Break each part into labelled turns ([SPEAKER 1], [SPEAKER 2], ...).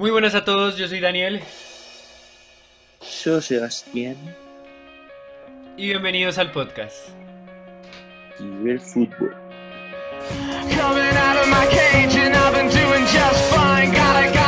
[SPEAKER 1] Muy buenas a todos, yo soy Daniel
[SPEAKER 2] Yo, Sebastián,
[SPEAKER 1] y bienvenidos al podcast.
[SPEAKER 2] y el fútbol.
[SPEAKER 3] Coming out of my cage and I've been doing just fine. Gotta, gotta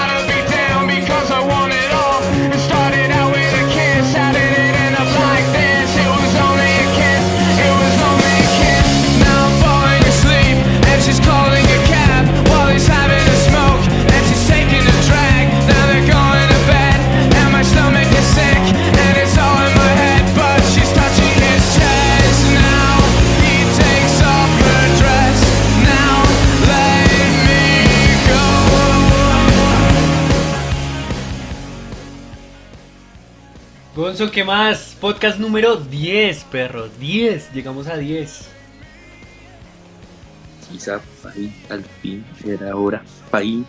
[SPEAKER 1] ¿qué más? Podcast número 10, perro. 10, llegamos a 10.
[SPEAKER 2] Quizá ahí, al fin, era hora. Ahí,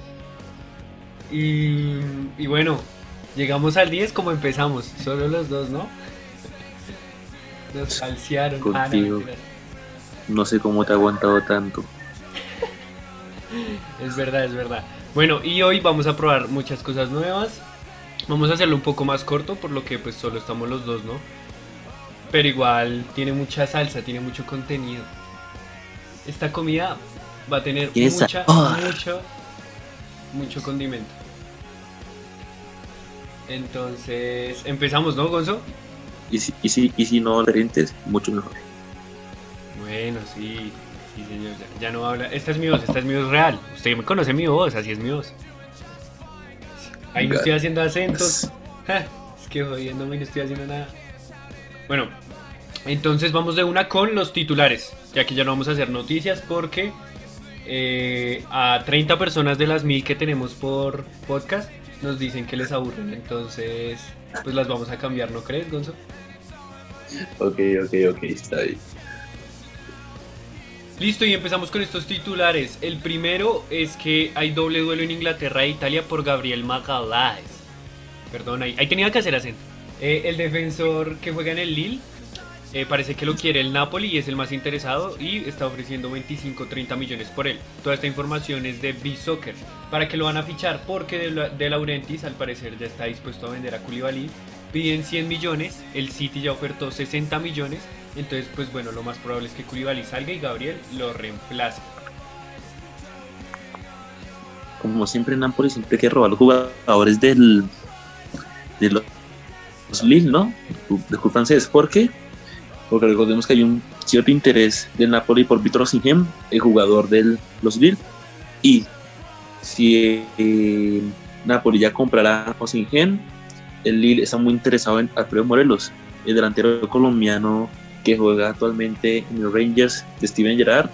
[SPEAKER 1] Y, y bueno, llegamos al 10 como empezamos, solo los dos, ¿no? Nos falsearon. Ah, no,
[SPEAKER 2] Contigo.
[SPEAKER 1] mentiras.
[SPEAKER 2] no sé cómo te ha aguantado tanto.
[SPEAKER 1] Es verdad, es verdad. Bueno, y hoy vamos a probar muchas cosas nuevas. Vamos a hacerlo un poco más corto, por lo que pues solo estamos los dos, ¿no? Pero igual tiene mucha salsa, tiene mucho contenido. Esta comida va a tener mucha, mucho, mucho condimento. Entonces, empezamos, ¿no, Gonzo?
[SPEAKER 2] Y si, y si, y si no diferentes, mucho mejor.
[SPEAKER 1] Bueno, sí, sí, señor. Ya, ya no habla. Esta es mi voz, esta es mi voz real. Usted me conoce mi voz, así es mi voz. Ahí no estoy haciendo acentos. Ja, es que jodiéndome no estoy haciendo nada. Bueno, entonces vamos de una con los titulares. Ya que ya no vamos a hacer noticias porque eh, a 30 personas de las mil que tenemos por podcast nos dicen que les aburren. Entonces, pues las vamos a cambiar, ¿no crees, Gonzo?
[SPEAKER 2] Ok, ok, ok, está bien.
[SPEAKER 1] Listo, y empezamos con estos titulares. El primero es que hay doble duelo en Inglaterra e Italia por Gabriel Magalhaes. Perdón, ahí, ahí tenía que hacer acento. Eh, el defensor que juega en el Lille eh, parece que lo quiere el Napoli y es el más interesado y está ofreciendo 25-30 millones por él. Toda esta información es de B-Soccer. ¿Para que lo van a fichar? Porque De, La- De Laurentiis al parecer ya está dispuesto a vender a Koulibaly. Piden 100 millones, el City ya ofertó 60 millones. Entonces, pues bueno, lo más probable es que Koulibaly salga y Gabriel lo reemplace.
[SPEAKER 2] Como siempre Napoli, siempre que robar los jugadores del, de los Lille, ¿no? Del club francés. ¿Por qué? Porque recordemos que hay un cierto interés del Napoli por Víctor Osimhen, el jugador de los Lille. Y si eh, Napoli ya comprará a Osimhen, el Lille está muy interesado en Alfredo Morelos, el delantero colombiano que juega actualmente en los Rangers de Steven Gerrard.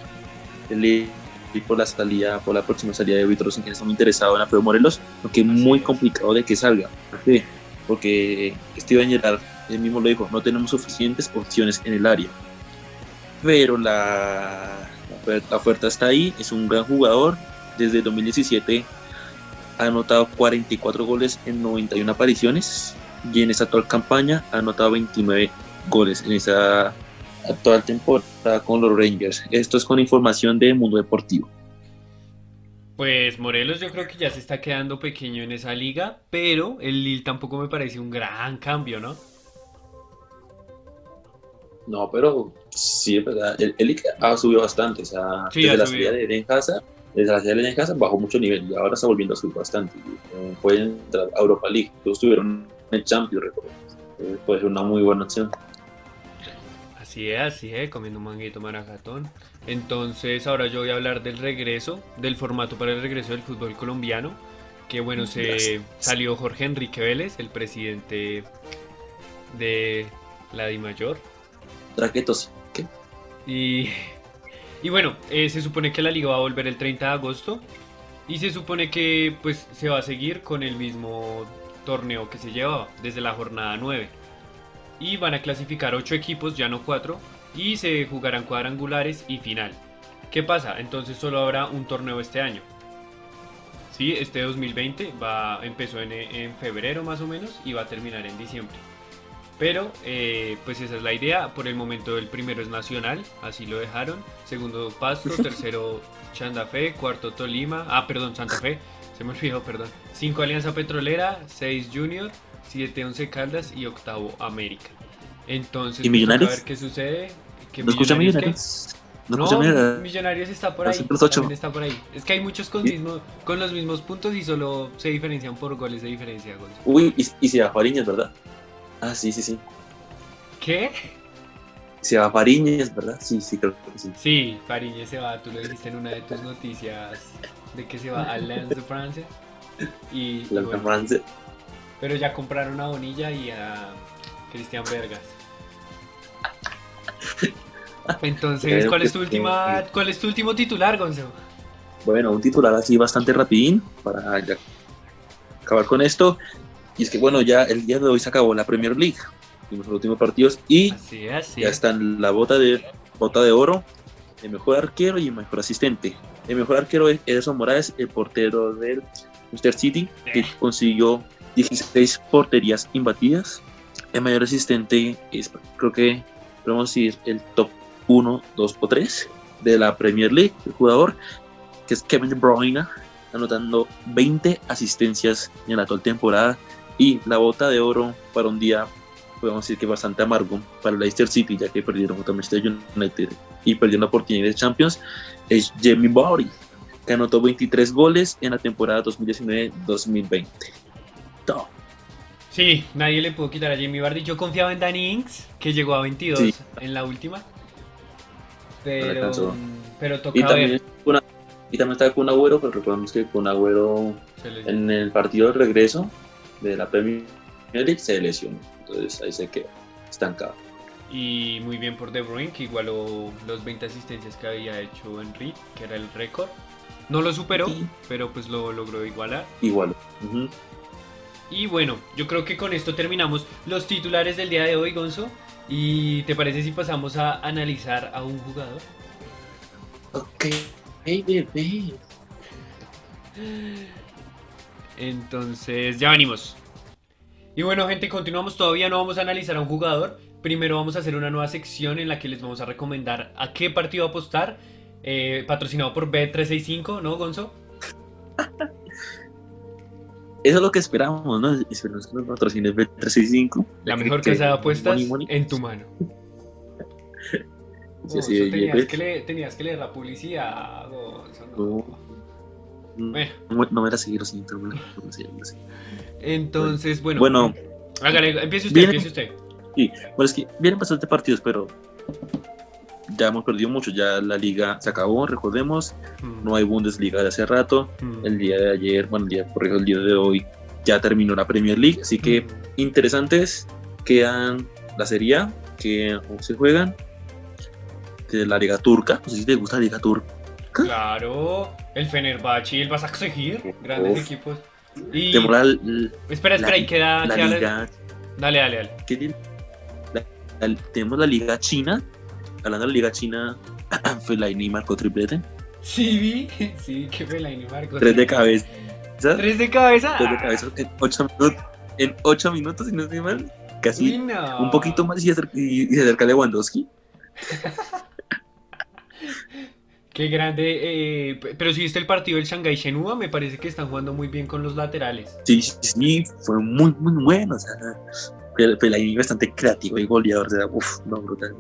[SPEAKER 2] Y por la salida, por la próxima salida de Víctor Osimhen está muy interesado en Alfredo Morelos, aunque es muy complicado de que salga. ¿Por qué? Porque Steven Gerrard él mismo lo dijo, no tenemos suficientes opciones en el área. Pero la, la oferta está ahí, es un gran jugador. Desde 2017 ha anotado 44 goles en 91 apariciones y en esta actual campaña ha anotado 29 goles en esa actual temporada con los Rangers. Esto es con información de Mundo Deportivo.
[SPEAKER 1] Pues Morelos yo creo que ya se está quedando pequeño en esa liga, pero el Lille tampoco me parece un gran cambio, ¿no?
[SPEAKER 2] No, pero sí, es verdad. El, el Liga ha subido bastante. O sea,
[SPEAKER 1] Sí,
[SPEAKER 2] desde
[SPEAKER 1] ha
[SPEAKER 2] la
[SPEAKER 1] subido.
[SPEAKER 2] de Eden Hazard, desde la salida de Eden Hazard bajó mucho nivel y ahora está volviendo a subir bastante. Eh, pueden entrar a Europa League. Todos estuvieron en el Champions, recuerdo. Eh, puede ser una muy buena opción.
[SPEAKER 1] Así es, así es, comiendo un manguito maracatón. Entonces ahora yo voy a hablar del regreso, del formato para el regreso del fútbol colombiano. Que bueno, se
[SPEAKER 2] Gracias.
[SPEAKER 1] salió Jorge Enrique Vélez, el presidente de la DIMAYOR.
[SPEAKER 2] Traquetos. ¿Qué?
[SPEAKER 1] Y, y bueno, eh, se supone que la liga va a volver el 30 de agosto. Y se supone que pues se va a seguir con el mismo torneo que se llevaba desde la jornada 9. Y van a clasificar 8 equipos, ya no 4. Y se jugarán cuadrangulares y final. ¿Qué pasa? Entonces solo habrá un torneo este año. Sí, este 2020 va, empezó en, en febrero más o menos y va a terminar en diciembre. Pero, eh, pues esa es la idea. Por el momento el primero es Nacional, así lo dejaron. Segundo Pasto, tercero Santa Fe, cuarto Tolima, ah, perdón, Santa Fe. Se me olvidó, perdón. 5 Alianza Petrolera, 6 Junior, 7 Once Caldas y octavo América. Entonces,
[SPEAKER 2] ¿Y
[SPEAKER 1] pues,
[SPEAKER 2] Millonarios?
[SPEAKER 1] ver qué sucede. que
[SPEAKER 2] ¿No escucha
[SPEAKER 1] qué?
[SPEAKER 2] Millonarios? ¿No
[SPEAKER 1] No,
[SPEAKER 2] escucha Millonarios?
[SPEAKER 1] Millonarios está por ahí. Está por ahí. Es que hay muchos con,
[SPEAKER 2] ¿Y?
[SPEAKER 1] mismo, con los mismos puntos y solo se diferencian por goles de diferencia.
[SPEAKER 2] Uy, y, y se va Fariñez, ¿verdad? Ah, sí, sí, sí.
[SPEAKER 1] ¿Qué?
[SPEAKER 2] Se va Fariñez, ¿verdad? Sí, sí, creo que sí.
[SPEAKER 1] Sí, Fariñez se va, tú lo dijiste en una de tus noticias de que se va al Lens de Francia. Y
[SPEAKER 2] La
[SPEAKER 1] bueno,
[SPEAKER 2] France.
[SPEAKER 1] Pero ya compraron a Bonilla y a Cristian Vergas. Entonces, ¿cuál es tu última, cuál es tu último titular, Gonzo?
[SPEAKER 2] Bueno, un titular así bastante rapidín para ya acabar con esto. Y es que, bueno, ya el día de hoy se acabó la Premier League. Los últimos partidos y
[SPEAKER 1] Así es, sí.
[SPEAKER 2] ya está en la bota de, bota de oro, el mejor arquero y el mejor asistente. El mejor arquero es Ederson Morales, el portero del Manchester City, que consiguió 16 porterías imbatidas. El mayor asistente es, creo que podemos decir, el top 1, 2 o 3 de la Premier League, el jugador, que es Kevin De Bruyne, anotando 20 asistencias en la actual temporada. Y la bota de oro para un día podemos decir que bastante amargo para el Leicester City, ya que perdieron contra Manchester United y perdieron la oportunidad de Champions, es Jamie Vardy, que anotó 23 goles en la temporada 2019-2020.
[SPEAKER 1] Sí, nadie le pudo quitar a Jamie Vardy. Yo confiaba en Danny Ings, que llegó a 22
[SPEAKER 2] Sí.
[SPEAKER 1] en la última. Pero,
[SPEAKER 2] alcanzó.
[SPEAKER 1] pero toca
[SPEAKER 2] Y también,
[SPEAKER 1] ver.
[SPEAKER 2] una, y también estaba con Agüero, pero recordemos que con Agüero en el partido de regreso de la Premier League se lesionó. Entonces ahí se quedó estancado.
[SPEAKER 1] Y muy bien por De Bruyne, que igualó los 20 asistencias que había hecho Henry, que era el récord. No lo superó,
[SPEAKER 2] Sí.
[SPEAKER 1] pero pues lo logró igualar.
[SPEAKER 2] Igual. Ujú.
[SPEAKER 1] Y bueno, yo creo que con esto terminamos los titulares del día de hoy, Gonzo. ¿Y te parece si pasamos a analizar a un jugador?
[SPEAKER 2] Ok. Hey, bebé.
[SPEAKER 1] Entonces, ya venimos. Y bueno, gente, continuamos. Todavía no vamos a analizar a un jugador. Primero vamos a hacer una nueva sección en la que les vamos a recomendar a qué partido apostar. eh, patrocinado por Bet365, ¿no, Gonzo?
[SPEAKER 2] Eso es lo que esperamos, ¿no? Esperamos que nos patrocine B365.
[SPEAKER 1] La mejor
[SPEAKER 2] que-
[SPEAKER 1] de apuestas
[SPEAKER 2] money, money.
[SPEAKER 1] en tu mano.
[SPEAKER 2] Sí,
[SPEAKER 1] Gonzo,
[SPEAKER 2] de
[SPEAKER 1] tenías, que leer, tenías que leer la publicidad, Gonzo, no.
[SPEAKER 2] No,
[SPEAKER 1] Bueno.
[SPEAKER 2] no, no me me la seguí.
[SPEAKER 1] Entonces, bueno.
[SPEAKER 2] Bueno,
[SPEAKER 1] Hágale, empiece usted,
[SPEAKER 2] Viene-
[SPEAKER 1] empiece usted.
[SPEAKER 2] bueno, es que vienen bastantes partidos, pero ya hemos perdido mucho. Ya la liga se acabó, recordemos.
[SPEAKER 1] Mm,
[SPEAKER 2] No hay Bundesliga de hace rato.
[SPEAKER 1] mm,
[SPEAKER 2] El día de ayer, bueno, el día, corrijo, el día de hoy ya terminó la Premier League. Así que
[SPEAKER 1] mm.
[SPEAKER 2] interesantes quedan la Serie A, que aún se juegan. De la Liga Turca. No sé si te gusta la Liga Turca.
[SPEAKER 1] Claro, el Fenerbahce y el Basaksehir, grandes
[SPEAKER 2] Uf.
[SPEAKER 1] equipos. Y
[SPEAKER 2] la, la-
[SPEAKER 1] espera, espera,
[SPEAKER 2] la-
[SPEAKER 1] ahí queda,
[SPEAKER 2] la
[SPEAKER 1] queda la-
[SPEAKER 2] Liga
[SPEAKER 1] Dale, dale, dale.
[SPEAKER 2] La- la- tenemos la Liga China. Hablando de la Liga China, Fellaini marcó triplete.
[SPEAKER 1] Sí, vi, sí, que Fellaini marcó.
[SPEAKER 2] Tres de cabeza.
[SPEAKER 1] ¿Tres de cabeza?
[SPEAKER 2] Tres de cabeza en ocho minutos. En ocho minutos, si no estoy mal. Casi
[SPEAKER 1] Uy, no.
[SPEAKER 2] un poquito más y, se acerca Lewandowski.
[SPEAKER 1] Qué grande. eh, pero si viste el partido del Shanghai Shenhua, me parece que están jugando muy bien con los laterales.
[SPEAKER 2] Sí, sí, fue muy, muy bueno. O sea, Fel- Fellaini bastante creativo y goleador. O sea, uf, no, brutal.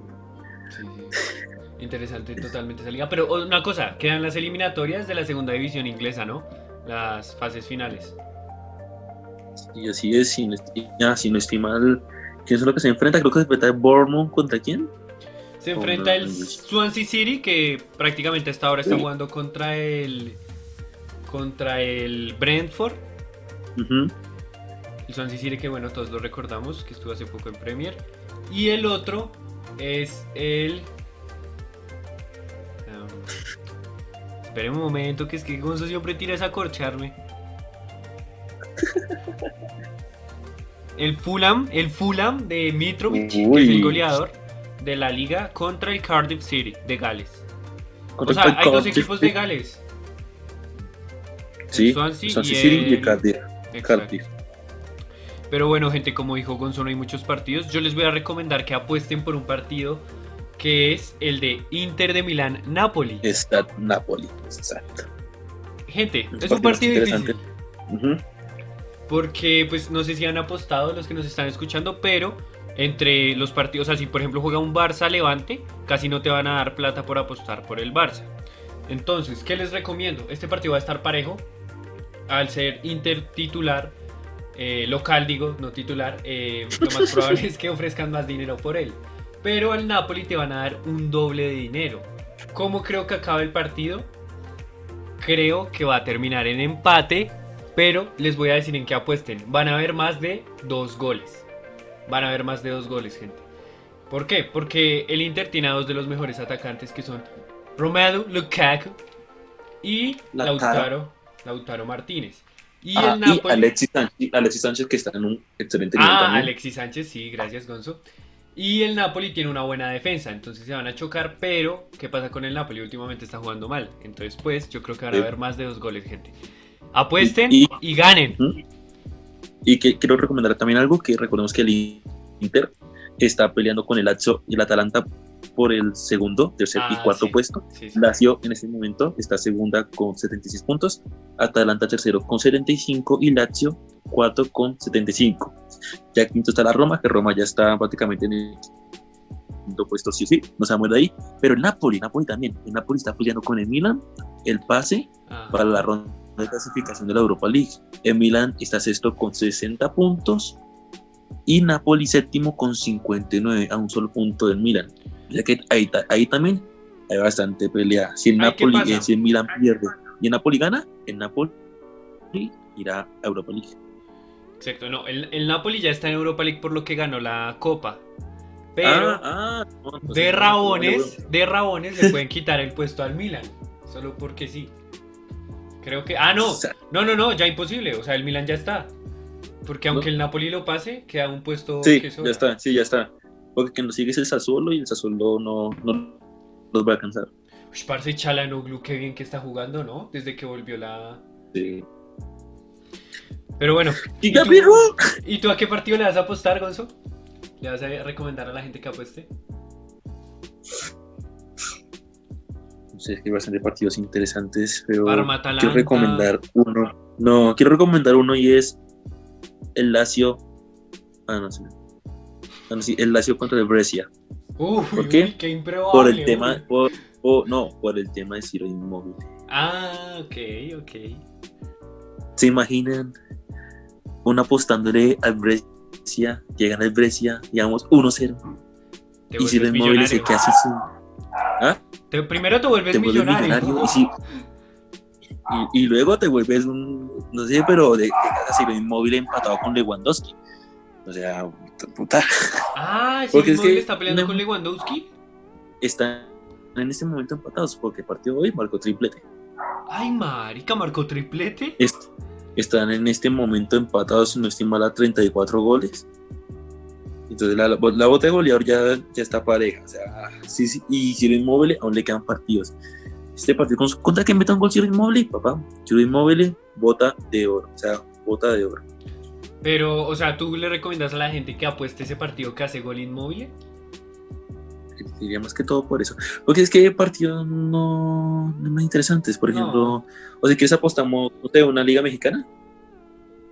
[SPEAKER 1] Interesante totalmente esa liga. Pero una cosa, quedan las eliminatorias de la segunda división inglesa, ¿no? Las fases finales.
[SPEAKER 2] Y así es, si no, estoy, ya, si no estoy mal. ¿Quién es lo que se enfrenta? Creo que se enfrenta Bournemouth contra quién?
[SPEAKER 1] Se enfrenta el. Swansea City, que prácticamente hasta ahora está jugando contra el. contra el Brentford. El Swansea City, que bueno, todos lo recordamos, que estuvo hace poco en Premier. Y el otro es el. Espere un momento, que es que Gonzo siempre tira a acorcharme. El Fulham, el Fulham de Mitrovic, que es el goleador de la liga, contra el Cardiff City de Gales. O sea,
[SPEAKER 2] el
[SPEAKER 1] hay dos equipos de Gales.
[SPEAKER 2] Sí,
[SPEAKER 1] Swansea
[SPEAKER 2] Swansea
[SPEAKER 1] y
[SPEAKER 2] City y
[SPEAKER 1] el-
[SPEAKER 2] Cardiff. Cardiff.
[SPEAKER 1] Pero bueno, gente, como dijo Gonzo, no hay muchos partidos. Yo les voy a recomendar que apuesten por un partido que es el de Inter de Milán Napoli.
[SPEAKER 2] Está Napoli. Exacto.
[SPEAKER 1] Gente, es un
[SPEAKER 2] partido
[SPEAKER 1] difícil.
[SPEAKER 2] Ujú.
[SPEAKER 1] Porque, pues, no sé si han apostado los que nos están escuchando, pero entre los partidos, o sea, si por ejemplo juega un Barça Levante, casi no te van a dar plata por apostar por el Barça. Entonces, ¿qué les recomiendo? Este partido va a estar parejo. Al ser Inter titular, eh, local digo, no titular, eh, lo más probable es que ofrezcan más dinero por él. Pero al Napoli te van a dar un doble de dinero. ¿Cómo creo que acaba el partido? Creo que va a terminar en empate, pero les voy a decir en qué apuesten. Van a haber más de dos goles. Van a haber más de dos goles, gente. ¿Por qué? Porque el Inter tiene a dos de los mejores atacantes que son Romelu Lukaku y
[SPEAKER 2] Lautaro.
[SPEAKER 1] Lautaro, Martínez. Y
[SPEAKER 2] Ah,
[SPEAKER 1] el
[SPEAKER 2] y
[SPEAKER 1] Napoli...
[SPEAKER 2] Alexis Sánchez, Alexis Sánchez, que está en un excelente nivel
[SPEAKER 1] Ah,
[SPEAKER 2] también.
[SPEAKER 1] Alexis Sánchez, sí, gracias Gonzo. Y el Napoli tiene una buena defensa, entonces se van a chocar, pero ¿qué pasa con el Napoli? Últimamente está jugando mal. Entonces, pues, yo creo que van a haber más de dos goles, gente. Apuesten
[SPEAKER 2] Y-
[SPEAKER 1] y, ganen.
[SPEAKER 2] Ujú. Y que quiero recomendar también algo que recordemos que el Inter está peleando con el Lazio y el Atalanta por el segundo, tercer y
[SPEAKER 1] Ah,
[SPEAKER 2] cuarto
[SPEAKER 1] sí.
[SPEAKER 2] puesto.
[SPEAKER 1] Sí, sí.
[SPEAKER 2] Lazio en este momento está segunda con 76 puntos, Atalanta tercero con 75 y Lazio cuarto con 75. Ya quinto está la Roma, que Roma ya está prácticamente en el quinto puesto, sí sí, no se va de ahí. Pero el Napoli, Napoli también, el Napoli está peleando con el Milan el pase
[SPEAKER 1] Ah,
[SPEAKER 2] para la ronda de clasificación de la Europa League. El Milan está sexto con 60 puntos y Napoli séptimo con 59 a un solo punto del Milan. Ya que ahí, ahí también hay bastante pelea. Si el
[SPEAKER 1] Ay, ¿qué
[SPEAKER 2] Napoli, eh, si el Milan pierde y el Napoli gana, el Napoli irá a Europa League.
[SPEAKER 1] Exacto, no, el, el Napoli ya está en Europa League por lo que ganó la Copa. Pero
[SPEAKER 2] ah, ah, no, entonces
[SPEAKER 1] de rabones, de rabones le pueden quitar el puesto al Milan. Solo porque sí. Creo que... Ah, no,
[SPEAKER 2] O sea,
[SPEAKER 1] No, no, no, ya imposible. O sea, el Milan ya está. Porque aunque
[SPEAKER 2] No.
[SPEAKER 1] el Napoli lo pase, queda un puesto
[SPEAKER 2] Sí,
[SPEAKER 1] que
[SPEAKER 2] ya está, sí, ya está. Porque quien nos sigue es el Sassuolo y el Sassuolo no, no los va a alcanzar.
[SPEAKER 1] Uy, parce Chalanoglu, qué bien que está jugando, ¿no? Desde que volvió la...
[SPEAKER 2] Sí.
[SPEAKER 1] Pero bueno,
[SPEAKER 2] ¡Y
[SPEAKER 1] ¿Y tú? ¿y tú a qué partido le vas a apostar, Gonzo? ¿Le vas a recomendar a la gente que apueste?
[SPEAKER 2] No sé, es que hay bastante partidos interesantes, pero
[SPEAKER 1] Parma-Atalanta.
[SPEAKER 2] quiero recomendar uno. No, quiero recomendar uno y es el Lazio. Ah, no sé. Ah, no, sí, el Lazio contra el Brescia.
[SPEAKER 1] Uf,
[SPEAKER 2] ¿Por qué?
[SPEAKER 1] uy, qué improbable.
[SPEAKER 2] Por el
[SPEAKER 1] uy.
[SPEAKER 2] tema, por, por- no, por el tema de Ciro Inmóvil.
[SPEAKER 1] Ah, ok, ok.
[SPEAKER 2] ¿Se imaginan? Uno apostándole al Brescia, llegan al Brescia, digamos 1-0.
[SPEAKER 1] Te
[SPEAKER 2] Y Ciro Inmóvil se queda sin-
[SPEAKER 1] Te- primero te vuelves
[SPEAKER 2] te vuelves
[SPEAKER 1] millonario.
[SPEAKER 2] millonario y, si- y, y luego te vuelves un, no sé, pero de, de así inmóvil empatado con Lewandowski. O sea, puta,
[SPEAKER 1] Ah, sí,
[SPEAKER 2] Porque es que
[SPEAKER 1] está peleando
[SPEAKER 2] no-
[SPEAKER 1] con Lewandowski.
[SPEAKER 2] están en este momento empatados porque de hoy marcó triplete.
[SPEAKER 1] Ay, marica, marcó triplete.
[SPEAKER 2] Est- están en este momento empatados, si no estoy mal, a 34 goles. Entonces la, la, la bota de goleador ya, ya está pareja. O sea, sí, sí, y Ciro Inmóvil aún le quedan partidos. Este partido con- contra que meta un gol Ciro Inmóvil, papá. Ciro Inmóvil, bota de oro. O sea, bota de oro.
[SPEAKER 1] Pero, o sea, ¿tú le recomiendas a la gente que apueste ese partido que hace gol inmóvil?
[SPEAKER 2] Diría más que todo por eso. Porque es que hay partidos no, no más interesantes. Por
[SPEAKER 1] No.
[SPEAKER 2] ejemplo, o si quieres apostamos no sé, una liga mexicana.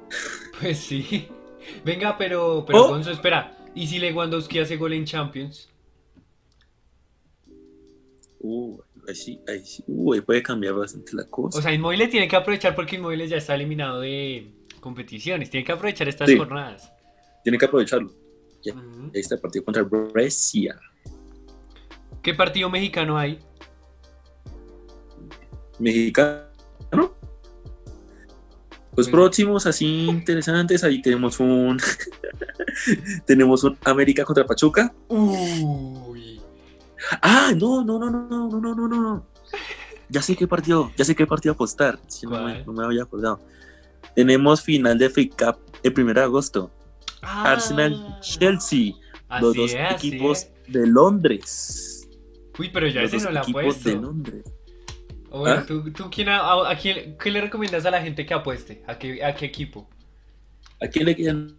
[SPEAKER 1] Pues sí. Venga, pero, pero
[SPEAKER 2] Oh.
[SPEAKER 1] Gonzo, espera. ¿Y si Lewandowski hace gol en Champions?
[SPEAKER 2] Uh, ahí sí, ahí sí. Uh, ahí puede cambiar bastante la cosa.
[SPEAKER 1] O sea, Inmóvil tiene que aprovechar porque Inmóvil ya está eliminado de competiciones. Tiene que aprovechar estas
[SPEAKER 2] Sí.
[SPEAKER 1] jornadas.
[SPEAKER 2] Tiene que aprovecharlo.
[SPEAKER 1] Ujú.
[SPEAKER 2] Ahí está el partido contra Brescia.
[SPEAKER 1] ¿Qué partido mexicano hay?
[SPEAKER 2] Mexicano. Los
[SPEAKER 1] Pues-
[SPEAKER 2] próximos así interesantes, ahí tenemos un tenemos un América contra Pachuca.
[SPEAKER 1] Uy.
[SPEAKER 2] Ah, no, no, no, no, no, no, no, no, no. Ya sé qué partido, ya sé qué partido apostar. Sí, no, me,
[SPEAKER 1] ¿Cuál?
[SPEAKER 2] no me había acordado. Tenemos final de FA Cup el 1 de agosto.
[SPEAKER 1] Ah.
[SPEAKER 2] Arsenal Chelsea, los dos
[SPEAKER 1] es,
[SPEAKER 2] equipos de Londres.
[SPEAKER 1] Uy, pero ya
[SPEAKER 2] los
[SPEAKER 1] ese
[SPEAKER 2] dos
[SPEAKER 1] no la
[SPEAKER 2] equipos de. Londres.
[SPEAKER 1] Bueno,
[SPEAKER 2] ¿Ah?
[SPEAKER 1] ¿tú, tú quién, a, a quién, qué le recomiendas a la gente que apueste? ¿A qué, a qué equipo?
[SPEAKER 2] ¿A quién le quedan?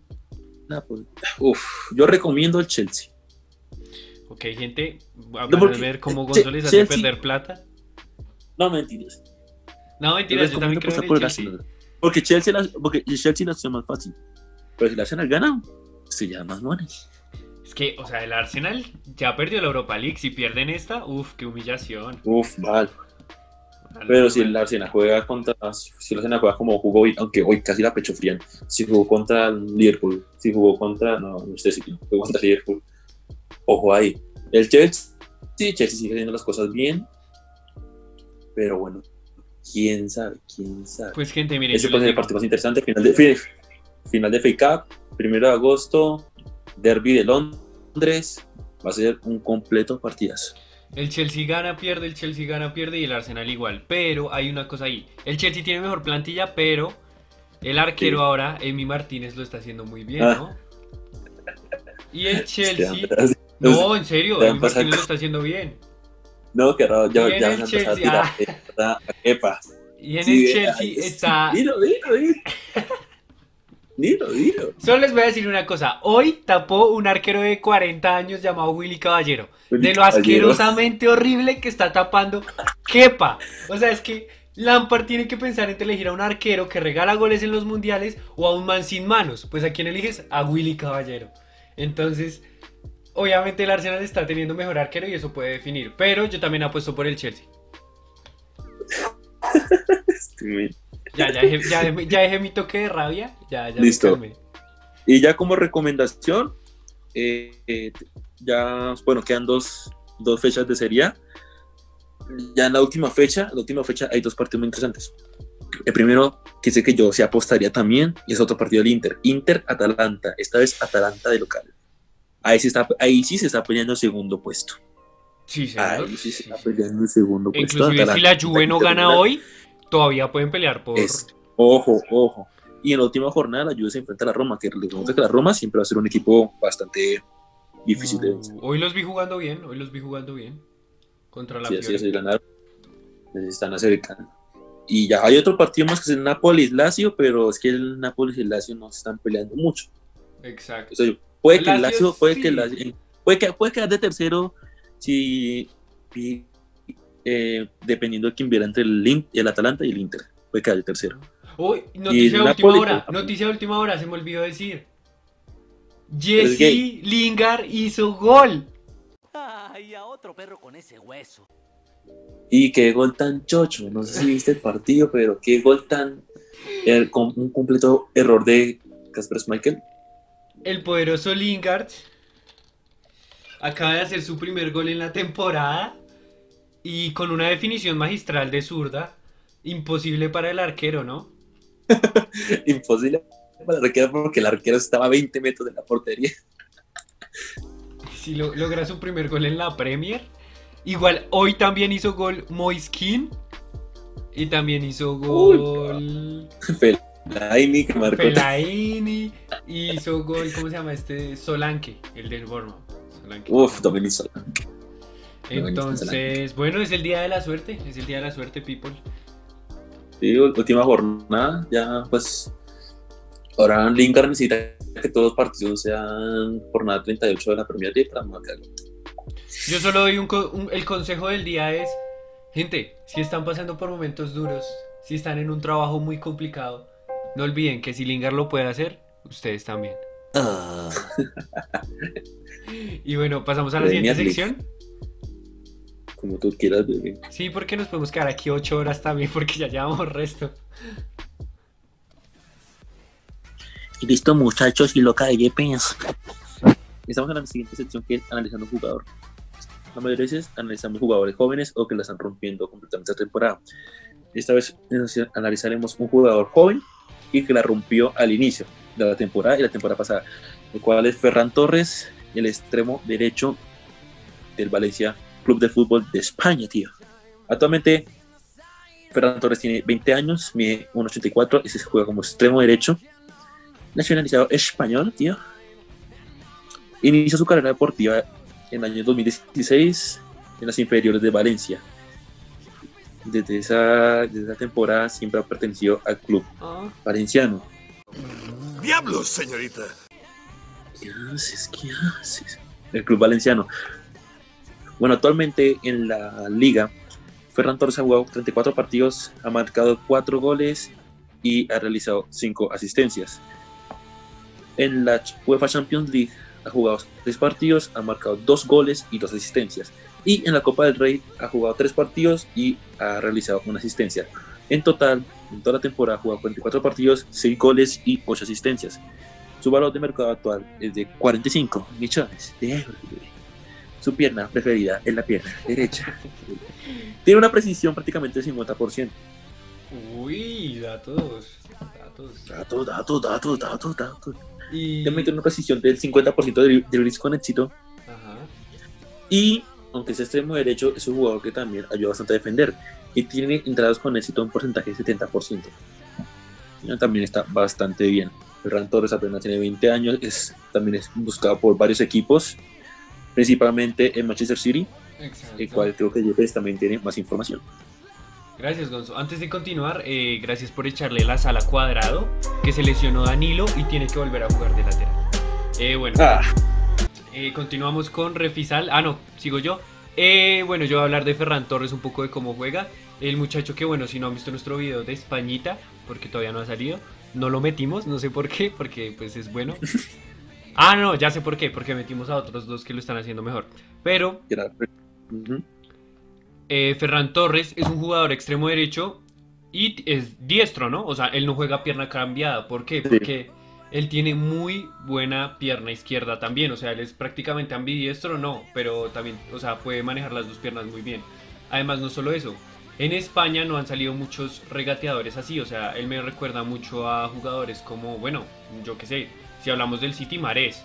[SPEAKER 2] Uf, yo recomiendo el Chelsea.
[SPEAKER 1] Ok, gente, van
[SPEAKER 2] No,
[SPEAKER 1] a ver cómo Gonzo les hace
[SPEAKER 2] Chelsea-
[SPEAKER 1] perder plata.
[SPEAKER 2] No mentiras.
[SPEAKER 1] No, mentiras, yo también creo en
[SPEAKER 2] por
[SPEAKER 1] Chelsea.
[SPEAKER 2] Arsenal. porque Chelsea, la, porque Chelsea la hace más fácil. Pero si el Arsenal gana, se llama más money.
[SPEAKER 1] Es que, o sea, el Arsenal ya perdió la Europa League. Si pierden esta, uff, qué humillación.
[SPEAKER 2] Uf, mal. Pero si el Arsenal juega contra, si el Arsenal juega como jugó hoy, aunque hoy casi la pecho frían, si jugó contra el Liverpool, si jugó contra, no, no sé si jugó contra Liverpool, ojo ahí. El Chelsea, sí, Chelsea sigue haciendo las cosas bien, pero bueno, quién sabe, quién sabe.
[SPEAKER 1] Pues, gente, miren.
[SPEAKER 2] Ese puede ser el partido más interesante, final de, fi- final de FA Cup, primero de agosto, Derby de Londres, va a ser un completo partidazo.
[SPEAKER 1] El Chelsea gana, pierde, el Chelsea gana, pierde y el Arsenal igual. Pero hay una cosa ahí. El Chelsea tiene mejor plantilla, pero el arquero
[SPEAKER 2] Sí.
[SPEAKER 1] ahora, Emi Martínez, lo está haciendo muy bien,
[SPEAKER 2] Ah.
[SPEAKER 1] ¿no? Y el
[SPEAKER 2] Este,
[SPEAKER 1] Chelsea... No, en serio,
[SPEAKER 2] pasar
[SPEAKER 1] Martínez lo está haciendo bien.
[SPEAKER 2] No, que raro, ya,
[SPEAKER 1] en
[SPEAKER 2] ya
[SPEAKER 1] el
[SPEAKER 2] van a empezar a tirar.
[SPEAKER 1] ah. Y en
[SPEAKER 2] Sí,
[SPEAKER 1] el Chelsea
[SPEAKER 2] sí.
[SPEAKER 1] está...
[SPEAKER 2] Dilo, dilo, dilo. Dilo, dilo.
[SPEAKER 1] Solo les voy a decir una cosa. Hoy tapó un arquero de 40 años llamado Willy Caballero.
[SPEAKER 2] Willy
[SPEAKER 1] de lo
[SPEAKER 2] Caballero.
[SPEAKER 1] asquerosamente horrible que está tapando Kepa. O sea, es que Lampard tiene que pensar entre elegir a un arquero que regala goles en los mundiales o a un man sin manos. Pues a quién eliges? A Willy Caballero. Entonces, obviamente el Arsenal está teniendo mejor arquero y eso puede definir. Pero yo también apuesto por el Chelsea. Ya, ya, dejé, ya, dejé- ya dejé mi toque de rabia. Ya, ya
[SPEAKER 2] Listo. Y ya como recomendación, eh, eh, ya, bueno, quedan dos, dos fechas de Serie. Ya en la última fecha, la última fecha hay dos partidos muy interesantes. El primero, que sé que yo sí apostaría también, y es otro partido del Inter. Inter-Atalanta, esta vez Atalanta de local. Ahí, sí está, ahí sí se está peleando el segundo puesto.
[SPEAKER 1] Sí, señor.
[SPEAKER 2] Ahí sí se
[SPEAKER 1] Sí,
[SPEAKER 2] está
[SPEAKER 1] sí.
[SPEAKER 2] peleando el segundo puesto.
[SPEAKER 1] Inclusive si la Juve no gana hoy, todavía pueden pelear por...
[SPEAKER 2] Es- ojo, ojo. Y en la última jornada la Juve se enfrenta a la Roma, que recuerda que la Roma siempre va a ser un equipo bastante difícil de vencer.
[SPEAKER 1] Hoy los vi jugando bien, hoy los vi jugando bien. Contra la
[SPEAKER 2] Sí,
[SPEAKER 1] Fiore.
[SPEAKER 2] y ganar. Les están acercando. Y ya hay otro partido más que es el Napoli-Lazio, pero es que el Napoli y el Lazio no se están peleando mucho.
[SPEAKER 1] Exacto.
[SPEAKER 2] O sea, puede que el
[SPEAKER 1] Lazio
[SPEAKER 2] puede
[SPEAKER 1] sí.
[SPEAKER 2] que el Lazio- puede que puede quedar de tercero si y, eh, dependiendo de quién viera entre el, Atalanta y el Inter. Puede quedar de tercero.
[SPEAKER 1] Uy, noticia de última
[SPEAKER 2] Napoli-
[SPEAKER 1] hora, noticia de última hora, se me olvidó decir.
[SPEAKER 2] es
[SPEAKER 1] Jesse. Lingard hizo gol.
[SPEAKER 4] Ay, a otro perro con ese hueso.
[SPEAKER 2] Y qué gol tan chocho. No sé si viste el partido, pero qué gol tan. er- con un completo error de Casper Schmeichel.
[SPEAKER 1] El poderoso Lingard acaba de hacer su primer gol en la temporada y con una definición magistral de zurda. Imposible para el arquero, ¿no?
[SPEAKER 2] Imposible para el arquero porque el arquero estaba a 20 metros de la portería.
[SPEAKER 1] Si lo- logra su primer gol en la Premier. Igual, hoy también hizo gol Moiskin. Y también hizo gol
[SPEAKER 2] Fellaini que marcó.
[SPEAKER 1] Fellaini. Y hizo gol, ¿cómo se llama este? Solanke, el del Bournemouth. Solanke.
[SPEAKER 2] Uf, Dominic Solanke.
[SPEAKER 1] Entonces, bueno, es el día de la suerte. Es el día de la suerte, people.
[SPEAKER 2] Sí, última jornada, ya pues. Ahora Lingard necesita que todos los partidos sean jornada 38 de la Premier League para marcar.
[SPEAKER 1] Yo solo doy un, un- el consejo del día es, gente, si están pasando por momentos duros, si están en un trabajo muy complicado, no olviden que si Lingard lo puede hacer, ustedes también. Y bueno, pasamos a la siguiente sección.
[SPEAKER 2] Como tú quieras, bebé.
[SPEAKER 1] Sí, porque nos podemos quedar aquí ocho horas también, porque ya llevamos resto.
[SPEAKER 2] Y listo, muchachos, y loca de JPS. Estamos en la siguiente sección que es analizando un jugador. La mayoría de veces analizamos jugadores jóvenes o que la están rompiendo completamente esta temporada. Esta vez analizaremos un jugador joven que la rompió al inicio de la temporada y la temporada pasada, el cual es Ferran Torres, el extremo derecho del Valencia Club de Fútbol de España, tío. Actualmente, Ferran Torres tiene 20 años, mide 1,84 y se juega como extremo derecho nacionalizado español, tío. Inició su carrera deportiva en el año 2016 en las inferiores de Valencia. Desde esa, desde esa temporada siempre ha pertenecido al club
[SPEAKER 1] Ah,
[SPEAKER 2] valenciano.
[SPEAKER 5] ¡Diablos, señorita!
[SPEAKER 2] ¿Qué haces? ¿Qué haces? El club valenciano. Bueno, actualmente en la liga, Ferran Torres ha jugado 34 partidos, ha marcado 4 goles y ha realizado 5 asistencias. En la UEFA Champions League ha jugado 6 partidos, ha marcado 2 goles y 2 asistencias. Y en la Copa del Rey ha jugado 3 partidos y ha realizado una asistencia. En total, en toda la temporada ha jugado 44 partidos, 6 goles y 8 asistencias. Su valor de mercado actual es de 45 millones de euros. Su pierna preferida es la pierna derecha. Tiene una precisión prácticamente del 50%.
[SPEAKER 1] Uy, datos. Datos.
[SPEAKER 2] Datos, datos, datos, datos, datos.
[SPEAKER 1] Y.
[SPEAKER 2] También tiene una precisión del 50% de dri- dribbles con éxito.
[SPEAKER 1] Ajá.
[SPEAKER 2] Y, aunque es extremo derecho, es un jugador que también ayuda bastante a defender. Y tiene entradas con éxito un porcentaje de 70%. Ya, También está bastante bien. Ferran Torres apenas tiene 20 años. Es, también es buscado por varios equipos, principalmente en Manchester City,
[SPEAKER 1] Exacto.
[SPEAKER 2] el cual creo que Yepes también tiene más información.
[SPEAKER 1] Gracias, Gonzo. Antes de continuar, eh, gracias por echarle la sala cuadrado, que se lesionó Danilo y tiene que volver a jugar de lateral. Eh, bueno,
[SPEAKER 2] Ah,
[SPEAKER 1] eh, continuamos con Refisal. Ah, no, sigo yo. Eh, bueno, yo voy a hablar de Ferran Torres, un poco de cómo juega. El muchacho que, bueno, si no han visto nuestro video de Españita, porque todavía no ha salido, no lo metimos, no sé por qué, porque pues es bueno. Ah, no, ya sé por qué, porque metimos a otros dos que lo están haciendo mejor. Pero eh, Ferran Torres es un jugador extremo derecho y es diestro, ¿no? O sea, él no juega pierna cambiada. ¿Por qué? Porque él tiene muy buena pierna izquierda también. O sea, él es prácticamente ambidiestro, no, pero también, o sea, puede manejar las dos piernas muy bien. Además, no solo eso. En España no han salido muchos regateadores así, o sea, él me recuerda mucho a jugadores como, bueno, yo qué sé, si hablamos del City Marés.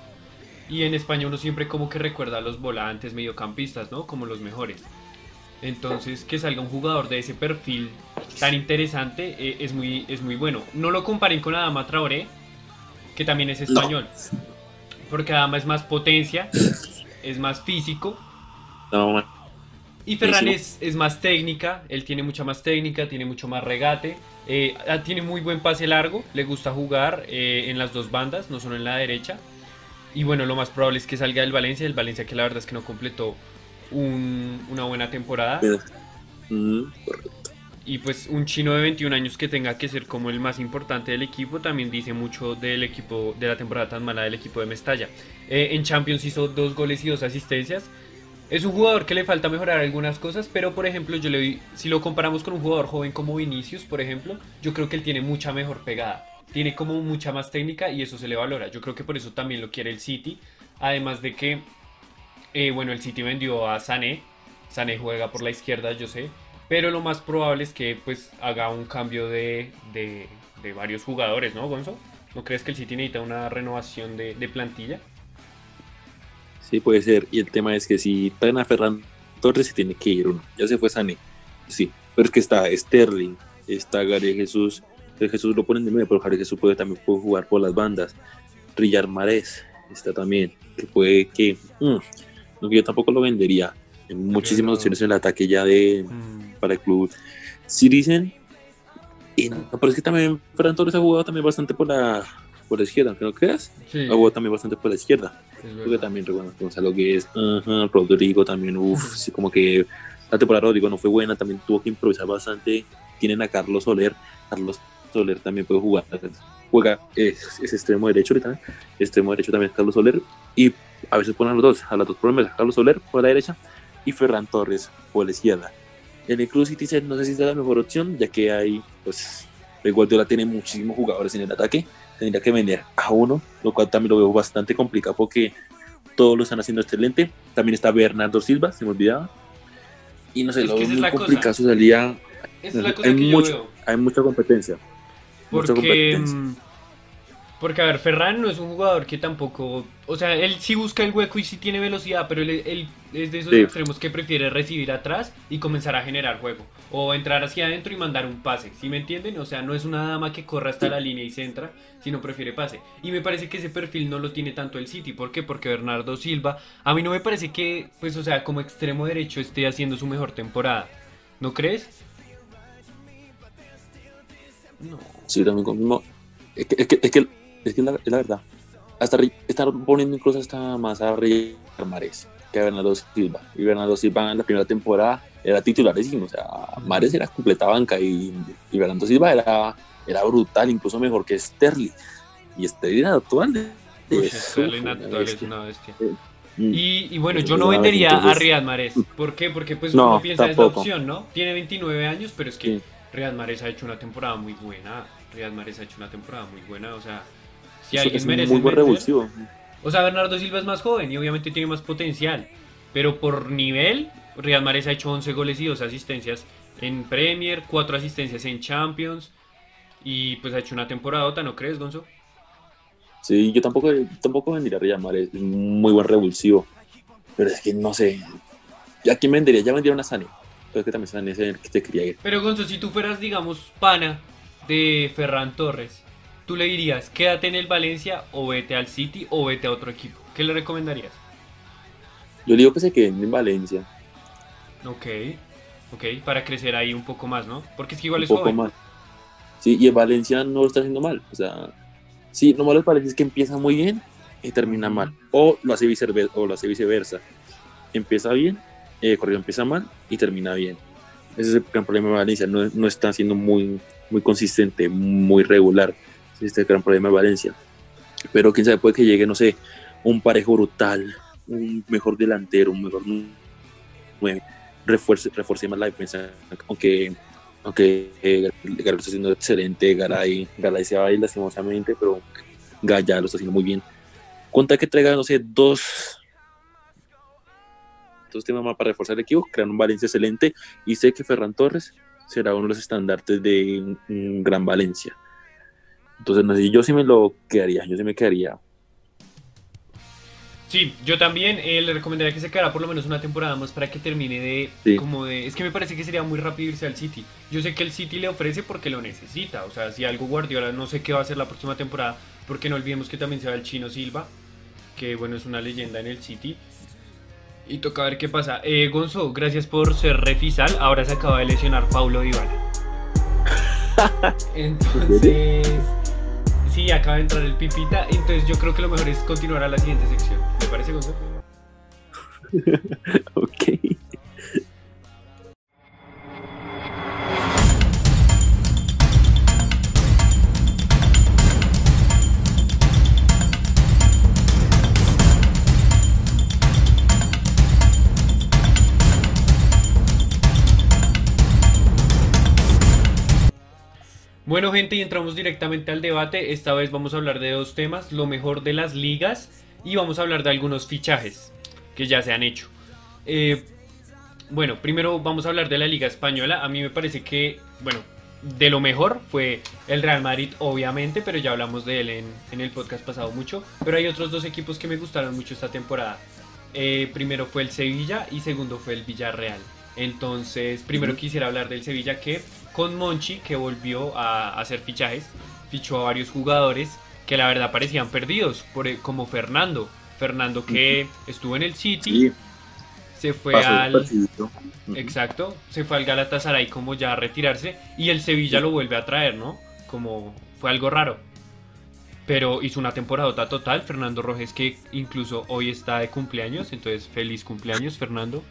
[SPEAKER 1] Y en España uno siempre como que recuerda a los volantes, mediocampistas, ¿no? Como los mejores. Entonces, que salga un jugador de ese perfil tan interesante eh, es, muy, es muy bueno. No lo comparen con Adama Traoré, que también es español. Porque Adama es más potencia, es más físico.
[SPEAKER 2] No.
[SPEAKER 1] Y Ferran es, es más técnica, él tiene mucha más técnica, tiene mucho más regate. eh, ah, tiene muy buen pase largo, le gusta jugar eh, en las dos bandas, no solo en la derecha. Y bueno, lo más probable es que salga del Valencia, el Valencia que la verdad es que no completó un- una buena temporada. Y pues un chino de 21 años que tenga que ser como el más importante del equipo también dice mucho del equipo, de la temporada tan mala del equipo de Mestalla. Eh, en Champions hizo dos goles y dos asistencias. Es un jugador que le falta mejorar algunas cosas, pero por ejemplo, yo le si lo comparamos con un jugador joven como Vinicius, por ejemplo, yo creo que él tiene mucha mejor pegada. Tiene como mucha más técnica y eso se le valora. Yo creo que por eso también lo quiere el City. Además de que, eh, bueno, el City vendió a Sané. Sané juega por la izquierda, yo sé. Pero lo más probable es que pues haga un cambio de, de- de varios jugadores, ¿no, Gonzo? ¿No crees que el City necesita una renovación de, de plantilla?
[SPEAKER 2] Sí, puede ser. Y el tema es que si traen a Ferran Torres, se tiene que ir uno. Ya se fue Sané. Sí, pero es que está Sterling, está Gary Jesús. El Jesús lo ponen de nueve, pero Gary Jesús puede, también puede jugar por las bandas. Riyar Marés está también, que puede que. mm, no, que yo tampoco lo vendería. Hay muchísimas opciones en el ataque ya de para el club Citizen. Y no, pero es que también Ferran Torres ha jugado también bastante por la, por la izquierda, aunque no creas.
[SPEAKER 1] Sí,
[SPEAKER 2] Ha jugado también bastante por la izquierda.
[SPEAKER 1] es
[SPEAKER 2] Creo
[SPEAKER 1] verdad.
[SPEAKER 2] que también recuerdo Gonzalo que es ajá, Rodrigo también, uff, sí, como que la temporada Rodrigo no fue buena, también tuvo que improvisar bastante. Tienen a Carlos Soler, Carlos Soler también puede jugar, juega, es, es extremo derecho ahorita, extremo derecho también es Carlos Soler, y a veces ponen a los dos, a las dos promesas, Carlos Soler por la derecha y Ferran Torres por la izquierda. En el Club Citizen no sé si es la mejor opción, ya que hay, pues, el Guardiola tiene muchísimos jugadores en el ataque, tendría que vender a uno, lo cual también lo veo bastante complicado porque todos lo están haciendo excelente. También está Bernardo Silva, se me olvidaba. Y no sé,
[SPEAKER 1] Es
[SPEAKER 2] lo veo
[SPEAKER 1] es
[SPEAKER 2] muy complicado su salida.
[SPEAKER 1] Es
[SPEAKER 2] hay, mucho- hay mucha competencia. Mucha competencia.
[SPEAKER 1] Porque, a ver, Ferran no es un jugador que tampoco. O sea, él sí busca el hueco y sí tiene velocidad, pero él, él es de esos
[SPEAKER 2] Sí.
[SPEAKER 1] extremos que prefiere recibir atrás y comenzar a generar juego. O entrar hacia adentro y mandar un pase. ¿Sí me entienden? O sea, no es una dama que corra hasta la línea y centra, sino prefiere pase. Y me parece que ese perfil no lo tiene tanto el City. ¿Por qué? Porque Bernardo Silva, a mí no me parece que, pues, o sea, como extremo derecho esté haciendo su mejor temporada. ¿No crees? No.
[SPEAKER 2] Sí, también confirmo. Es que es, que, es, que, es, que la, es la verdad. Hasta están poniendo incluso hasta más a Rey Mares que a Bernardo Silva. Y Bernardo Silva en la primera temporada era titularísimo. O sea, Mares era completa banca y, y Bernardo Silva era era brutal, incluso mejor que Sterling. Y Sterling era actual. es-
[SPEAKER 1] Sterling
[SPEAKER 2] una
[SPEAKER 1] actual es
[SPEAKER 2] bestia.
[SPEAKER 1] una bestia.
[SPEAKER 2] Mm.
[SPEAKER 1] Y, y bueno, yo
[SPEAKER 2] es
[SPEAKER 1] no vendería
[SPEAKER 2] bestia,
[SPEAKER 1] a
[SPEAKER 2] entonces-
[SPEAKER 1] Riyad Mahrez. ¿Por qué? Porque pues
[SPEAKER 2] No,
[SPEAKER 1] uno piensa es la
[SPEAKER 2] tampoco.
[SPEAKER 1] opción, ¿no? Tiene 29 años, pero es que
[SPEAKER 2] Sí.
[SPEAKER 1] Riyad Mahrez ha hecho una temporada muy buena. Riyad Mahrez ha hecho una temporada muy buena, o sea, alguien
[SPEAKER 2] es
[SPEAKER 1] merece
[SPEAKER 2] muy buen revulsivo.
[SPEAKER 1] O sea, Bernardo Silva es más joven y obviamente tiene más potencial. Pero por nivel, Riyad Mahrez ha hecho 11 goles y 2 asistencias en Premier, 4 asistencias en Champions. Y pues ha hecho una temporadota, ¿no crees, Gonzo?
[SPEAKER 2] Sí, yo tampoco, tampoco vendería a Riyad Mahrez, es muy buen revulsivo. Pero es que no sé. ¿A quién vendería? Ya vendría una Sane. Pero es que también Sane es el que te quería ir.
[SPEAKER 1] Pero Gonzo, si tú fueras, digamos, pana de Ferran Torres, ¿tú le dirías quédate en el Valencia o vete al City o vete a otro equipo? ¿Qué le recomendarías?
[SPEAKER 2] Yo digo que se queden en Valencia.
[SPEAKER 1] Ok, ok, para crecer ahí un poco más, ¿no? Porque es que igual
[SPEAKER 2] un
[SPEAKER 1] es
[SPEAKER 2] poco
[SPEAKER 1] joven.
[SPEAKER 2] más. Sí, y en Valencia no lo está haciendo mal. O sea, sí, lo malo Valencia es que empieza muy bien y termina mal. O lo hace viceversa. O lo hace viceversa. Empieza bien, eh, corrido empieza mal y termina bien. Ese es el gran problema de Valencia. No, no está siendo muy, muy consistente, muy regular. Ese es el gran problema de Valencia. Pero quién sabe, puede que llegue, no sé, un parejo brutal, un mejor delantero, un mejor refuerce, refuerce más la defensa, aunque aunque eh, Garay está haciendo excelente, Garay, Garay se va a ir lastimosamente, pero Gaya lo está haciendo muy bien. Cuenta que traiga, no sé, dos, dos temas más para reforzar el equipo, crear un Valencia excelente, y sé que Ferran Torres será uno de los estandartes de un gran Valencia. Entonces, no sé, yo sí me lo quedaría, yo sí me quedaría.
[SPEAKER 1] Sí, yo también eh, le recomendaría que se quedara por lo menos una temporada más para que termine de
[SPEAKER 2] Sí.
[SPEAKER 1] como de es que me parece que sería muy rápido irse al City. Yo sé que el City le ofrece porque lo necesita, o sea, si algo Guardiola no sé qué va a hacer la próxima temporada, porque no olvidemos que también se va el Chino Silva, que bueno, es una leyenda en el City. Y toca ver qué pasa. Eh, Gonzo, gracias por ser refisal. Ahora se acaba de lesionar Paulo Dybala. Entonces, sí, acaba de entrar el pipita. Entonces yo creo que lo mejor es continuar a la siguiente sección. ¿Me parece, Gonzo?
[SPEAKER 2] Ok.
[SPEAKER 1] Bueno, gente, y entramos directamente al debate. Esta vez vamos a hablar de dos temas: lo mejor de las ligas y vamos a hablar de algunos fichajes que ya se han hecho. Eh, bueno, primero vamos a hablar de la Liga Española. A mí me parece que, bueno, de lo mejor fue el Real Madrid, obviamente, pero ya hablamos de él en, en el podcast pasado mucho. Pero hay otros dos equipos que me gustaron mucho esta temporada. Eh, primero fue el Sevilla y segundo fue el Villarreal. Entonces, primero quisiera hablar del Sevilla que con Monchi, que volvió a hacer fichajes, fichó a varios jugadores que la verdad parecían perdidos, por, e- como Fernando. Fernando que estuvo en el City,
[SPEAKER 2] Sí,
[SPEAKER 1] se fue al... Exacto, se fue al Galatasaray como ya a retirarse y el Sevilla lo vuelve a traer, ¿no? Como fue algo raro. Pero hizo una temporada total, Fernando Rojes que incluso hoy está de cumpleaños, entonces feliz cumpleaños Fernando.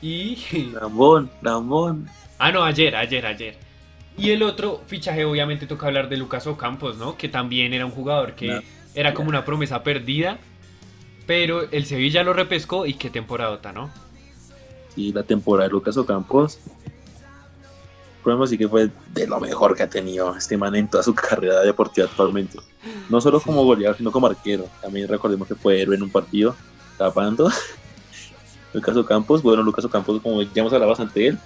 [SPEAKER 1] Y...
[SPEAKER 2] Ramón, Ramón.
[SPEAKER 1] Ah, no, ayer, ayer, ayer. Y el otro fichaje obviamente toca hablar de Lucas Ocampos, ¿no? Que también era un jugador que
[SPEAKER 2] No.
[SPEAKER 1] era como una promesa perdida, pero el Sevilla lo repescó y qué temporadota, ¿no?
[SPEAKER 2] y la temporada de Lucas Ocampos, podemos decir que fue de lo mejor que ha tenido este man en toda su carrera deportiva actualmente. No solo como goleador, sino como arquero. También recordemos que fue héroe en un partido, tapando. Lucas Ocampos, bueno, Lucas Ocampos, como ya hemos hablado bastante de él,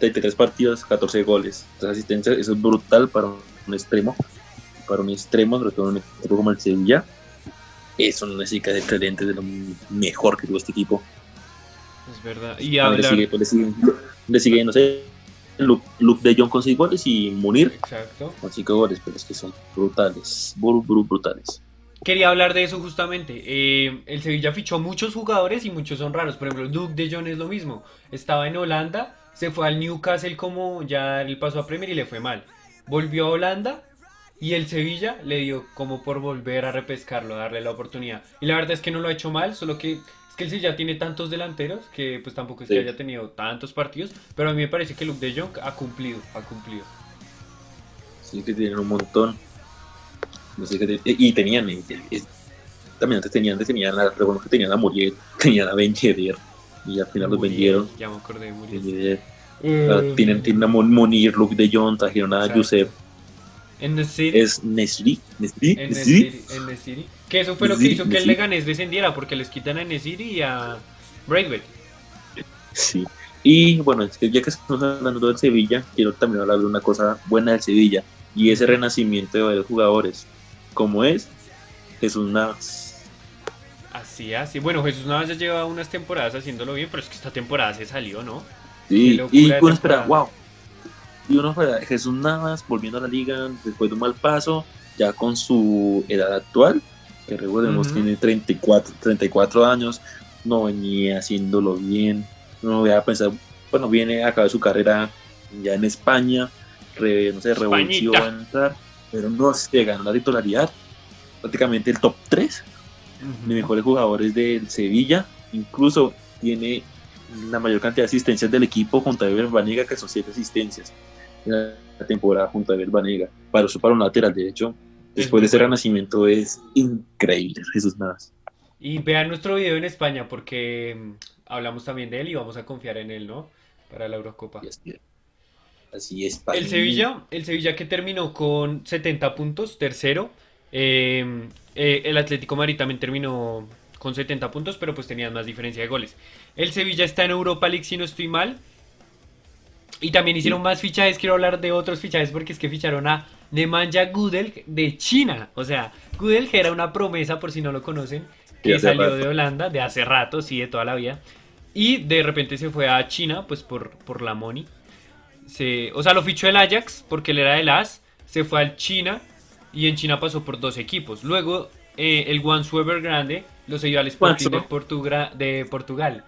[SPEAKER 2] 33 partidos, 14 goles, 3 asistencias, eso es brutal para un extremo, para un extremo, sobre todo en un equipo como el Sevilla. Es una chica excelente, de lo mejor que tuvo este equipo.
[SPEAKER 1] Es verdad. Y
[SPEAKER 2] Ah, Le
[SPEAKER 1] hablar...
[SPEAKER 2] sigue, pues, le sigue, le sigue, no sé, Luke, Luke de Jong con 6 goles y Munir
[SPEAKER 1] Exacto.
[SPEAKER 2] con 5 goles, pero es que son brutales, bru- bru- brutales.
[SPEAKER 1] Quería hablar de eso justamente. Eh, el Sevilla fichó muchos jugadores y muchos son raros. Por ejemplo, Duke de Jong es lo mismo. Estaba en Holanda, se fue al Newcastle como ya el paso a Premier y le fue mal. Volvió a Holanda y el Sevilla le dio como por volver a repescarlo, a darle la oportunidad. Y la verdad es que no lo ha hecho mal, solo que es que el Sevilla tiene tantos delanteros que pues tampoco es que haya tenido tantos partidos. Pero a mí me parece que Luke de Jong ha cumplido, ha cumplido.
[SPEAKER 2] Sí, que tienen un montón. No sé qué te- y tenían, también antes tenían, antes tenían, a, que tenían a Muriel, tenían a Ben y al final los vendieron.
[SPEAKER 1] Ya me acordé de Muriel. Eh,
[SPEAKER 2] Ah, tienen, tienen a Mon- Monir, Luke de Jong, trajeron a. Josep,
[SPEAKER 1] En the City.
[SPEAKER 2] es Nesri, Nesri,
[SPEAKER 1] En City. Que eso fue lo que hizo que el. Leganés descendiera, porque les quitan a Nesiri y a Braithwaite.
[SPEAKER 2] Sí. Y bueno, ya que estamos hablando del Sevilla, quiero también hablar de una cosa buena del Sevilla y ese renacimiento de varios jugadores, como es Jesús Navas.
[SPEAKER 1] Así, así. Bueno, Jesús Navas ya lleva unas temporadas haciéndolo bien, pero es que esta temporada se salió, ¿no?
[SPEAKER 2] Sí, y uno espera, wow. Y uno espera, Jesús Navas volviendo a la liga después de un mal paso, ya con su edad actual, que recordemos
[SPEAKER 1] Ujú.
[SPEAKER 2] tiene 34, 34 años, no venía haciéndolo bien, no voy a pensar, bueno, viene a acabar su carrera ya en España, re- no sé, revolución
[SPEAKER 1] Españita.
[SPEAKER 2] a entrar, pero no se ganó la titularidad, prácticamente el top 3 de mejores jugadores del Sevilla, incluso tiene la mayor cantidad de asistencias del equipo junto a Ever Banega, que son 7 asistencias en la temporada junto a Ever Banega. Para su para un lateral, de hecho, después de ese renacimiento es increíble, Jesús Navas.
[SPEAKER 1] Y vean nuestro video en España, porque mm, hablamos también de él y vamos a confiar en él, ¿no? Para la Eurocopa.
[SPEAKER 2] Así es.
[SPEAKER 1] El. Sevilla, el Sevilla que terminó con 70 puntos, tercero. Eh, eh, el Atlético Madrid también terminó con 70 puntos, pero pues tenían más diferencia de goles. El Sevilla está en Europa League, si no estoy mal. Y también hicieron más fichajes. Quiero hablar de otros fichajes porque es que ficharon a Nemanja Gudel de China. O sea, Gudel era una promesa, por si no lo conocen, que salió
[SPEAKER 2] rato.
[SPEAKER 1] de Holanda, de hace rato, sí, de toda la vida. Y de repente se fue a China, pues por, por la money. Se, o sea, lo fichó el Ajax porque él era del AS. Se fue al China y en China pasó por dos equipos. Luego eh, el Guangzhou Evergrande lo siguió al Sporting de. Portugra- de Portugal.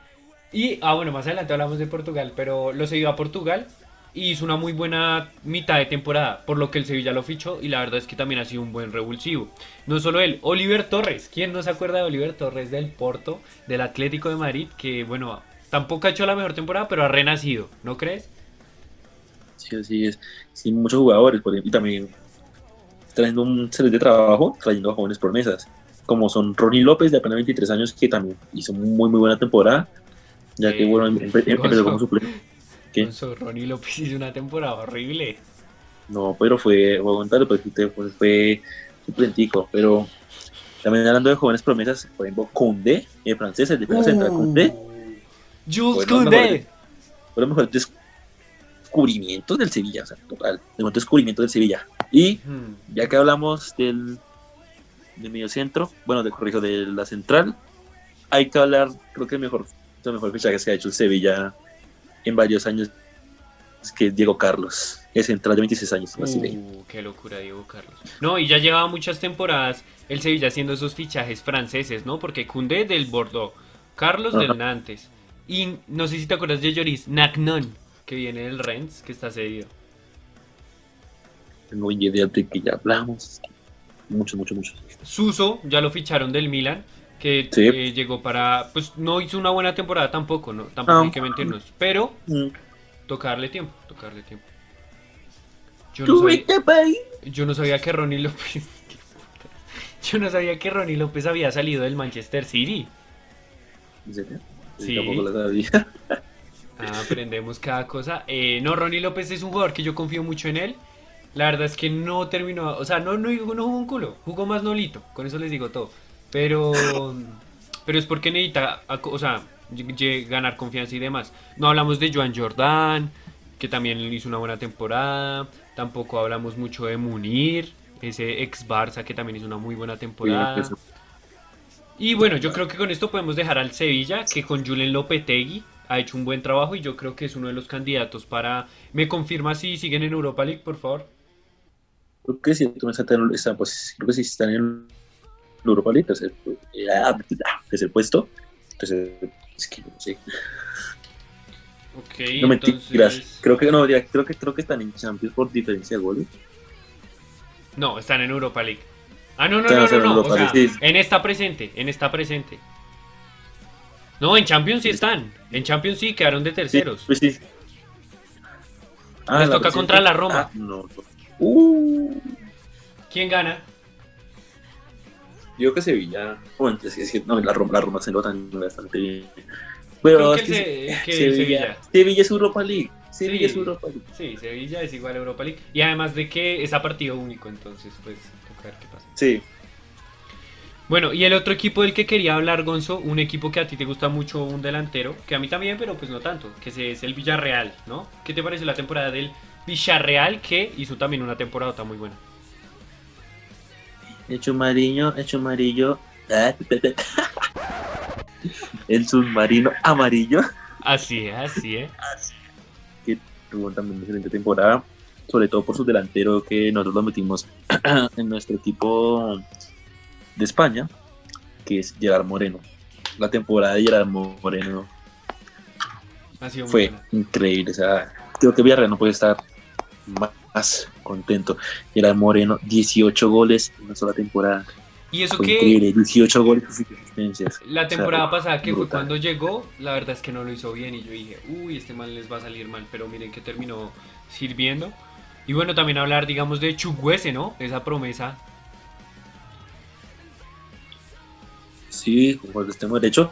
[SPEAKER 1] Y, ah, bueno, más adelante hablamos de Portugal, pero lo siguió a Portugal y hizo una muy buena mitad de temporada, por lo que el Sevilla lo fichó y la verdad es que también ha sido un buen revulsivo. No solo él, Oliver Torres. ¿Quién no se acuerda de Oliver Torres del Porto, del Atlético de Madrid? Que, bueno, tampoco ha hecho la mejor temporada, pero ha renacido, ¿no crees?
[SPEAKER 2] Sí, así es. Sí, muchos jugadores, por ejemplo, y también trayendo un excelente trabajo, trayendo a jóvenes promesas, como son Ronnie López, de apenas 23 años, que también hizo muy, muy buena temporada, ya que,
[SPEAKER 1] Eh,
[SPEAKER 2] bueno, empe- empe- empezó
[SPEAKER 1] Gonzo.
[SPEAKER 2] como suplente.
[SPEAKER 1] Ronnie López hizo una temporada horrible.
[SPEAKER 2] No, pero fue, voy a contarlo, pues, usted, pues, fue suplentico, pero también hablando de jóvenes promesas, por ejemplo, Koundé, el francés, el defensa central Koundé,
[SPEAKER 1] Jules Koundé.
[SPEAKER 2] fue los mejores descubrimientos del Sevilla, o sea, total, los mejores descubrimientos del Sevilla. Y ya que hablamos del, del medio centro, bueno, de corrijo, de la central, hay que hablar, creo que el mejor, los mejores fichajes que ha hecho el Sevilla en varios años, es que es Diego Carlos, es central de 26 años.
[SPEAKER 1] Uh, qué locura, Diego Carlos. No, y ya llevaba muchas temporadas el Sevilla haciendo esos fichajes franceses, ¿no? Porque Koundé del Bordeaux, Carlos del
[SPEAKER 2] Ajá.
[SPEAKER 1] Nantes. Y no sé si te acuerdas de Lloris, Nagnon, que viene del Rennes, que está cedido.
[SPEAKER 2] Idea de que ya hablamos. Muchos, muchos, muchos.
[SPEAKER 1] Suso, ya lo ficharon del Milan, que
[SPEAKER 2] Sí.
[SPEAKER 1] eh, llegó para... Pues no hizo una buena temporada tampoco, ¿no? Tampoco
[SPEAKER 2] No.
[SPEAKER 1] hay que mentirnos. Pero
[SPEAKER 2] Mm.
[SPEAKER 1] toca darle tiempo, toca darle tiempo. Yo no, sabía, yo no sabía que Ronnie López... Yo no sabía que Ronnie López había salido del Manchester City.
[SPEAKER 2] ¿En serio?
[SPEAKER 1] Sí.
[SPEAKER 2] Tampoco lo sabía.
[SPEAKER 1] Ah, aprendemos cada cosa. Eh, no, Ronnie López es un jugador que yo confío mucho en él. La verdad es que no terminó, o sea, no, no, no jugó un culo, jugó más Nolito, con eso les digo todo. Pero, pero es porque necesita, o sea, ganar confianza y demás. No hablamos de Joan Jordan, que también hizo una buena temporada. Tampoco hablamos mucho de Munir, ese ex Barça que también hizo una muy buena temporada. Y bueno, yo creo que con esto podemos dejar al Sevilla, que con Julen Lopetegui ha hecho un buen trabajo y yo creo que es uno de los candidatos para... ¿Me confirma si siguen en Europa League, por favor?
[SPEAKER 2] Creo que sí, tú me estás en- están, pues, creo que sí están en Europa League, tercer, eh, ah, tercer puesto. Entonces, es que no sé.
[SPEAKER 1] Ok,
[SPEAKER 2] No mentiras.
[SPEAKER 1] entonces...
[SPEAKER 2] Creo que no, ya- creo que creo que están en Champions por diferencia de goles.
[SPEAKER 1] No, están en Europa League. Ah, no, no, no,
[SPEAKER 2] en
[SPEAKER 1] no, no.
[SPEAKER 2] Europa
[SPEAKER 1] O sea,
[SPEAKER 2] League, sí.
[SPEAKER 1] en esta presente, en esta presente. No, en Champions sí están. En Champions sí quedaron de
[SPEAKER 2] Sí,
[SPEAKER 1] terceros.
[SPEAKER 2] pues sí. Ah,
[SPEAKER 1] Les toca
[SPEAKER 2] presente-
[SPEAKER 1] contra la Roma.
[SPEAKER 2] Ah, no, Uh,
[SPEAKER 1] ¿Quién gana?
[SPEAKER 2] yo que Sevilla. Bueno, es que, es que no, la Roma, la Roma se lo tan bastante bien.
[SPEAKER 1] Que
[SPEAKER 2] es que
[SPEAKER 1] el Se- que
[SPEAKER 2] Sevilla,
[SPEAKER 1] Sevilla.
[SPEAKER 2] Sevilla es Europa League. Sevilla
[SPEAKER 1] Sí.
[SPEAKER 2] es Europa League.
[SPEAKER 1] Sí, Sevilla es igual a Europa League. Y además de que es a partido único, entonces pues toca ver qué pasa.
[SPEAKER 2] Sí.
[SPEAKER 1] Bueno, y el otro equipo del que quería hablar, Gonzo, un equipo que a ti te gusta mucho, un delantero, que a mí también, pero pues no tanto, que es el Villarreal, ¿no? ¿Qué te parece la temporada del Villarreal que hizo también una temporada muy buena?
[SPEAKER 2] Hecho amarillo, hecho amarillo. Ah, pe. El submarino amarillo.
[SPEAKER 1] Así es, así es.
[SPEAKER 2] tuvo también una excelente temporada, sobre todo por su delantero que nosotros lo metimos en nuestro equipo de España, que es Gerard Moreno. La temporada de Gerard Moreno
[SPEAKER 1] Ha sido muy
[SPEAKER 2] fue
[SPEAKER 1] buena.
[SPEAKER 2] increíble. O sea, creo que Villarreal no puede estar más contento. Gerard Moreno, 18 goles en una sola temporada.
[SPEAKER 1] Y eso
[SPEAKER 2] Fue
[SPEAKER 1] que
[SPEAKER 2] increíble, 18 goles y asistencias.
[SPEAKER 1] la
[SPEAKER 2] O sea,
[SPEAKER 1] temporada pasada, que fue
[SPEAKER 2] brutal.
[SPEAKER 1] cuando llegó, la verdad es que no lo hizo bien y yo dije, uy, este mal les va a salir mal, pero miren que terminó sirviendo. Y bueno, también hablar, digamos, de Chukwese, ¿no? Esa promesa.
[SPEAKER 2] Sí, por el extremo derecho.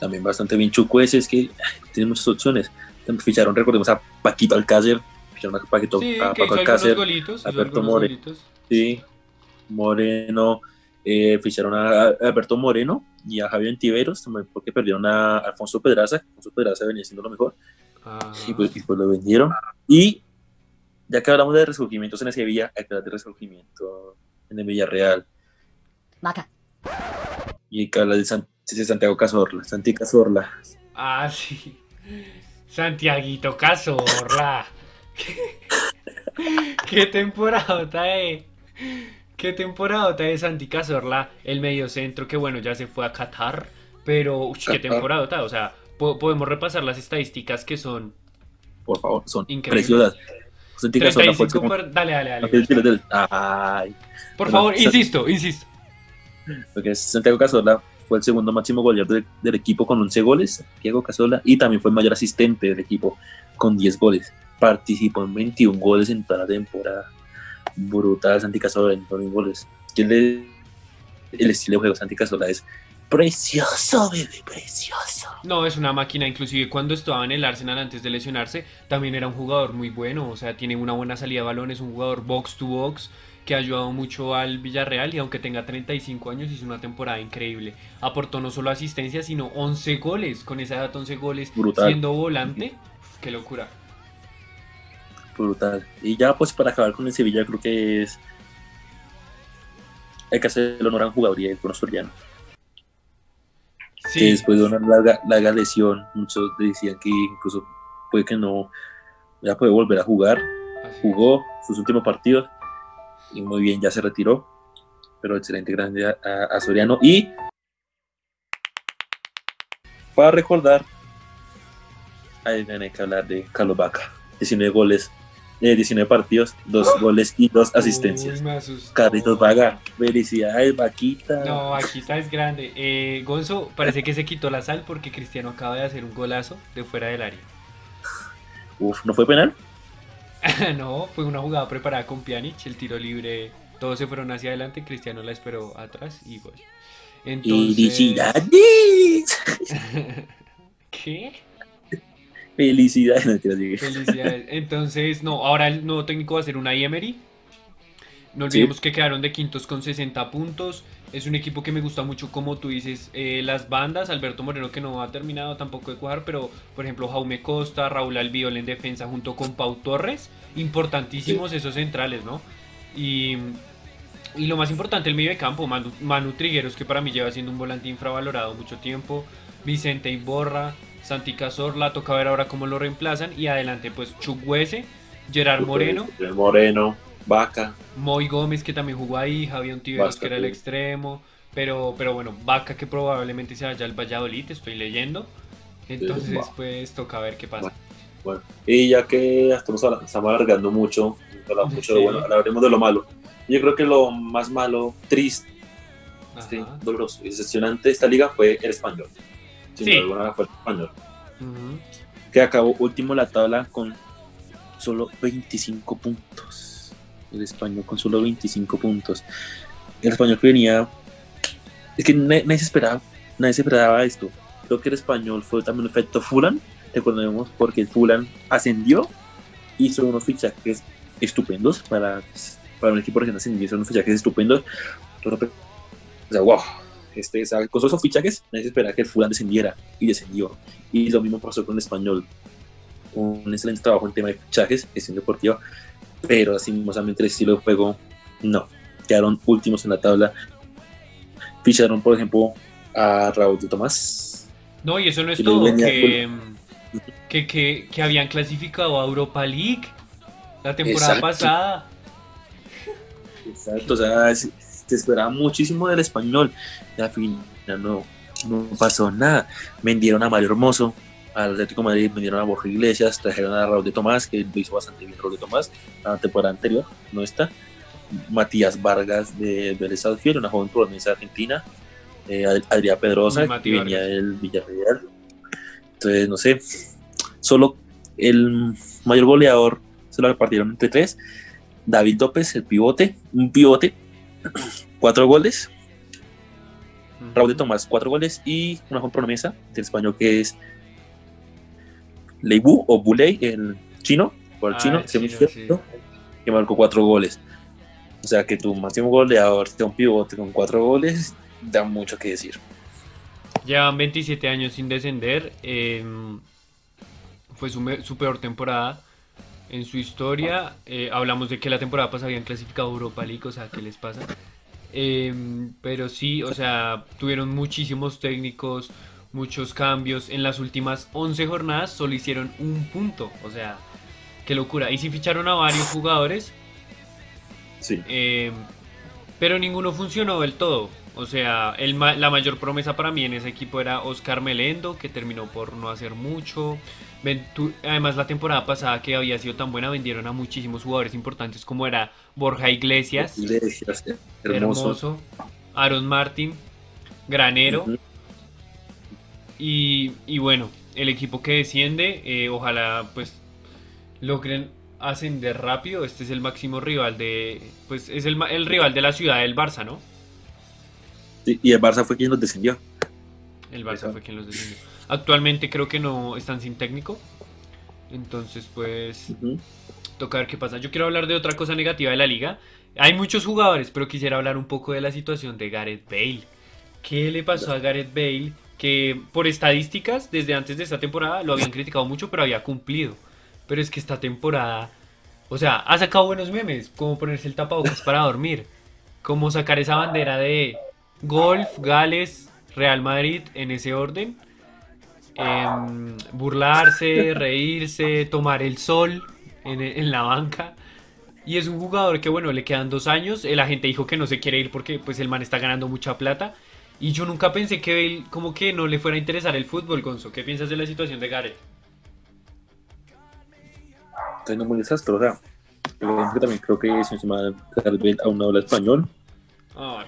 [SPEAKER 2] También bastante bien Chukwueze, es que ay, tiene muchas opciones. También ficharon, recordemos a Paquito Alcácer, ficharon a Paquito,
[SPEAKER 1] Sí,
[SPEAKER 2] a
[SPEAKER 1] que
[SPEAKER 2] Paco Alcácer,
[SPEAKER 1] golitos.
[SPEAKER 2] Alberto
[SPEAKER 1] algunos
[SPEAKER 2] More.
[SPEAKER 1] golitos.
[SPEAKER 2] sí, Moreno, eh, ficharon a, Alberto Moreno y a Javier Tiveros, también porque perdieron a Alfonso Pedraza, Alfonso Pedraza venía siendo lo mejor,
[SPEAKER 1] Ah,
[SPEAKER 2] y pues, y pues lo vendieron. Y ya que hablamos de resurgimientos en Sevilla, hay que hablar de resurgimiento en el Villarreal.
[SPEAKER 6] Vaca.
[SPEAKER 2] Y que hablar de, San- de Santiago Cazorla, Santi Cazorla.
[SPEAKER 1] ah, sí. Santiaguito Cazorla. Qué temporada de. Qué temporada de Santi Cazorla, el mediocentro que bueno, ya se fue a Qatar, pero uy, qué temporada, o sea, po- podemos repasar las estadísticas que son
[SPEAKER 2] por favor, son
[SPEAKER 1] Increíble.
[SPEAKER 2] preciosas. Santi Cazorla fue el
[SPEAKER 1] 35
[SPEAKER 2] segundo-
[SPEAKER 1] par- Dale, dale, dale.
[SPEAKER 2] Dile, dile. Ay,
[SPEAKER 1] Por
[SPEAKER 2] Bueno,
[SPEAKER 1] favor, insisto, insisto.
[SPEAKER 2] porque Santiago Cazorla fue el segundo máximo goleador del, del equipo con 11 goles, Santiago Cazorla, y también fue el mayor asistente del equipo con 10 goles. Participó en 21 goles en toda la temporada. Brutal Santi Cazorla en 21 goles. El, estilo de juego de Santi Cazorla es precioso, bebé, precioso.
[SPEAKER 1] No, es una máquina, inclusive cuando estaba en el Arsenal antes de lesionarse, también era un jugador muy bueno, o sea, tiene una buena salida de balón, es un jugador box to box que ha ayudado mucho al Villarreal y aunque tenga 35 años hizo una temporada increíble. Aportó no solo asistencia, sino 11 goles, con esa edad 11 goles
[SPEAKER 2] Brutal.
[SPEAKER 1] siendo volante. Qué locura.
[SPEAKER 2] Brutal. Y ya pues para acabar con el Sevilla creo que es... Hay que hacer el honor a un jugador y el Soriano. que
[SPEAKER 1] Sí,
[SPEAKER 2] después de una larga, larga lesión, muchos decían que incluso puede que no ya puede volver a jugar.
[SPEAKER 1] así es.
[SPEAKER 2] Jugó sus últimos partidos y muy bien, ya se retiró. Pero excelente, grande a, a- a Soriano. Y para recordar, hay que hablar de Carlos Vaca. 19 goles, eh, 19 partidos, 2 goles y 2 asistencias.
[SPEAKER 1] Uy.
[SPEAKER 2] Carlitos Vaga, felicidades, Vaquita.
[SPEAKER 1] No, aquí está es grande. Eh, Gonzo parece que se quitó la sal porque Cristiano acaba de hacer un golazo de fuera del área.
[SPEAKER 2] Uf, ¿no fue penal?
[SPEAKER 1] no, fue una jugada preparada con Pjanic, el tiro libre, todos se fueron hacia adelante, Cristiano la esperó atrás y gol. Entonces,
[SPEAKER 2] ¡Felicidades!
[SPEAKER 1] ¿Qué?
[SPEAKER 2] Felicidades, no.
[SPEAKER 1] Entonces, no, ahora el nuevo técnico va a ser una Emery. No olvidemos que quedaron de quintos con 60 puntos. Es un equipo que me gusta mucho, como tú dices, eh, las bandas. Alberto Moreno, que no ha terminado tampoco de cuajar, pero por ejemplo, Jaume Costa, Raúl Albiol en defensa junto con Pau Torres. Importantísimos esos centrales, ¿no? Y, y lo más importante, el medio de campo, Manu, Manu Trigueros, que para mí lleva siendo un volante infravalorado mucho tiempo. Vicente Iborra, Santi Cazorla, toca ver ahora cómo lo reemplazan. Y adelante, pues Chukwese, Gerard Moreno,
[SPEAKER 2] Moreno, Vaca.
[SPEAKER 1] Moy Gómez, que también jugó ahí, Javier Ontiveros, que era el extremo. Pero, pero bueno, Vaca, que probablemente se vaya al Valladolid, estoy leyendo. Entonces,
[SPEAKER 2] va.
[SPEAKER 1] pues toca ver qué pasa.
[SPEAKER 2] Bueno, y ya que estamos, estamos alargando mucho, hablamos mucho de
[SPEAKER 1] Sí.
[SPEAKER 2] bueno, hablemos de lo malo. Yo creo que lo más malo, triste,
[SPEAKER 1] Ajá.
[SPEAKER 2] doloroso y decepcionante de esta liga fue el español. Sin
[SPEAKER 1] Sí.
[SPEAKER 2] duda alguna fue el español.
[SPEAKER 1] Ujú.
[SPEAKER 2] Que acabó último la tabla con solo 25 puntos. el español con solo 25 puntos. El español que venía, es que nadie, se esperaba, nadie se esperaba esto. Creo que el español fue también un efecto Fulan, recordemos porque el Fulan ascendió, hizo unos fichajes estupendos para, para un equipo recién ascendido, hizo unos fichajes estupendos. O sea, wow, este, o sea, con esos fichajes nadie esperaba que el Fulan descendiera y descendió. Y lo mismo pasó con el español. Un excelente trabajo en tema de fichajes, gestión deportiva, pero lastimosamente el estilo de juego no. Quedaron últimos en la tabla. Ficharon, por ejemplo, a Raúl de Tomás.
[SPEAKER 1] No, y eso no es todo, que, que, que, que habían clasificado a Europa League la temporada
[SPEAKER 2] Exacto.
[SPEAKER 1] pasada.
[SPEAKER 2] Exacto, o sea, es- se esperaba muchísimo del español. Y al final no, no pasó nada. Vendieron a Mario Hermoso, al Atlético de Madrid, vendieron a Borja Iglesias, trajeron a Raúl de Tomás, que lo hizo bastante bien Raúl de Tomás, la temporada anterior, no está. Matías Vargas de Vélez Sarsfield, una joven promesa argentina. Eh, Ad- Adrián Pedrosa,
[SPEAKER 1] Mati
[SPEAKER 2] que venía
[SPEAKER 1] Vargas.
[SPEAKER 2] del Villarreal. Entonces, no sé, solo el mayor goleador se lo repartieron entre tres. David López, el pivote, un pivote, cuatro goles. Raúl de Tomás, cuatro goles. Y una joven promesa del español que es Leibu o Buley, el chino, o el
[SPEAKER 1] Ah,
[SPEAKER 2] chino,
[SPEAKER 1] el chino,
[SPEAKER 2] izquierdo, que marcó cuatro goles. O sea que tu máximo goleador sea un pivote con cuatro goles, da mucho que decir.
[SPEAKER 1] Llevan 27 años sin descender. eh, fue su peor temporada en su historia. eh, hablamos de que la temporada pasada habían clasificado Europa League, o sea, ¿qué les pasa? Eh, pero sí, o sea, tuvieron muchísimos técnicos, muchos cambios. En las últimas 11 jornadas solo hicieron un punto, o sea, qué locura. Y sí ficharon a varios jugadores,
[SPEAKER 2] Sí.
[SPEAKER 1] eh, pero ninguno funcionó del todo. O sea, el ma- la mayor promesa para mí en ese equipo era Oscar Melendo, que terminó por no hacer mucho. Además, la temporada pasada que había sido tan buena, vendieron a muchísimos jugadores importantes como era Borja Iglesias,
[SPEAKER 2] Iglesias, hermoso.
[SPEAKER 1] Hermoso, Aaron Martin, Granero. Y, y bueno, el equipo que desciende, eh, ojalá pues logren ascender rápido. Este es el máximo rival de, pues es el, el rival de la ciudad del Barça, ¿no?
[SPEAKER 2] Sí, Y el Barça fue quien los descendió.
[SPEAKER 1] El Barça fue quien los descendió. Actualmente creo que no están sin técnico. Entonces pues
[SPEAKER 2] Ujú.
[SPEAKER 1] toca ver qué pasa. Yo quiero hablar de otra cosa negativa de la liga. Hay muchos jugadores, pero quisiera hablar un poco de la situación de Gareth Bale. ¿Qué le pasó a Gareth Bale? Que por estadísticas, desde antes de esta temporada lo habían criticado mucho, pero había cumplido. Pero es que esta temporada, o sea, ha sacado buenos memes, como ponerse el tapabocas para dormir, como sacar esa bandera de golf, Gales, Real Madrid en ese orden, em, burlarse, reírse, tomar el sol en, en la banca. Y es un jugador que, bueno, le quedan dos años. La gente dijo que no se quiere ir porque pues el man está ganando mucha plata. Y yo nunca pensé que Bale como que no le fuera a interesar el fútbol, Gonzo. ¿Qué piensas de la situación de Gareth?
[SPEAKER 2] No muy desastrosa. También creo que si llama Gareth Bale aún no habla español.
[SPEAKER 1] Ay,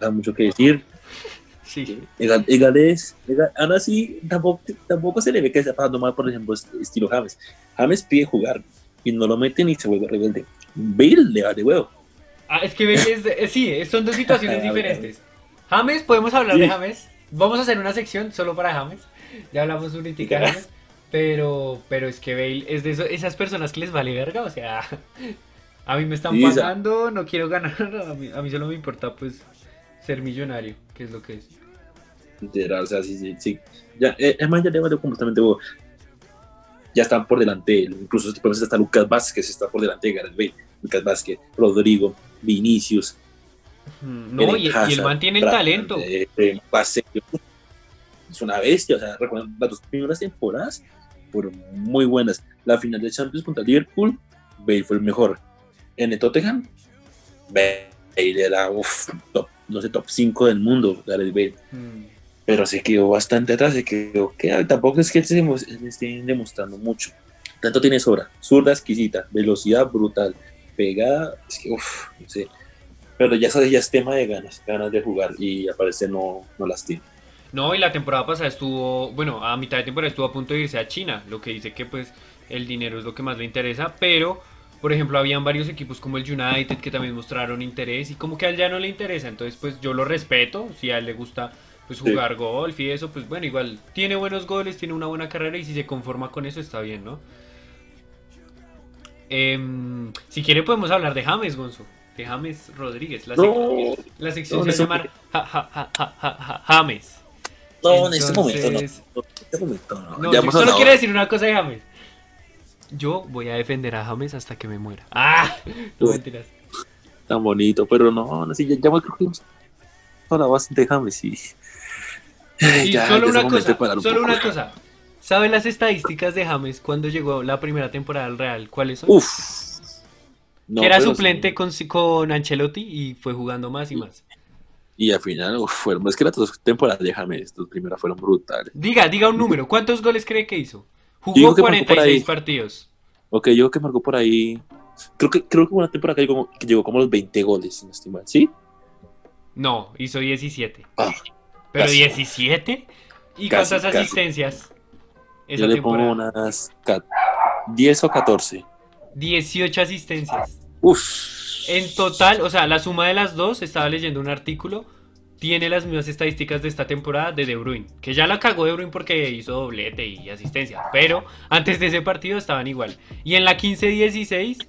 [SPEAKER 2] Da mucho que decir.
[SPEAKER 1] Sí.
[SPEAKER 2] Egal, Egal es, Egal- aún así tampoco, tampoco se le ve que está pasando mal, por ejemplo, est- estilo James. James pide jugar y no lo meten y se vuelve rebelde. Bale le va de huevo.
[SPEAKER 1] Ah, es que Bale es, eh, sí, son dos situaciones diferentes. James, podemos hablar de. James. Vamos a hacer una sección solo para James. Ya hablamos un de James. Pero, pero es que Bale es de eso- esas personas que les vale verga. O sea, a mí me están
[SPEAKER 2] Sí, esa-
[SPEAKER 1] pagando, no quiero ganar. A mí, a mí solo me importa, pues, ser millonario, que es lo que es.
[SPEAKER 2] Literal, o sea, sí, sí, sí. Ya, eh, es más, ya le valió completamente huevo. Ya están por delante, incluso podemos hasta Lucas Vázquez está por delante de Gareth Bale. Lucas Vázquez, Rodrigo, Vinicius.
[SPEAKER 1] Mm, No, y, y el
[SPEAKER 2] Hazard,
[SPEAKER 1] man tiene el talento.
[SPEAKER 2] eh, eh, es una bestia, o sea, recuerden las dos primeras temporadas fueron muy buenas. La final de Champions contra Liverpool, Bale fue el mejor. En el Tottenham, Bale era, uff, top, no sé, top 5 del mundo, Gareth Bale.
[SPEAKER 1] Mm.
[SPEAKER 2] Pero se quedó bastante atrás, se quedó, que tampoco es que se le estén demostrando mucho. Tanto tiene sobra, zurda exquisita, velocidad brutal, pegada, es que, uff, no sé. Pero ya sabes, ya es tema de ganas, ganas de jugar y aparece no, no las tiene.
[SPEAKER 1] No, y la temporada pasada estuvo, bueno, a mitad de temporada estuvo a punto de irse a China, lo que dice que pues el dinero es lo que más le interesa, pero por ejemplo, habían varios equipos como el United que también mostraron interés y como que a él ya no le interesa, entonces pues yo lo respeto, si a él le gusta pues
[SPEAKER 2] Sí.
[SPEAKER 1] jugar golf y eso, pues bueno, igual tiene buenos goles, tiene una buena carrera y si se conforma con eso está bien, ¿no? Em, si quiere podemos hablar de James, Gonzo, de James Rodríguez, la, sec-
[SPEAKER 2] No,
[SPEAKER 1] la sección
[SPEAKER 2] no,
[SPEAKER 1] se llama Ja- Ja- Ja- Ja- Ja- Ja- James.
[SPEAKER 2] no, en este momento no.
[SPEAKER 1] Entonces-
[SPEAKER 2] En este momento no.
[SPEAKER 1] Yo solo quiero decir una cosa de James. Yo voy a defender a James hasta que me muera. ¡Ah! No
[SPEAKER 2] Uf.
[SPEAKER 1] mentiras.
[SPEAKER 2] Tan bonito, pero no, no sé, ya, ya creo que bastante de James y...
[SPEAKER 1] Y
[SPEAKER 2] ya,
[SPEAKER 1] solo una cosa,
[SPEAKER 2] un
[SPEAKER 1] solo
[SPEAKER 2] poco.
[SPEAKER 1] una cosa. ¿Sabe las estadísticas de James cuando llegó la primera temporada al Real? ¿Cuáles son?
[SPEAKER 2] Uf. No,
[SPEAKER 1] que era suplente
[SPEAKER 2] sí.
[SPEAKER 1] con, con Ancelotti y fue jugando más y más.
[SPEAKER 2] Y al final, uf, fueron, es que las dos temporadas de James, las primeras fueron brutales.
[SPEAKER 1] Diga, diga un número. ¿Cuántos goles cree que hizo? Jugó
[SPEAKER 2] digo que marcó por
[SPEAKER 1] 46
[SPEAKER 2] ahí.
[SPEAKER 1] partidos.
[SPEAKER 2] Ok, yo creo que marcó por ahí. Creo que, creo que una temporada que llegó, que llegó como a los 20 goles, si no estoy mal, ¿sí?
[SPEAKER 1] No, hizo 17.
[SPEAKER 2] Ah,
[SPEAKER 1] ¿Pero
[SPEAKER 2] casi.
[SPEAKER 1] 17? ¿Y
[SPEAKER 2] Casi,
[SPEAKER 1] cuántas asistencias? Esa
[SPEAKER 2] yo le
[SPEAKER 1] temporada.
[SPEAKER 2] pongo unas ca- 10 o 14.
[SPEAKER 1] 18 asistencias.
[SPEAKER 2] Uf.
[SPEAKER 1] En total, o sea, la suma de las dos, estaba leyendo un artículo, tiene las mismas estadísticas de esta temporada de De Bruyne, que ya la cagó De Bruyne porque hizo doblete y asistencia, pero antes de ese partido estaban igual. Y en la 15-16,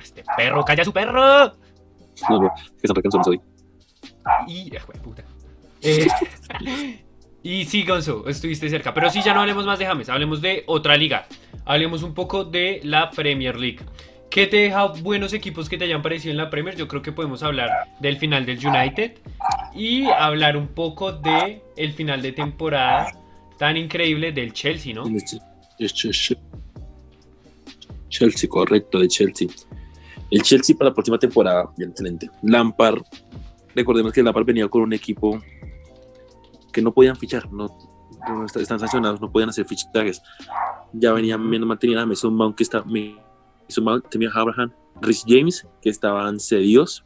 [SPEAKER 1] este perro, calla su perro.
[SPEAKER 2] No, no, que pequeños hoy.
[SPEAKER 1] Y, ah, puta. Eh, y sí, Gonzo, estuviste cerca. Pero sí, ya no hablemos más de James, hablemos de otra liga. Hablemos un poco de la Premier League. ¿Qué te deja buenos equipos que te hayan parecido en la Premier? Yo creo que podemos hablar del final del United y hablar un poco de el final de temporada tan increíble del Chelsea, ¿no?
[SPEAKER 2] Chelsea. Correcto, de Chelsea. El Chelsea para la próxima temporada, bien excelente. Lampard, recordemos que Lampard venía con un equipo que no podían fichar, no, no est- están sancionados, no podían hacer fichajes. Ya venían menos mantenida Mason Mount, que está, Mount, tenía Abraham, Rhys James, que estaban cedidos,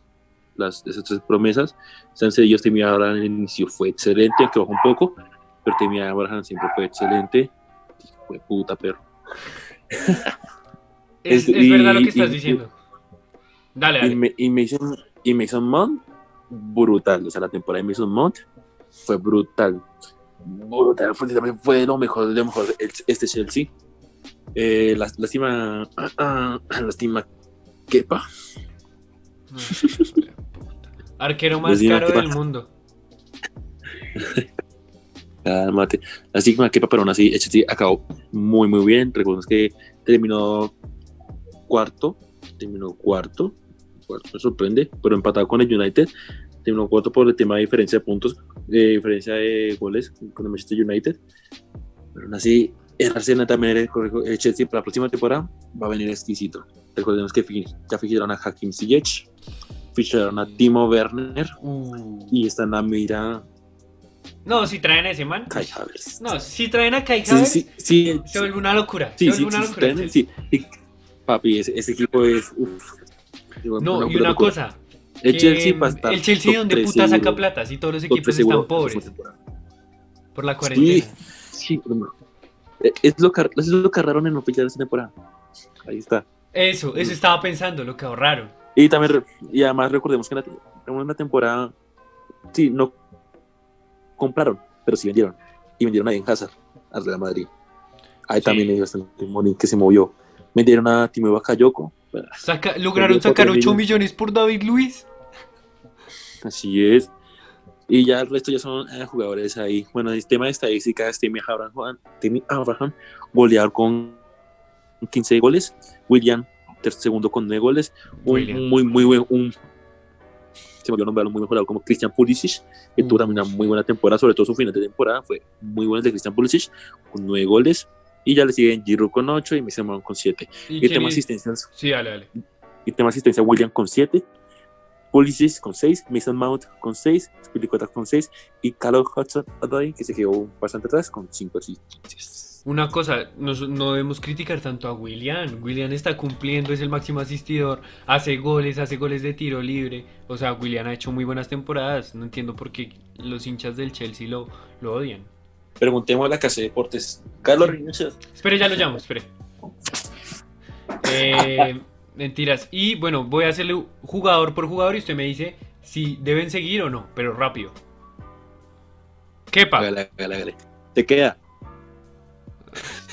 [SPEAKER 2] las, esas tres promesas, están cedidos, Temi Abraham en el inicio fue excelente, aunque bajó un poco, pero Temi Abraham siempre fue excelente. Fue puta perro.
[SPEAKER 1] Es,
[SPEAKER 2] Es-
[SPEAKER 1] es verdad lo
[SPEAKER 2] y-
[SPEAKER 1] que estás
[SPEAKER 2] y-
[SPEAKER 1] diciendo. Dale,
[SPEAKER 2] Y,
[SPEAKER 1] dale.
[SPEAKER 2] Me- y Mason, y Mason Mount, brutal. O sea, la temporada de Mason Mount fue brutal. Brutal. Fue, también fue lo mejor, lo mejor este Chelsea. Eh, lástima, lástima Kepa.
[SPEAKER 1] Arquero más caro
[SPEAKER 2] ¿qué
[SPEAKER 1] del mundo.
[SPEAKER 2] Cálmate. Lástima Kepa, pero aún así el Chelsea acabó muy, muy bien. Recordemos que terminó cuarto. Terminó cuarto. Cuarto me sorprende, pero empatado con el United. Terminó cuarto por el tema de diferencia de puntos, de diferencia de goles con el Manchester United. Pero aún así, el Arsenal también, el, el Chelsea para la próxima temporada va a venir exquisito. Recordemos que ya ficharon a Hakim Ziyech, ficharon a Timo Werner
[SPEAKER 1] Uh.
[SPEAKER 2] y están a mira
[SPEAKER 1] No, si traen a ese man.
[SPEAKER 2] Kai Havertz.
[SPEAKER 1] No, si traen a Kai
[SPEAKER 2] Sí,
[SPEAKER 1] Havertz,
[SPEAKER 2] sí, sí,
[SPEAKER 1] se vuelve una locura.
[SPEAKER 2] Sí,
[SPEAKER 1] se
[SPEAKER 2] sí,
[SPEAKER 1] vuelve una
[SPEAKER 2] sí,
[SPEAKER 1] locura.
[SPEAKER 2] sí, sí, sí. Papi, ese, ese equipo es. Uf,
[SPEAKER 1] No, y una cosa.
[SPEAKER 2] El Chelsea va a estar.
[SPEAKER 1] El Chelsea, ¿dónde puta saca plata? Si todos los equipos están pobres por la cuarentena.
[SPEAKER 2] Sí, pero no. Eh, Es lo, que, es lo que agarraron en no fichar esta temporada. Ahí está.
[SPEAKER 1] Eso, eso estaba pensando, lo que ahorraron.
[SPEAKER 2] Y también, y además recordemos que en la- una temporada, sí, no compraron, pero sí vendieron. Y vendieron a Eden Hazard al Real Madrid. Ahí
[SPEAKER 1] Sí.
[SPEAKER 2] también hay bastante money que se movió. Vendieron a Timo Bakayoko.
[SPEAKER 1] Saca- lograron sacar
[SPEAKER 2] cuatro
[SPEAKER 1] 8
[SPEAKER 2] millones.
[SPEAKER 1] millones por David Luis.
[SPEAKER 2] Así es. Y ya el resto ya son eh, jugadores ahí. Bueno, el tema de estadísticas, Temi Abraham, Juan- Temi Abraham, goleador con 15 goles. William, segundo con 9 goles. Un muy, muy buen, un, se me olvidó nombrarlo, muy mejorado como Christian Pulisic, que tuvo
[SPEAKER 1] Uh.
[SPEAKER 2] también una muy buena temporada, sobre todo su final de temporada fue muy bueno el de Christian Pulisic, con 9 goles. Y ya le siguen Giroud con 8 y Mason Mount con 7.
[SPEAKER 1] ¿Y
[SPEAKER 2] Y tema asistencias,
[SPEAKER 1] Sí, dale, dale.
[SPEAKER 2] y tema asistencia William con 7, Pulisic con 6, Mason Mount con 6, Spilicueta con 6 y Carlos Hudson Odoi, que se quedó bastante atrás con 5 asistencias.
[SPEAKER 1] Una cosa, no, no debemos criticar tanto a William. William está cumpliendo, es el máximo asistidor, hace goles, hace goles de tiro libre. O sea, William ha hecho muy buenas temporadas. No entiendo por qué los hinchas del Chelsea lo, lo odian.
[SPEAKER 2] Preguntemos a la casa de deportes. Carlos Reynoso.
[SPEAKER 1] Espere, ya lo llamo, espere. Eh, mentiras. Y bueno, voy a hacerle jugador por jugador y usted me dice si deben seguir o no, pero rápido. Kepa.
[SPEAKER 2] Hágale. Te queda.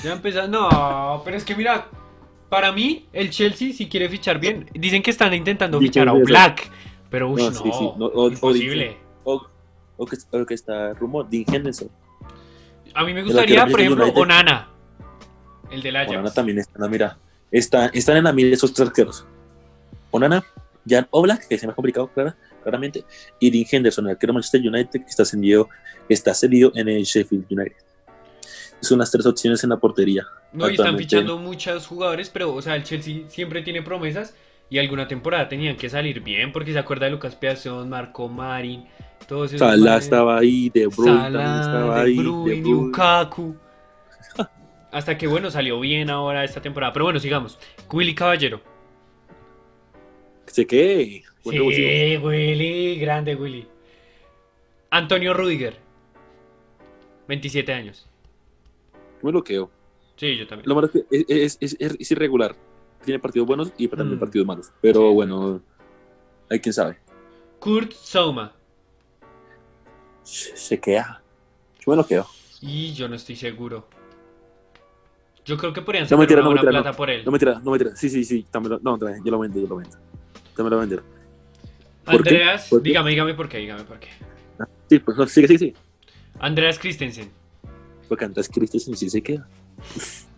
[SPEAKER 1] Ya empezando. No, pero es que mira, para mí, el Chelsea, si quiere fichar bien, dicen que están intentando
[SPEAKER 2] Dicen
[SPEAKER 1] fichar a
[SPEAKER 2] eso.
[SPEAKER 1] Black. Pero uy, no,
[SPEAKER 2] No, sí, sí, no, o- o
[SPEAKER 1] imposible.
[SPEAKER 2] dicen- O, o que, o que está rumor, Dean Henderson.
[SPEAKER 1] A mí me gustaría, por ejemplo,
[SPEAKER 2] United.
[SPEAKER 1] Onana. El del Ajax.
[SPEAKER 2] Onana también está en la mira. Está, están en la mira esos tres arqueros. Onana, Jan Oblak, que se me ha complicado clara- claramente, y Dean Henderson, el arquero de Manchester United, que está cedido, está cedido en el Sheffield United. Son las tres opciones en la portería.
[SPEAKER 1] No, y están fichando muchos jugadores, pero, o sea, el Chelsea siempre tiene promesas y alguna temporada tenían que salir bien, porque se acuerda de Lucas Piazón, Marco Marin, todos esos.
[SPEAKER 2] Salah estaba ahí, De Bruyne
[SPEAKER 1] Salah,
[SPEAKER 2] estaba
[SPEAKER 1] De
[SPEAKER 2] ahí.
[SPEAKER 1] Bruyne,
[SPEAKER 2] De Bruyne.
[SPEAKER 1] Lukaku. Hasta que, bueno, salió bien ahora esta temporada. Pero bueno, sigamos. Willy Caballero.
[SPEAKER 2] ¿Se qué?
[SPEAKER 1] Sí, Willy, grande Willy. Antonio Rudiger. 27 años.
[SPEAKER 2] Yo me lo quedo.
[SPEAKER 1] Sí, yo también.
[SPEAKER 2] Lo malo es que es, es- es- es- es irregular. Tiene partidos buenos y también
[SPEAKER 1] Mm.
[SPEAKER 2] partidos malos. Pero
[SPEAKER 1] Sí.
[SPEAKER 2] bueno, hay quien sabe.
[SPEAKER 1] Kurt Souma.
[SPEAKER 2] Se se queda. Yo me lo quedo.
[SPEAKER 1] Y yo no estoy seguro. Yo creo que podrían
[SPEAKER 2] No,
[SPEAKER 1] sacar
[SPEAKER 2] mentira,
[SPEAKER 1] una
[SPEAKER 2] no,
[SPEAKER 1] buena
[SPEAKER 2] mentira,
[SPEAKER 1] plata por él.
[SPEAKER 2] No me tira, no me tira. Sí, sí, sí. dámelo. No, también, yo lo vendo, yo lo vendo. Dámelo a vender.
[SPEAKER 1] Andreas, dígame, dígame por qué, dígame por qué.
[SPEAKER 2] Sí, pues no, sigue, sigue, sigue.
[SPEAKER 1] Andreas Christensen.
[SPEAKER 2] Porque Andrés Christensen sí se queda.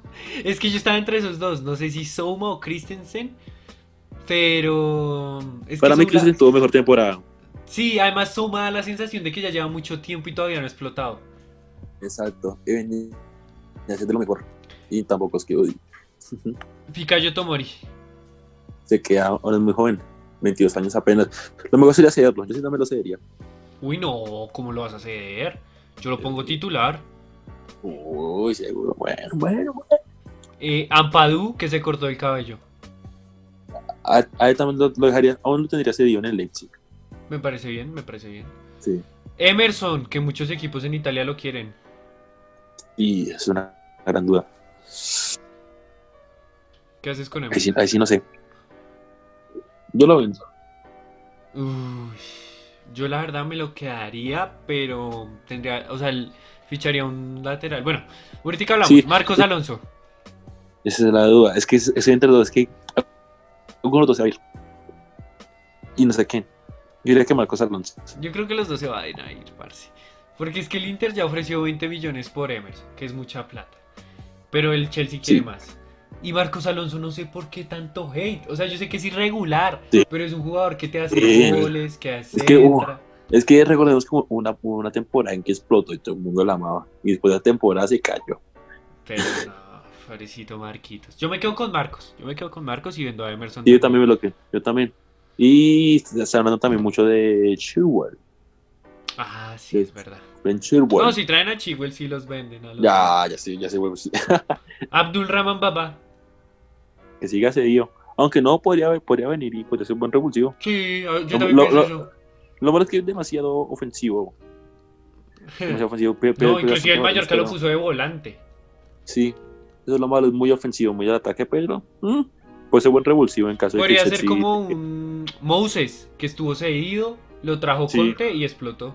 [SPEAKER 1] Es que yo estaba entre esos dos. No sé si Souma o Christensen. Pero. Es que
[SPEAKER 2] Para mí Christensen tuvo mejor temporada.
[SPEAKER 1] Sí, además Souma da la sensación de que ya lleva mucho tiempo y todavía no ha explotado.
[SPEAKER 2] Exacto. Y venía a ser de lo mejor. Y tampoco es que odie.
[SPEAKER 1] Fikayo Tomori.
[SPEAKER 2] Se queda, ahora es muy joven. 22 años apenas. Lo mejor sería cederlo. Yo sí no me lo cedería.
[SPEAKER 1] Uy, no, ¿cómo lo vas a hacer? Yo lo pongo titular.
[SPEAKER 2] Uy, seguro. Bueno, bueno, bueno.
[SPEAKER 1] Eh, Ampadu, que se cortó el cabello.
[SPEAKER 2] A, a él también lo, lo dejaría. Aún lo tendría cedido en el Leipzig.
[SPEAKER 1] Me parece bien, me parece bien.
[SPEAKER 2] Sí.
[SPEAKER 1] Emerson, que muchos equipos en Italia lo quieren.
[SPEAKER 2] Y es una gran duda.
[SPEAKER 1] ¿Qué haces con
[SPEAKER 2] Ahí sí, ahí sí no sé. Yo lo vendo.
[SPEAKER 1] Uy, yo la verdad me lo quedaría, pero tendría, o sea, ficharía un lateral. Bueno, ahorita hablamos.
[SPEAKER 2] Sí.
[SPEAKER 1] Marcos Alonso.
[SPEAKER 2] Esa es la duda. Es que es, es entre dos. Es que alguno de los dos se va a ir. Y no sé quién. Yo diría que Marcos Alonso.
[SPEAKER 1] Yo creo que los dos se van a ir, parce. Porque es que el Inter ya ofreció 20 millones por Emerson, que es mucha plata. Pero el Chelsea quiere
[SPEAKER 2] Sí.
[SPEAKER 1] más. Y Marcos Alonso no sé por qué tanto hate. O sea, yo sé que es irregular,
[SPEAKER 2] Sí.
[SPEAKER 1] pero es un jugador que te hace
[SPEAKER 2] Sí.
[SPEAKER 1] goles, que hace...
[SPEAKER 2] Es que, uh, Es que recordemos como una, una temporada en que explotó y todo el mundo la amaba. Y después de la temporada se cayó.
[SPEAKER 1] Pero no, pobrecito Marquitos. Yo me quedo con Marcos. Yo me quedo con Marcos y vendo a Emerson.
[SPEAKER 2] Y yo también me lo que. Yo también. Y se está hablando también mucho de Chilwell.
[SPEAKER 1] Ah, sí, es verdad. No, si traen a Chigwell sí los venden. a los-
[SPEAKER 2] Ya, ya sé, ya sé, huevos.
[SPEAKER 1] Abdul Rahman Baba.
[SPEAKER 2] que siga cedido. Aunque no, podría, podría venir y podría ser un buen revulsivo.
[SPEAKER 1] Sí, a- yo también
[SPEAKER 2] lo-
[SPEAKER 1] pienso
[SPEAKER 2] lo-
[SPEAKER 1] eso.
[SPEAKER 2] Lo malo es que es demasiado ofensivo. Demasiado ofensivo. pe- pe-
[SPEAKER 1] No,
[SPEAKER 2] pero-
[SPEAKER 1] inclusive el Mallorca lo puso de volante.
[SPEAKER 2] Sí, eso es lo malo, es muy ofensivo, muy al ataque, pero mm, puede ser buen revulsivo en caso de
[SPEAKER 1] Podría
[SPEAKER 2] que
[SPEAKER 1] ser
[SPEAKER 2] Chelsea-
[SPEAKER 1] como un Moses, que estuvo cedido, lo trajo
[SPEAKER 2] Sí.
[SPEAKER 1] Conte y explotó.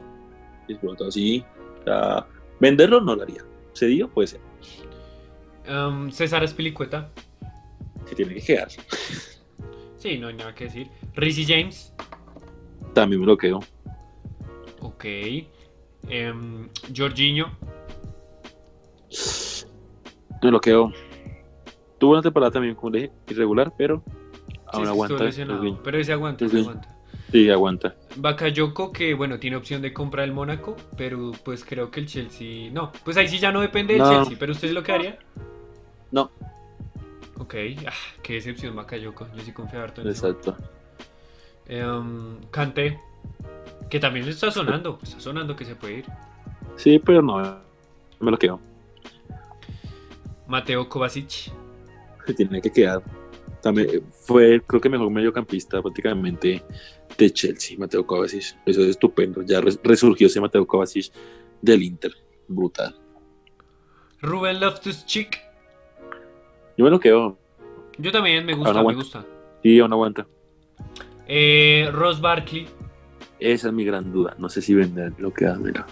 [SPEAKER 2] Explotó así. O sea, venderlo no lo haría. Cedido puede ser.
[SPEAKER 1] Um, César Espilicueta.
[SPEAKER 2] Se tiene que quedar.
[SPEAKER 1] Sí, no hay nada que decir. Rizzy James.
[SPEAKER 2] También me lo quedo.
[SPEAKER 1] Ok. Em, Jorginho.
[SPEAKER 2] Me lo quedo. Tuvo una temporada también como dije, irregular, pero
[SPEAKER 1] Sí,
[SPEAKER 2] aún aguanta.
[SPEAKER 1] Pero ese aguanta, ese aguanta.
[SPEAKER 2] Sí, aguanta.
[SPEAKER 1] Bakayoko, que bueno, tiene opción de compra el Mónaco, pero pues creo que el Chelsea. No, pues ahí sí ya no depende del
[SPEAKER 2] No.
[SPEAKER 1] Chelsea, pero ¿usted lo quedaría?
[SPEAKER 2] No,
[SPEAKER 1] Ok, ah, qué decepción Bakayoko, yo sí confío harto en
[SPEAKER 2] exacto.
[SPEAKER 1] Em, Kanté, que también le está sonando, está sonando que se puede ir.
[SPEAKER 2] Sí, pero no. Me lo quedo.
[SPEAKER 1] Mateo Kovacic,
[SPEAKER 2] Se tiene que quedar. También fue, creo que mejor mediocampista prácticamente de Chelsea, Mateo Kovacic. Eso es estupendo. Ya res- resurgió ese Mateo Kovacic del Inter. Brutal.
[SPEAKER 1] Ruben Loftus-Cheek,
[SPEAKER 2] Yo me lo quedo.
[SPEAKER 1] Yo también me gusta, me gusta.
[SPEAKER 2] Sí, aún aguanta.
[SPEAKER 1] Eh, Ross Barkley
[SPEAKER 2] Esa es mi gran duda. No sé si vender lo que da, mira.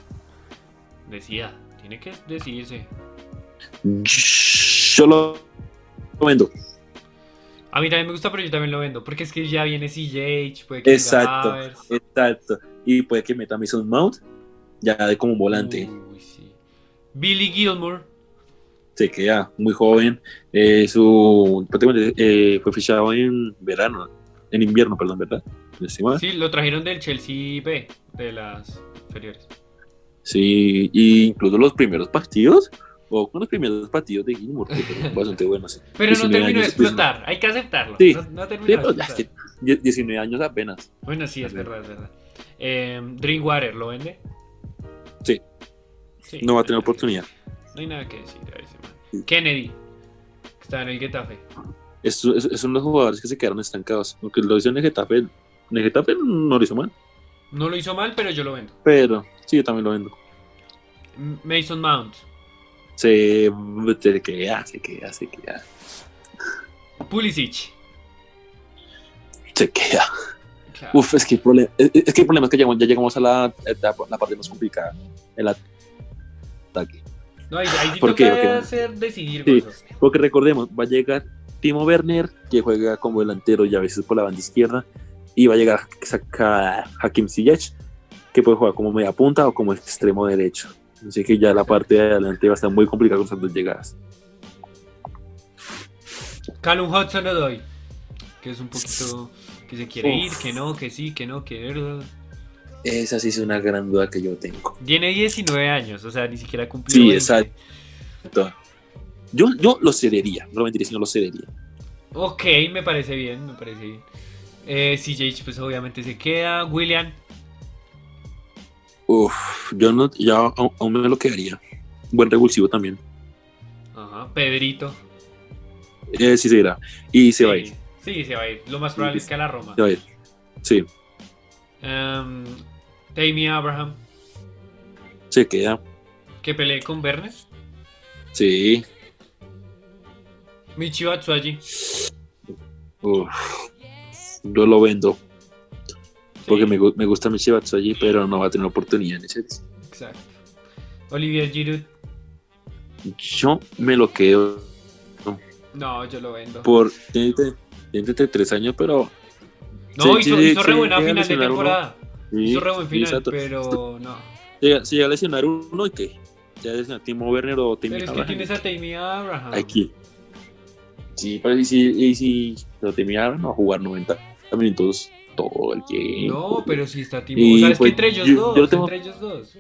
[SPEAKER 1] decía, tiene que decidirse.
[SPEAKER 2] Yo lo vendo.
[SPEAKER 1] A mí también me gusta, pero yo también lo vendo. Porque es que ya viene CJ, puede que
[SPEAKER 2] Exacto, exacto. Y puede que meta Mason Mount ya de como un volante.
[SPEAKER 1] Uy, sí. Billy Gilmore.
[SPEAKER 2] Se queda muy joven. Eh, su prácticamente, eh, fue fichado en verano, en invierno, perdón, ¿verdad?
[SPEAKER 1] Sí, lo trajeron del Chelsea B, de las inferiores.
[SPEAKER 2] Sí, y incluso los primeros partidos, con los primeros partidos de Gilmour, que fueron bastante buenos.
[SPEAKER 1] Pero no
[SPEAKER 2] 19
[SPEAKER 1] terminó de explotar, hay que aceptarlo.
[SPEAKER 2] Sí.
[SPEAKER 1] No, no terminó
[SPEAKER 2] Sí,
[SPEAKER 1] de
[SPEAKER 2] ya
[SPEAKER 1] explotar.
[SPEAKER 2] es que die- 19 años apenas.
[SPEAKER 1] Bueno, sí, es verdad, es verdad. Eh, Drinkwater, ¿lo vende?
[SPEAKER 2] Sí.
[SPEAKER 1] Sí,
[SPEAKER 2] No va a tener oportunidad.
[SPEAKER 1] No hay nada que decir a ese man. Kennedy, que está en el Getafe.
[SPEAKER 2] Es, es, es uno de los jugadores que se quedaron estancados. Aunque lo hizo en el Getafe, en el Getafe no lo hizo mal.
[SPEAKER 1] No lo hizo mal, pero yo lo vendo.
[SPEAKER 2] Pero sí, yo también lo vendo.
[SPEAKER 1] Mason Mount,
[SPEAKER 2] Se, se queda, se queda, se queda.
[SPEAKER 1] Pulisic.
[SPEAKER 2] Se queda.
[SPEAKER 1] Claro.
[SPEAKER 2] Uf, es que el problema es, es que, el problema es que llegamos- ya llegamos a la, etapa, la parte más complicada. El ataque.
[SPEAKER 1] No, ahí, ahí sí
[SPEAKER 2] ¿Por
[SPEAKER 1] toca hacer decidir
[SPEAKER 2] Sí.
[SPEAKER 1] cosas.
[SPEAKER 2] Porque recordemos, va a llegar Timo Werner, que juega como delantero y a veces por la banda izquierda. Y va a llegar Hakim Ziyech, que puede jugar como media punta o como extremo derecho. Así que ya la parte de adelante va a estar muy complicada con esas dos llegadas.
[SPEAKER 1] Callum Hudson lo doy. Que es un poquito que se quiere
[SPEAKER 2] Uf.
[SPEAKER 1] ir, que no, que sí, que no, que...
[SPEAKER 2] Esa sí es una gran duda que yo tengo.
[SPEAKER 1] Tiene 19 años, o sea, ni siquiera cumplió
[SPEAKER 2] Sí,
[SPEAKER 1] 20.
[SPEAKER 2] exacto. Yo, yo lo cedería, no lo mentiría, sino lo cedería.
[SPEAKER 1] Ok, me parece bien, me parece bien. Eh, CJ, pues obviamente se queda. William,
[SPEAKER 2] Uf, yo no, ya aún, me lo quedaría. Buen revulsivo también.
[SPEAKER 1] ajá. Pedrito.
[SPEAKER 2] Eh, sí se irá. Y se
[SPEAKER 1] sí,
[SPEAKER 2] va a ir.
[SPEAKER 1] Sí, se va a ir. Lo más probable es que a la Roma.
[SPEAKER 2] Se va a ir. Sí,
[SPEAKER 1] Um, Tammy Abraham,
[SPEAKER 2] se queda.
[SPEAKER 1] que pelee con Werner.
[SPEAKER 2] Sí.
[SPEAKER 1] Michi Batshuayi.
[SPEAKER 2] Uf, yo lo vendo. Porque me, me gusta mi allí, pero no va a tener oportunidad en ese.
[SPEAKER 1] Exacto. Olivier Giroud.
[SPEAKER 2] Yo me lo quedo
[SPEAKER 1] No, yo lo vendo.
[SPEAKER 2] por. Tiene, 33 años, pero.
[SPEAKER 1] No,
[SPEAKER 2] sí,
[SPEAKER 1] hizo,
[SPEAKER 2] sí,
[SPEAKER 1] hizo re buena final de
[SPEAKER 2] uno.
[SPEAKER 1] temporada. Hizo re buen final, pero no.
[SPEAKER 2] Si llega a lesionar uno, ¿y qué? Si llega a lesionar Timo Werner o Timo
[SPEAKER 1] Pero es que tienes a Tammy Abraham.
[SPEAKER 2] Aquí. Sí, pero y si, y si lo Timo Abraham no va a jugar 90 minutos todo el tiempo.
[SPEAKER 1] No, pero si está Timo.
[SPEAKER 2] Y,
[SPEAKER 1] o sea, es
[SPEAKER 2] pues,
[SPEAKER 1] que entre ellos
[SPEAKER 2] yo-
[SPEAKER 1] dos.
[SPEAKER 2] yo lo tengo-
[SPEAKER 1] Entre ellos dos.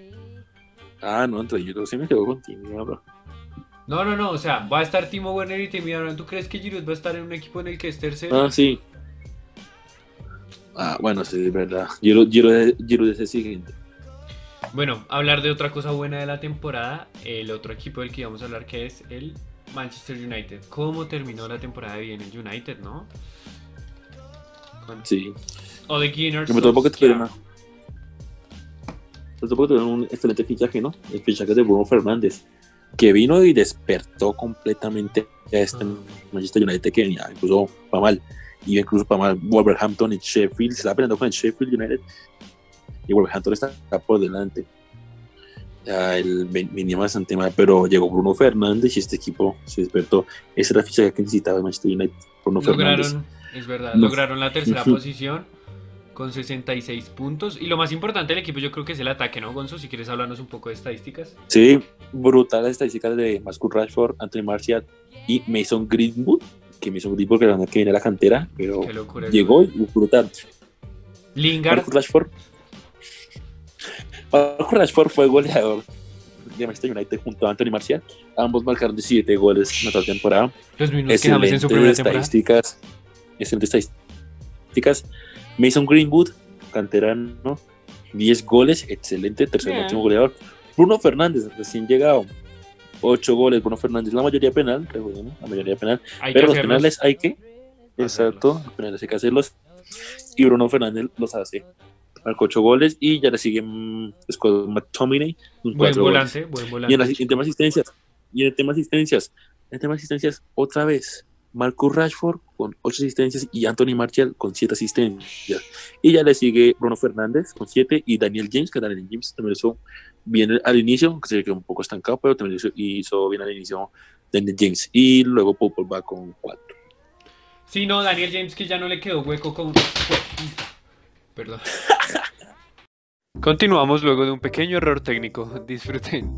[SPEAKER 2] Ah, no, entonces yo sí me quedo con Timo Abraham.
[SPEAKER 1] No, no, no. O sea, va a estar Timo Werner y Tammy Abraham. ¿Tú crees que Giroud va a estar en un equipo en el que es tercero?
[SPEAKER 2] Ah, sí. Ah, bueno, sí, es verdad. Giro, Giro, de- Giro es el siguiente.
[SPEAKER 1] Bueno, hablar de otra cosa buena de la temporada. El otro equipo del que íbamos a hablar que es el Manchester United. ¿Cómo terminó la temporada bien el United, no?
[SPEAKER 2] Sí.
[SPEAKER 1] O de.
[SPEAKER 2] Me tocó que tuvieron que tuvieron un excelente fichaje, ¿no? El fichaje de Bruno Fernández, que vino y despertó completamente a este
[SPEAKER 1] Ah.
[SPEAKER 2] Manchester United que venía incluso para mal. Y incluso para mal Wolverhampton y Sheffield. Se estaba peleando con el Sheffield United. Y Wolverhampton está por delante. Ya, el venía bastante mal, pero llegó Bruno Fernández y este equipo se despertó. Ese era el fichaje que necesitaba el Manchester United. Bruno Fernández.
[SPEAKER 1] Lograron, es verdad,
[SPEAKER 2] No.
[SPEAKER 1] lograron la tercera posición con 66 puntos. Y lo más importante del equipo yo creo que es el ataque, ¿no, Gonzo? Si quieres hablarnos un poco de estadísticas.
[SPEAKER 2] Sí, brutales estadísticas de Marcus Rashford, Anthony Martial y Mason Greenwood, que Mason Greenwood que era que viene a la cantera, pero
[SPEAKER 1] locura.
[SPEAKER 2] llegó y uh, brutal.
[SPEAKER 1] Lingard,
[SPEAKER 2] Marcus Rashford. Marcus Rashford fue goleador de Manchester United junto a Anthony Martial. Ambos marcaron 17 goles en la temporada.
[SPEAKER 1] los mismos que en su primera temporada.
[SPEAKER 2] estadísticas. Excelentes estadísticas. Mason Greenwood, canterano, 10 goles, excelente, tercer
[SPEAKER 1] Bien.
[SPEAKER 2] máximo goleador. Bruno Fernández, recién llegado, 8 goles. Bruno Fernández, la mayoría penal, recordemos, la mayoría penal.
[SPEAKER 1] Hay
[SPEAKER 2] Pero los
[SPEAKER 1] hacerlos.
[SPEAKER 2] penales hay que, exacto, los penales hay que hacerlos. Y Bruno Fernández los hace. Marcó 8 goles y ya le sigue mm, Scott McTominay
[SPEAKER 1] Buen
[SPEAKER 2] 4 goles.
[SPEAKER 1] volante, buen
[SPEAKER 2] Y
[SPEAKER 1] volante.
[SPEAKER 2] en, las- en tema de asistencias, y en el tema de asistencias, en el tema de asistencias, otra vez, Marcus Rashford con 8 asistencias y Anthony Martial con 7 asistencias. Y ya le sigue Bruno Fernández con 7 y Daniel James, que Daniel James también hizo bien al inicio, aunque se quedó un poco estancado, pero también hizo, hizo bien al inicio Daniel James. Y luego Popol va con 4.
[SPEAKER 1] Sí, no, Daniel James que ya no le quedó hueco con... Perdón. Continuamos luego de un pequeño error técnico. Disfruten.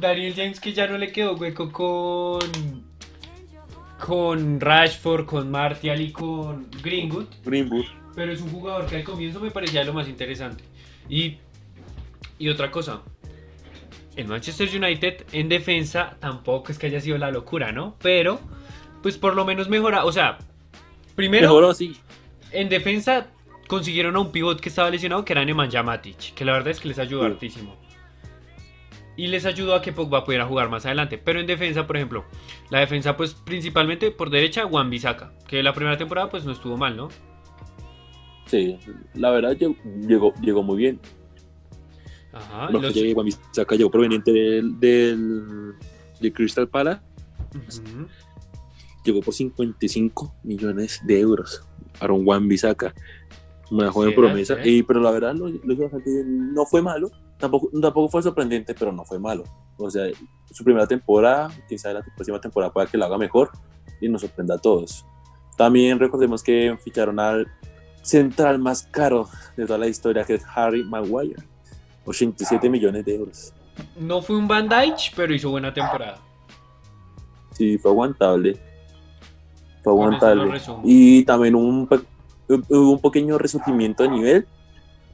[SPEAKER 1] Daniel James que ya no le quedó hueco con... Con Rashford, con Martial y con Greenwood.
[SPEAKER 2] Greenwood.
[SPEAKER 1] Pero es un jugador que al comienzo me parecía lo más interesante. Y, y otra cosa. El Manchester United en defensa tampoco es que haya sido la locura, ¿no? Pero, pues por lo menos mejora. O sea, primero
[SPEAKER 2] Mejoró, sí.
[SPEAKER 1] en defensa consiguieron a un pivot que estaba lesionado que era Nemanja Matic. Que la verdad es que les ayudó
[SPEAKER 2] Sí.
[SPEAKER 1] hartísimo. Y les ayudó a que Pogba pudiera jugar más adelante. Pero en defensa, por ejemplo, la defensa, pues principalmente por derecha, Juan Bisaca. Que la primera temporada, pues no estuvo mal, ¿no?
[SPEAKER 2] Sí, la verdad llegó, llegó, muy bien.
[SPEAKER 1] Ajá.
[SPEAKER 2] Lo que
[SPEAKER 1] los-
[SPEAKER 2] llegó, Wan-Bissaka llegó proveniente del, del, de Crystal Palace,
[SPEAKER 1] Ujú.
[SPEAKER 2] llegó por 55 millones de euros. Aaron Wan Bisaca, una joven promesa, y, pero la verdad lo, lo hizo bastante bien. No fue malo, tampoco, tampoco fue sorprendente, pero no fue malo. O sea, su primera temporada, sabe la próxima temporada pueda que la haga mejor y nos sorprenda a todos. También recordemos que ficharon al central más caro de toda la historia, que es Harry Maguire. 87 millones de euros.
[SPEAKER 1] No fue un Van Dijk, pero hizo buena temporada.
[SPEAKER 2] Sí, fue aguantable. Fue aguantable. Y también un, hubo un pequeño resurgimiento de nivel.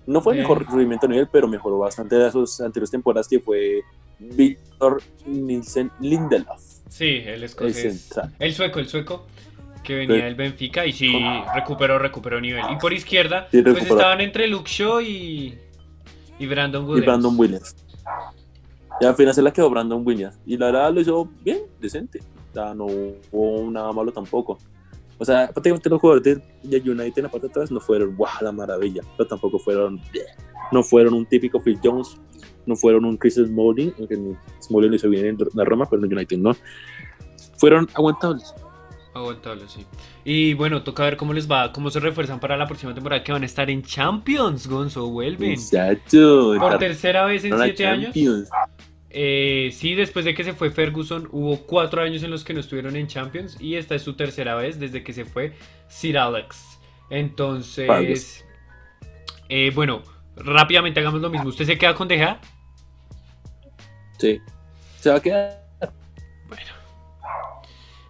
[SPEAKER 2] No fue el mejor resurgimiento de nivel, pero mejoró bastante de sus anteriores temporadas, que fue Víctor Nielsen Lindelof,
[SPEAKER 1] Sí, el escocés. El sueco, el sueco. Que venía
[SPEAKER 2] Sí.
[SPEAKER 1] del Benfica y sí recuperó, recuperó nivel. Y por izquierda,
[SPEAKER 2] Sí,
[SPEAKER 1] pues estaban entre Luke Shaw y, y Brandon
[SPEAKER 2] Y
[SPEAKER 1] Williams.
[SPEAKER 2] Brandon Williams. Y al final se la quedó Brandon Williams. Y la verdad lo hizo bien, decente. O sea, no hubo nada malo tampoco. O sea, prácticamente los jugadores de de United en la parte de atrás no fueron ¡guau! la maravilla, pero tampoco fueron no fueron un típico Phil Jones, no fueron un Chris Smalling, aunque Smalling lo hizo bien en la Roma, pero en United no. Fueron aguantables.
[SPEAKER 1] Aguantable, sí. Y bueno, toca ver cómo les va, cómo se refuerzan para la próxima temporada que van a estar en Champions, Gonzo, vuelven.
[SPEAKER 2] Exacto.
[SPEAKER 1] Por tercera vez en siete años. Eh, sí, después de que se fue Ferguson, hubo cuatro años en los que no estuvieron en Champions y esta es su tercera vez desde que se fue Sir Alex. Entonces, eh, bueno, rápidamente hagamos lo mismo. ¿Usted se queda con De Gea?
[SPEAKER 2] Sí. Se va a quedar.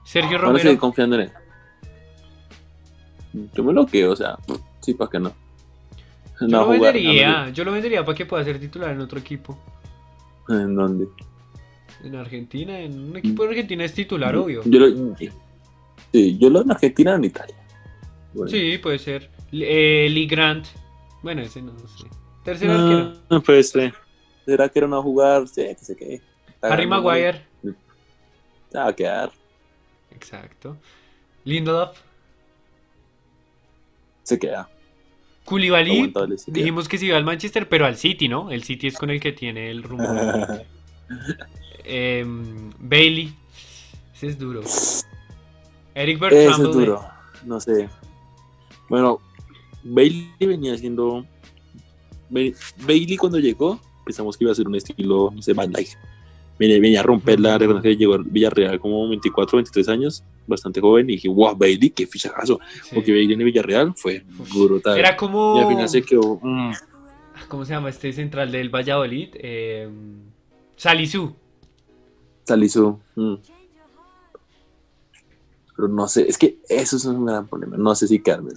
[SPEAKER 1] Sergio
[SPEAKER 2] Ahora sigue
[SPEAKER 1] Romero.
[SPEAKER 2] confiando en él. Yo me lo quedo, o sea, sí, ¿para qué no?
[SPEAKER 1] Yo
[SPEAKER 2] No
[SPEAKER 1] lo vendería, yo lo vendería para que pueda ser titular en otro equipo.
[SPEAKER 2] No, ¿En dónde?
[SPEAKER 1] En Argentina, en un equipo de Argentina es titular, obvio.
[SPEAKER 2] Yo lo, sí, yo lo en Argentina o en Italia. Bueno.
[SPEAKER 1] Sí, puede ser. Eh, Lee Grant. Bueno, ese no sé. Tercer
[SPEAKER 2] Ah,
[SPEAKER 1] arquero.
[SPEAKER 2] pues, eh, ¿será que no va a jugar? Sí, que sé qué.
[SPEAKER 1] Harry Maguire.
[SPEAKER 2] Se va a quedar.
[SPEAKER 1] Exacto. Lindelof.
[SPEAKER 2] Se queda.
[SPEAKER 1] Koulibaly. Dijimos que se iba al Manchester, pero al City, ¿no? El City es con el que tiene el rumor. Em, Bailey. Ese es duro. Eric Bertrand.
[SPEAKER 2] es duro. No sé. Bueno, Bailey venía siendo. Ba- Bailey cuando llegó, pensamos que iba a ser un estilo, no sé, Van. Venía, venía a romperla, reconocer que llegó a Villarreal como 24, 23 años, bastante joven, y dije, wow, Bailey, qué fichajazo. Porque Bailey en el Villarreal fue brutal.
[SPEAKER 1] Era como.
[SPEAKER 2] Y al final se quedó. mm,
[SPEAKER 1] ¿Cómo se llama este central del Valladolid? Em, Salisu.
[SPEAKER 2] Salisu. mm. Pero no sé, es que eso es un gran problema. No sé si Carmen.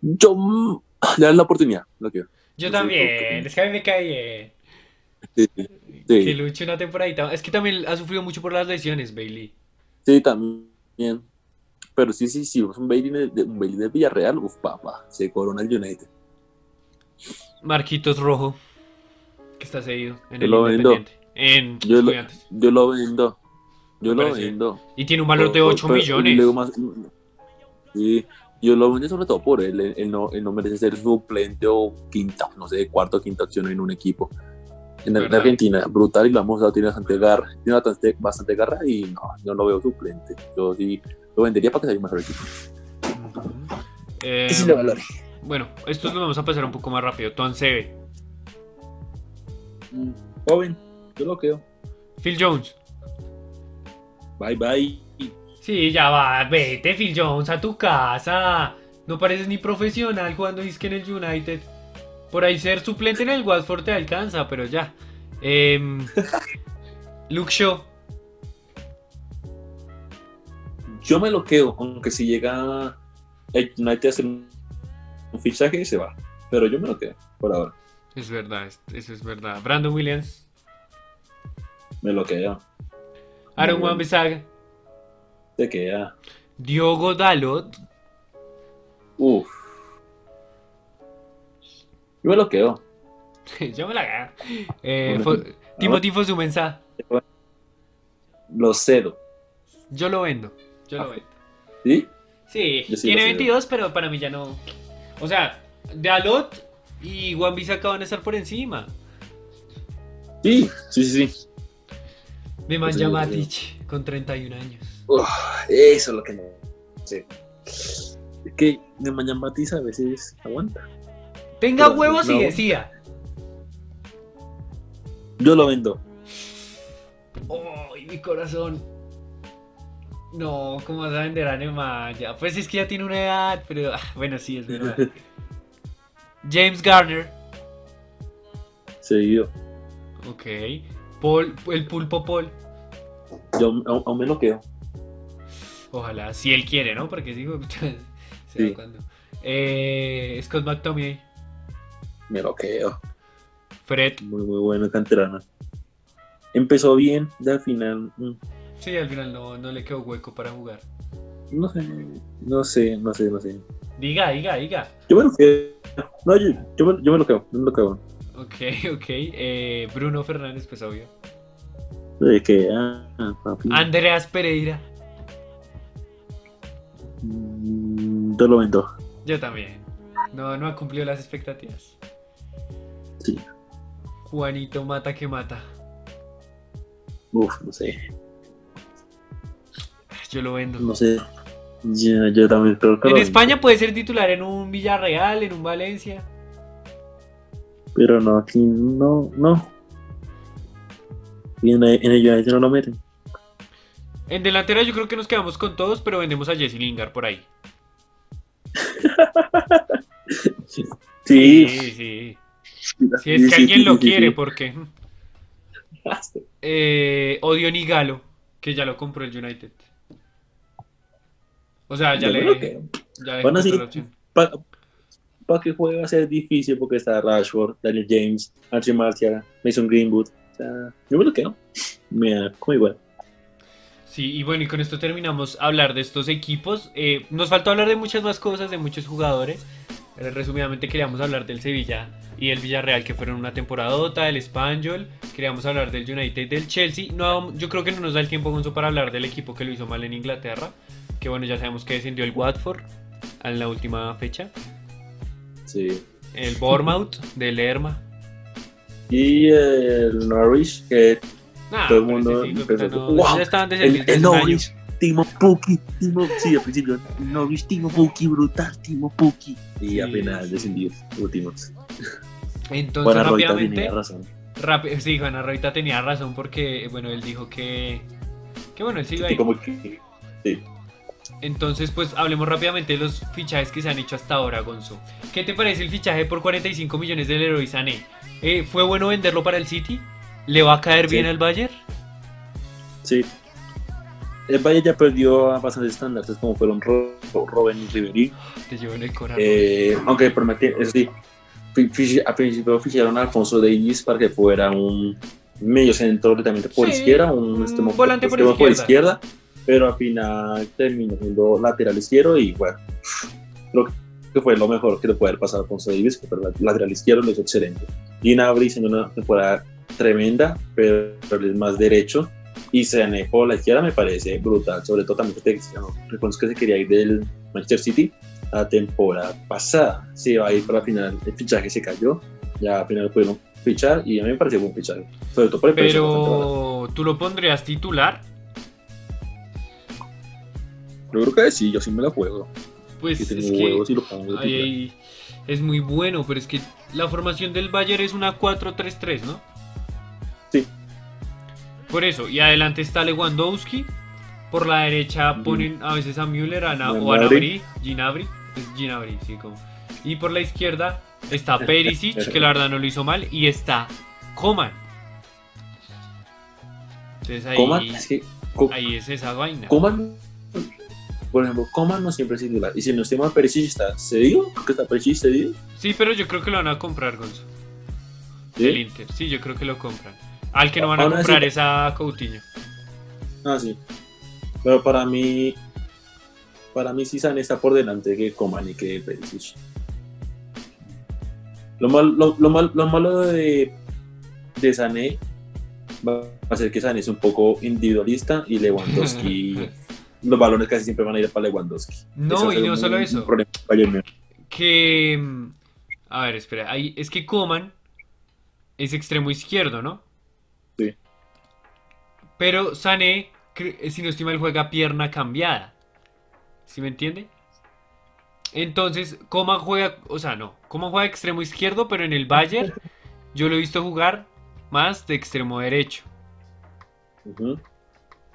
[SPEAKER 2] Yo. mm, le dan la oportunidad, lo quiero.
[SPEAKER 1] Yo
[SPEAKER 2] No
[SPEAKER 1] también. Es que a mí me cae bien.
[SPEAKER 2] Sí,
[SPEAKER 1] Que
[SPEAKER 2] sí,
[SPEAKER 1] luche una temporadita. Es que también ha sufrido mucho por las lesiones, Bailey.
[SPEAKER 2] sí, también. Pero sí, sí, sí, un Bailey de, un Bailey de Villarreal, uf, papá, se corona el United.
[SPEAKER 1] Marquitos Rojo. Que está seguido en
[SPEAKER 2] Yo
[SPEAKER 1] el
[SPEAKER 2] lo vendo.
[SPEAKER 1] Independiente. En
[SPEAKER 2] Yo lo, yo lo vendo. Yo lo vendo.
[SPEAKER 1] Y tiene un valor de
[SPEAKER 2] Pero-
[SPEAKER 1] 8
[SPEAKER 2] pero- y
[SPEAKER 1] millones.
[SPEAKER 2] más- sí, Yo lo vendo sobre todo por él. Él, él no, él no merece ser suplente o quinta, no sé, cuarta o quinta opción en un equipo. En, en. Argentina, brutal y lo hemos dado, tiene bastante garra, tiene bastante, bastante garra y no, yo no lo veo suplente. Yo sí lo vendería para que sea un mejor equipo.
[SPEAKER 1] Eh,
[SPEAKER 2] valor.
[SPEAKER 1] bueno, estos los vamos a pasar un poco más rápido. Tuan Sebe,
[SPEAKER 2] Mm, Joven, yo lo creo.
[SPEAKER 1] Phil Jones.
[SPEAKER 2] Bye bye.
[SPEAKER 1] Sí, ya va, vete Phil Jones a tu casa. No pareces ni profesional jugando disque en el United. Por ahí ser suplente en el Watford te alcanza, pero ya. Em, Luke Shaw.
[SPEAKER 2] Yo me lo quedo, aunque si llega el United a hacer un fichaje se va. Pero yo me lo quedo por ahora.
[SPEAKER 1] Es verdad, es- eso es verdad. Brandon Williams.
[SPEAKER 2] Me lo quedo.
[SPEAKER 1] Aaron. Wan-Bissaka.
[SPEAKER 2] Se queda.
[SPEAKER 1] Diogo Dalot.
[SPEAKER 2] Uf. Yo me lo quedo.
[SPEAKER 1] Yo me la agarro. Eh,
[SPEAKER 2] Bueno,
[SPEAKER 1] Timothy Fosu Mensah.
[SPEAKER 2] Lo cedo.
[SPEAKER 1] Yo lo vendo. Yo lo
[SPEAKER 2] Ah,
[SPEAKER 1] vendo.
[SPEAKER 2] ¿Sí?
[SPEAKER 1] Sí,
[SPEAKER 2] sí
[SPEAKER 1] tiene
[SPEAKER 2] lo cedo.
[SPEAKER 1] 22, pero para mí ya no. O sea, Dalot y Juan Bissaka van a estar por encima.
[SPEAKER 2] Sí, sí, sí, sí.
[SPEAKER 1] Me manja
[SPEAKER 2] sí,
[SPEAKER 1] Matic con 31 años.
[SPEAKER 2] Uf, eso es lo que no sé. Es que de mañana Matiz a veces aguanta.
[SPEAKER 1] Tenga
[SPEAKER 2] Pero,
[SPEAKER 1] huevos y decía.
[SPEAKER 2] Yo lo vendo.
[SPEAKER 1] ¡Ay, mi corazón! No, ¿cómo vas a vender a Nemanja? Pues es que ya tiene una edad, pero ah, bueno, sí, es verdad. James Garner.
[SPEAKER 2] Seguido.
[SPEAKER 1] Ok. Paul, el pulpo Paul.
[SPEAKER 2] Yo aún, me lo quedo.
[SPEAKER 1] Ojalá, si él quiere, ¿no? Porque digo, se
[SPEAKER 2] Sí.
[SPEAKER 1] cuando. Eh, Scott McTominay.
[SPEAKER 2] Me lo quedo.
[SPEAKER 1] Fred.
[SPEAKER 2] Muy, muy bueno, canterana. Empezó bien, ya al final. mm,
[SPEAKER 1] Sí, al final no, no le quedó hueco para jugar.
[SPEAKER 2] No sé, no sé, no sé, no sé.
[SPEAKER 1] Diga, diga, diga.
[SPEAKER 2] Yo me lo quedo. No, yo, yo, me, yo me lo quedo. Yo me lo quedo.
[SPEAKER 1] Ok, ok. Eh, Bruno Fernández, pues obvio.
[SPEAKER 2] De que, ah, ah, papi.
[SPEAKER 1] Andreas Pereira.
[SPEAKER 2] Mm, Yo lo vendo.
[SPEAKER 1] Yo también. No, no ha cumplido las expectativas. Juanito mata que mata.
[SPEAKER 2] Uf, no sé.
[SPEAKER 1] Yo lo vendo.
[SPEAKER 2] No sé. Yo, yo también creo que
[SPEAKER 1] En España puede ser titular en un Villarreal, en un Valencia.
[SPEAKER 2] Pero no, aquí no, no. Y en, el- en el United no lo meten.
[SPEAKER 1] En delantera yo creo que nos quedamos con todos, pero vendemos a Jesse Lingard por ahí.
[SPEAKER 2] Sí.
[SPEAKER 1] Sí, sí. Si es que alguien lo quiere, porque eh, Odion y Galo, que ya lo compró el United. O sea, ya
[SPEAKER 2] Yo
[SPEAKER 1] le,
[SPEAKER 2] quedo.
[SPEAKER 1] ya
[SPEAKER 2] Bueno, sí. Para que juegue va a ser difícil porque está Rashford, Daniel James, Anthony Martial, Mason Greenwood. O sea, yo me lo quedo. Me da como igual.
[SPEAKER 1] Sí, y bueno, y con esto terminamos hablar de estos equipos. Eh, nos faltó hablar de muchas más cosas, de muchos jugadores. Pero resumidamente queríamos hablar del Sevilla y el Villarreal, que fueron una temporadota, del Espanyol. Queríamos hablar del United y del Chelsea. No, yo creo que no nos da el tiempo, Gonzo, para hablar del equipo que lo hizo mal en Inglaterra. Que bueno, ya sabemos que descendió el Watford en la última fecha.
[SPEAKER 2] Sí.
[SPEAKER 1] El Bournemouth del Lerma.
[SPEAKER 2] Y el Norwich, que
[SPEAKER 1] Nah,
[SPEAKER 2] Todo el mundo
[SPEAKER 1] ese sí,
[SPEAKER 2] empezó-
[SPEAKER 1] no,
[SPEAKER 2] ¡Wow!
[SPEAKER 1] ya estaban
[SPEAKER 2] el, el. Norwich, Timo Puki, Timo, sí, al principio, Norwich, Timo Puki, brutal, Timo Puki. Y
[SPEAKER 1] Sí,
[SPEAKER 2] apenas
[SPEAKER 1] sí.
[SPEAKER 2] descendidos, últimos.
[SPEAKER 1] Entonces, rápidamente.
[SPEAKER 2] tenía razón.
[SPEAKER 1] Rápido, sí, Juan Arroita tenía razón porque, bueno, él dijo que... Que bueno, él iba ahí.
[SPEAKER 2] Como que-
[SPEAKER 1] Entonces, pues hablemos rápidamente de los fichajes que se han hecho hasta ahora, Gonzo. ¿Qué te parece el fichaje por 45 millones del Leroy Sané? Eh, ¿Fue bueno venderlo para el City? ¿Le va a caer
[SPEAKER 2] Sí.
[SPEAKER 1] bien al Bayern?
[SPEAKER 2] Sí. El Valle ya perdió a bastantes estándares, como fueron Ro- Robben y Ribery.
[SPEAKER 1] Te llevo en el corazón.
[SPEAKER 2] Eh, aunque prometí, sí, al principio ficharon a Alfonso Davis para que fuera un medio centro directamente por
[SPEAKER 1] Sí,
[SPEAKER 2] izquierda, un extremo,
[SPEAKER 1] volante por
[SPEAKER 2] extremo
[SPEAKER 1] izquierda.
[SPEAKER 2] pero al final terminó siendo lateral izquierdo y bueno, creo que fue lo mejor que le puede haber pasado a Alfonso Davis, que fue la- lateral izquierdo, lo hizo excelente. Y Nabri siendo una temporada tremenda, pero es más derecho. Y Sané por la izquierda me parece brutal, sobre todo también porque no, reconozco que se quería ir del Manchester City la temporada pasada. Se va a ir para la final, el fichaje se cayó, ya al final pudieron fichar y a mí me pareció buen fichaje. Sobre todo por el que
[SPEAKER 1] Pero tú lo pondrías titular.
[SPEAKER 2] Yo creo que sí, yo sí me la juego.
[SPEAKER 1] Pues
[SPEAKER 2] Que
[SPEAKER 1] es
[SPEAKER 2] tengo
[SPEAKER 1] que
[SPEAKER 2] huevos y lo pongo de
[SPEAKER 1] ahí-
[SPEAKER 2] titular.
[SPEAKER 1] ahí es muy bueno, pero es que la formación del Bayern es una 4-3-3, ¿no?
[SPEAKER 2] Sí.
[SPEAKER 1] Por eso, y adelante está Lewandowski. Por la derecha ponen a veces a Müller a Na- o a. Nabri, Ginabri, es Ginabri, sí, como. Y por la izquierda está Perisic, que la verdad no lo hizo mal, y está Coman. Entonces ahí,
[SPEAKER 2] Coman, es que Co-
[SPEAKER 1] ahí es esa vaina.
[SPEAKER 2] Coman, por ejemplo, Coman no siempre es titular. Y si no estoy mal, Perisic está cedido, creo que está Perisic cedido.
[SPEAKER 1] Sí, pero yo creo que lo van a comprar, Gonzo.
[SPEAKER 2] ¿Sí?
[SPEAKER 1] El Inter, sí, yo creo que lo compran. Al que no van a
[SPEAKER 2] Aún así-
[SPEAKER 1] comprar es a Coutinho.
[SPEAKER 2] Ah, sí. Pero para mí, para mí sí Sané está por delante que Coman y que Perisic. Lo, mal- lo, lo mal- lo malo de, de Sané va a ser que Sané es un poco individualista y Lewandowski, los balones casi siempre van a ir para Lewandowski.
[SPEAKER 1] No,
[SPEAKER 2] Eso
[SPEAKER 1] y no
[SPEAKER 2] un-
[SPEAKER 1] solo eso. Que. mm, A ver, espera. Ahí, es que Coman es extremo izquierdo, ¿no? Pero Sané, cre- si no estoy mal, juega pierna cambiada. ¿Sí me entiende? Entonces, Coman juega. O sea, no. Coman juega extremo izquierdo, pero en el Bayern yo lo he visto jugar más de extremo derecho.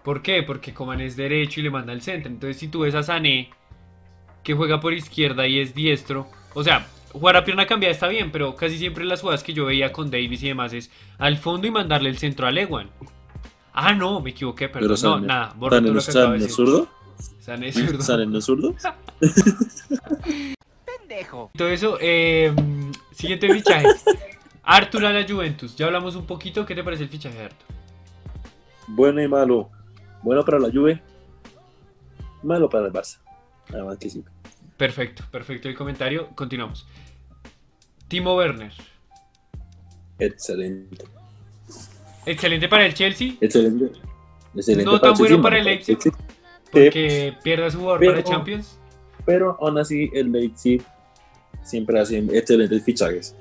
[SPEAKER 1] ¿Por qué? Porque Coman es derecho y le manda al centro. Entonces, si tú ves a Sané, que juega por izquierda y es diestro, o sea, jugar a pierna cambiada está bien, pero casi siempre las jugadas que yo veía con Davis y demás es al fondo y mandarle el centro a Lewan. Ah, no, me equivoqué, perdón.
[SPEAKER 2] Pero
[SPEAKER 1] no, nada, borra
[SPEAKER 2] ¿Sané
[SPEAKER 1] todo lo que acabo de decir.
[SPEAKER 2] zurdo?
[SPEAKER 1] Sané es zurdo.
[SPEAKER 2] ¿Sané no es zurdo?
[SPEAKER 4] Pendejo.
[SPEAKER 1] Todo eso, eh, siguiente fichaje. Artur a la Juventus. Ya hablamos un poquito. ¿Qué te parece el fichaje de Artur?
[SPEAKER 2] Bueno y malo. Bueno para la Juve, malo para el Barça. Nada más que sí.
[SPEAKER 1] Perfecto, perfecto el comentario. Continuamos. Timo Werner.
[SPEAKER 2] Excelente.
[SPEAKER 1] Excelente para el Chelsea.
[SPEAKER 2] Excelente. Excelente
[SPEAKER 1] No tan bueno para el Leipzig. Porque pierde a su jugador
[SPEAKER 2] pero-
[SPEAKER 1] para Champions.
[SPEAKER 2] Pero aún así, el Leipzig siempre hace excelentes fichajes.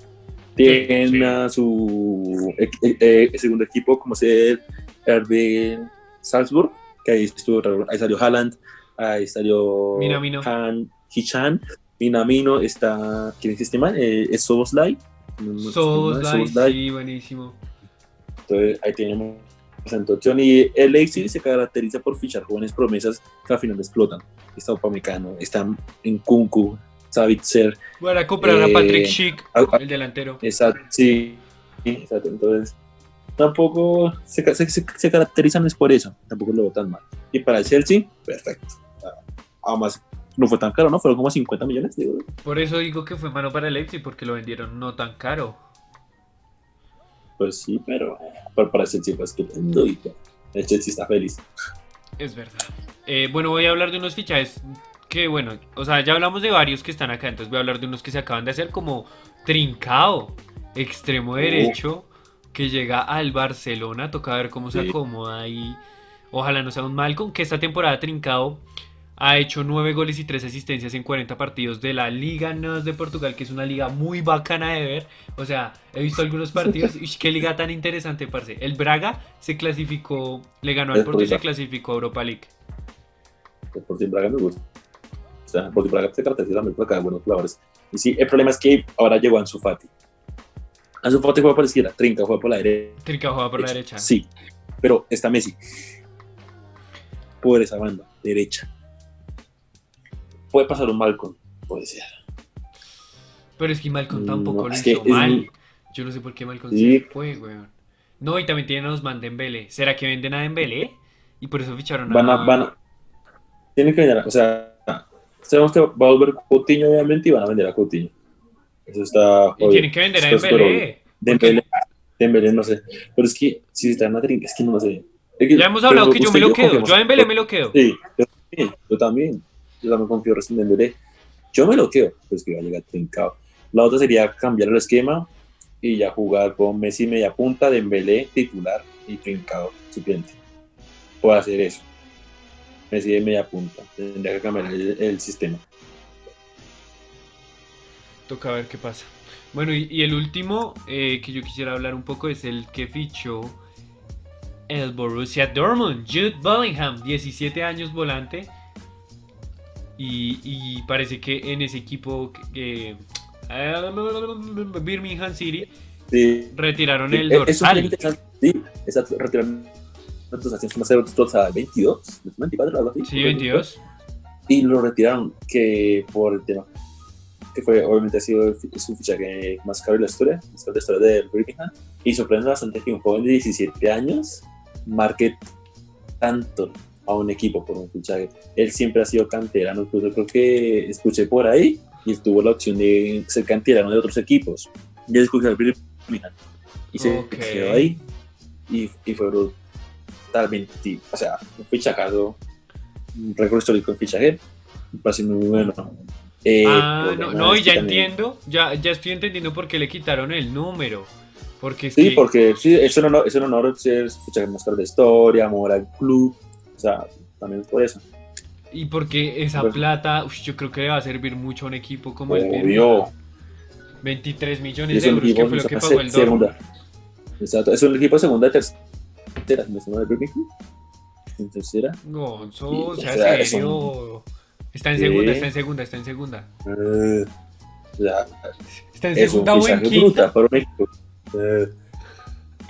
[SPEAKER 2] Tiene
[SPEAKER 1] sí.
[SPEAKER 2] a su eh, eh, segundo equipo, como es el RB Salzburg, que ahí, estuvo, ahí salió Haaland, ahí salió
[SPEAKER 1] Minamino.
[SPEAKER 2] Han Hichan, Minamino, está, ¿quién es este man? Eh, es Soboslai. No,
[SPEAKER 1] Soboslai, sí, buenísimo.
[SPEAKER 2] Entonces ahí tenemos bastante opción. Y el Leipzig se caracteriza por fichar jóvenes promesas que al final explotan. Está Upamecano, está en Kunku, Savitzer,
[SPEAKER 1] a comprar a
[SPEAKER 2] Eh,
[SPEAKER 1] Patrick Schick,
[SPEAKER 2] ah, ah.
[SPEAKER 1] el delantero.
[SPEAKER 2] exacto, sí, exacto. Entonces tampoco se, se, se- caracterizan es por eso, tampoco lo tan mal. Y para el Chelsea, perfecto. Además, no fue tan caro, ¿no? Fueron como 50 millones, digo.
[SPEAKER 1] Por eso digo que fue mano para el Leipzig, porque lo vendieron no tan caro.
[SPEAKER 2] Pues sí, pero, pero para Chelsea fue estupendo y ya. el Chelsea está feliz.
[SPEAKER 1] Es verdad. Eh, bueno, voy a hablar de unos fichajes que, bueno, o sea, ya hablamos de varios que están acá, entonces voy a hablar de unos que se acaban de hacer, como Trincao, extremo derecho, que llega al Barcelona. Toca ver cómo se
[SPEAKER 2] Sí.
[SPEAKER 1] acomoda ahí. Ojalá no sea un Malcolm, que esta temporada Trincao ha hecho 9 goles y 3 asistencias en 40 partidos de la Liga NOS de Portugal, que es una liga muy bacana de ver. O sea, he visto algunos partidos. Uy, qué liga tan interesante, parce. El Braga se clasificó, le ganó al Porto y se clasificó a Europa League.
[SPEAKER 2] El Sporting Braga me gusta. O sea, el Sporting Braga se caracteriza también por acá de buenos jugadores. Y sí, el problema es que ahora llegó Ansu Fati. Ansu Fati juega por la izquierda, Trinca juega por la derecha.
[SPEAKER 1] Trincao juega por la derecha.
[SPEAKER 2] Sí, pero está Messi. Por esa banda, derecha. Puede pasar un Malcolm, puede ser.
[SPEAKER 1] Pero es que Malcolm tampoco
[SPEAKER 2] No,
[SPEAKER 1] lo
[SPEAKER 2] es
[SPEAKER 1] hizo mal. Yo no sé por qué Malcolm
[SPEAKER 2] Sí.
[SPEAKER 1] se fue, weón. No, y también tienen a Osman Dembele. ¿Será que venden a Dembele? Y por eso ficharon a...
[SPEAKER 2] Van a, van a, tienen que vender, a- o sea, sabemos que va a volver Coutinho obviamente y van a vender a Coutinho. Eso está
[SPEAKER 1] Y tienen que vender a. Dembele.
[SPEAKER 2] Dembélé, Dembélé, no sé. Pero es que si están a Trinca, es que no lo sé. Es que-
[SPEAKER 1] Ya hemos hablado que yo me lo quedo. Yo a Dembele me lo quedo.
[SPEAKER 2] Sí, yo también. Yo también. Yo también confío en Dembélé. Yo me lo quedo, pues que va a llegar trincado. La otra sería cambiar el esquema y ya jugar con Messi media punta, Dembélé titular y trincado suplente. Puedo hacer eso. Messi de media punta. Tendría que cambiar el, sistema.
[SPEAKER 1] Toca ver qué pasa. Bueno, y, y el último eh, que yo quisiera hablar un poco es el que fichó el Borussia Dortmund, Jude Bellingham, 17 años volante. Y, y parece que en ese equipo, eh, Birmingham City,
[SPEAKER 2] Sí.
[SPEAKER 1] retiraron el
[SPEAKER 2] es muy
[SPEAKER 1] dorsal.
[SPEAKER 2] interesante. Sí, exacto. Retiraron ¿cuántos hacían? Más de a 22, 24, algo así.
[SPEAKER 1] Sí, 22.
[SPEAKER 2] Y lo retiraron que por el tema que fue, obviamente ha sido el su fichaje más caro de la historia, de la historia del Birmingham. Y sorprende bastante que un joven de 17 años marque tanto a un equipo por un fichaje. Él siempre ha sido canterano, incluso creo que escuché por ahí y él tuvo la opción de ser canterano de otros equipos. Y él escogió al Birmingham. Y se
[SPEAKER 1] Ok.
[SPEAKER 2] quedó ahí y, y fue brutalmente, o sea, un fichajazo, un récord histórico en fichaje, parece muy bueno. Eh,
[SPEAKER 1] Ah,
[SPEAKER 2] el
[SPEAKER 1] no, no, y
[SPEAKER 2] que
[SPEAKER 1] ya
[SPEAKER 2] también-
[SPEAKER 1] entiendo, ya, ya estoy entendiendo por qué le quitaron el número. Porque
[SPEAKER 2] Sí,
[SPEAKER 1] que-
[SPEAKER 2] porque sí, es un honor, es un honor ser fichaje más caro de historia, amor al club, sea, también es por eso.
[SPEAKER 1] Y porque esa
[SPEAKER 2] Pues-
[SPEAKER 1] plata, uf, yo creo que le va a servir mucho a un equipo como el Birmingham.
[SPEAKER 2] Obvio.
[SPEAKER 1] 23
[SPEAKER 2] Y
[SPEAKER 1] millones
[SPEAKER 2] es
[SPEAKER 1] de euros, que fue lo que pagó el
[SPEAKER 2] segunda. Exacto, es un equipo de segunda y tercera, ¿me Birmingham? En tercera. Y,
[SPEAKER 1] o
[SPEAKER 2] o
[SPEAKER 1] sea,
[SPEAKER 2] sea, es
[SPEAKER 1] serio. Está en segunda, está en segunda, está en segunda.
[SPEAKER 2] Eh, o sea,
[SPEAKER 1] Está en
[SPEAKER 2] es un
[SPEAKER 1] segunda o en
[SPEAKER 2] fichaje
[SPEAKER 1] quinta.
[SPEAKER 2] bruta para un equipo. eh,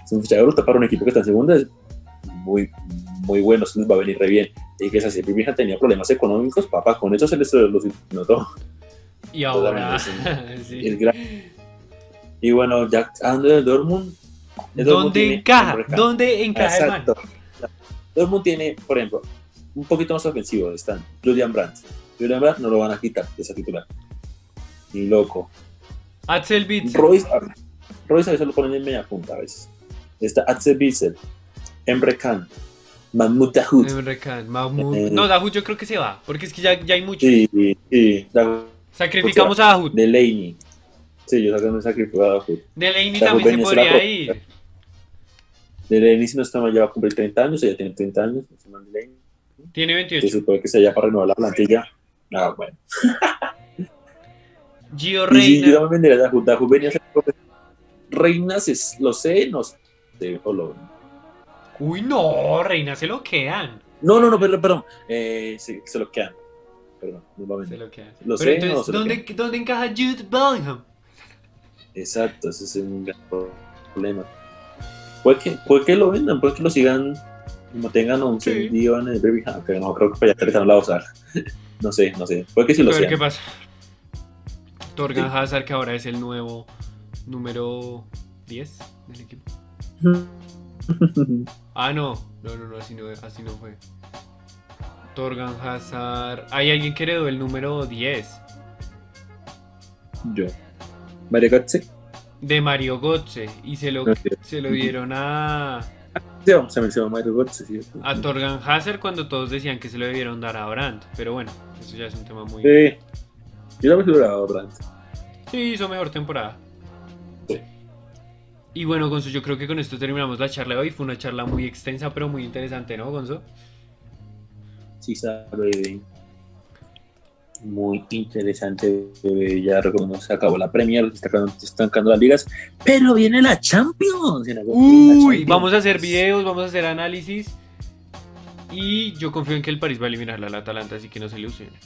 [SPEAKER 2] es un fichaje bruta para un equipo que está en segunda. Es muy, muy bueno, se les va a venir re bien. Y que es así, Birmingham tenía problemas económicos, papá, con eso se les los notó.
[SPEAKER 1] Y ahora. Sí.
[SPEAKER 2] Es Y bueno, ya hablando de Dortmund. el Dortmund
[SPEAKER 1] ¿Dónde encaja? ¿Dónde encaja el man?
[SPEAKER 2] Exacto. Dortmund tiene, por ejemplo, un poquito más ofensivo. Están Julian Brandt. Julian Brandt no lo van a quitar de esa titular. Ni loco.
[SPEAKER 1] Axel Witsel.
[SPEAKER 2] Royce, Royce a veces lo ponen en media punta a veces. Está Axel Witsel, Emre Can, Mahmoud Dahoud.
[SPEAKER 1] Mahmoud.
[SPEAKER 2] Eh.
[SPEAKER 1] No, Dahoud yo creo que se va, porque es que ya, ya hay mucho.
[SPEAKER 2] Sí, sí, Dahoud,
[SPEAKER 1] Sacrificamos a Dahoud.
[SPEAKER 2] Delaney. Sí, yo saco un sacrificio a Dahoud.
[SPEAKER 1] Delaney
[SPEAKER 2] Dahoud
[SPEAKER 1] también se podría ir.
[SPEAKER 2] Delaney, si no está mal, ya va a cumplir 30 años, ella tiene 30 años.
[SPEAKER 1] Tiene
[SPEAKER 2] que
[SPEAKER 1] 28.
[SPEAKER 2] se puede que sea ya para renovar la plantilla. Ah, bueno.
[SPEAKER 1] Gio
[SPEAKER 2] Y sí, yo
[SPEAKER 1] Reina.
[SPEAKER 2] también vendería a Dahoud. Dahoud venía a ser Reinas, es, lo sé, no sé. o lo-
[SPEAKER 1] Uy, no, Reina se lo quedan.
[SPEAKER 2] No, no, no, perdón, perdón. Eh, sí, se lo quedan. Perdón, lo
[SPEAKER 1] Se lo quedan.
[SPEAKER 2] Lo
[SPEAKER 1] Pero
[SPEAKER 2] sé,
[SPEAKER 1] entonces,
[SPEAKER 2] no, se lo
[SPEAKER 1] ¿dónde, ¿dónde encaja Jude Bellingham?
[SPEAKER 2] Exacto, ese es un gran problema. Puede que, puede que lo vendan, puede que lo sigan, como tengan un
[SPEAKER 1] Sí.
[SPEAKER 2] sentido en el Birmingham, que no creo que para allá no la va a usar. No sé, no sé. Puede que sí
[SPEAKER 1] A
[SPEAKER 2] lo
[SPEAKER 1] ver
[SPEAKER 2] sean.
[SPEAKER 1] qué pasa. Torgan
[SPEAKER 2] Sí.
[SPEAKER 1] Hazard, que ahora es el nuevo número 10 del equipo. Ah, no. No, no, no, así no, así no fue. Torgan Hazard. Hay alguien que heredó el número 10
[SPEAKER 2] Yo. María Götze.
[SPEAKER 1] de Mario Götze y se lo, se lo dieron a,
[SPEAKER 2] Sí, vamos a mencionar a Mario Götze, sí.
[SPEAKER 1] a Torgan Hazard cuando todos decían que se lo debieron dar a Brandt. Pero bueno, eso ya es un tema muy.
[SPEAKER 2] Sí. Yo lo hubiese durado, Brandt.
[SPEAKER 1] Sí, hizo mejor temporada. Y bueno, Gonzo, yo creo que con esto terminamos la charla de hoy. Fue una charla muy extensa, pero muy interesante, ¿no, Gonzo?
[SPEAKER 2] Sí, sabe. Muy interesante. Ya recordemos se acabó la Premier, se están se están acabando las ligas, pero viene la Champions. la
[SPEAKER 1] Uy,
[SPEAKER 2] Champions.
[SPEAKER 1] vamos a hacer videos, vamos a hacer análisis. Y yo confío en que el París va a eliminar al Atalanta, así que no se ilusionen.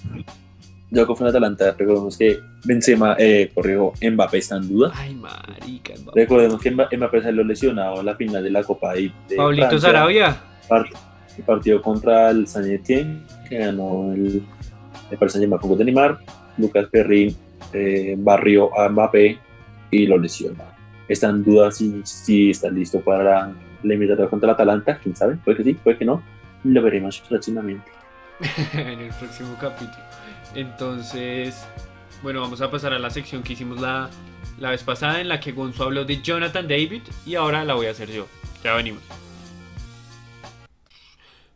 [SPEAKER 2] Yo confío en Atalanta. Recordemos que Benzema, eh, corrijo, Mbappé está en duda.
[SPEAKER 1] Ay, marica. Mbappé.
[SPEAKER 2] Recordemos que Mba- Mbappé salió lesionado en la final de la Copa de, de
[SPEAKER 1] Pablito
[SPEAKER 2] Francia.
[SPEAKER 1] Sarabia.
[SPEAKER 2] Part- el partido contra el Saint Etienne, que ganó el, el Paris Saint-Germain con de Neymar. Lucas Perrin eh, barrió a Mbappé y lo lesionó. Está en duda si, si está listo para la eliminatoria contra el Atalanta. Quién sabe, puede que sí, puede que no. Lo veremos próximamente.
[SPEAKER 1] en el próximo capítulo. Entonces, bueno, vamos a pasar a la sección que hicimos la, la vez pasada en la que Gonzo habló de Jonathan David y ahora la voy a hacer yo. Ya venimos.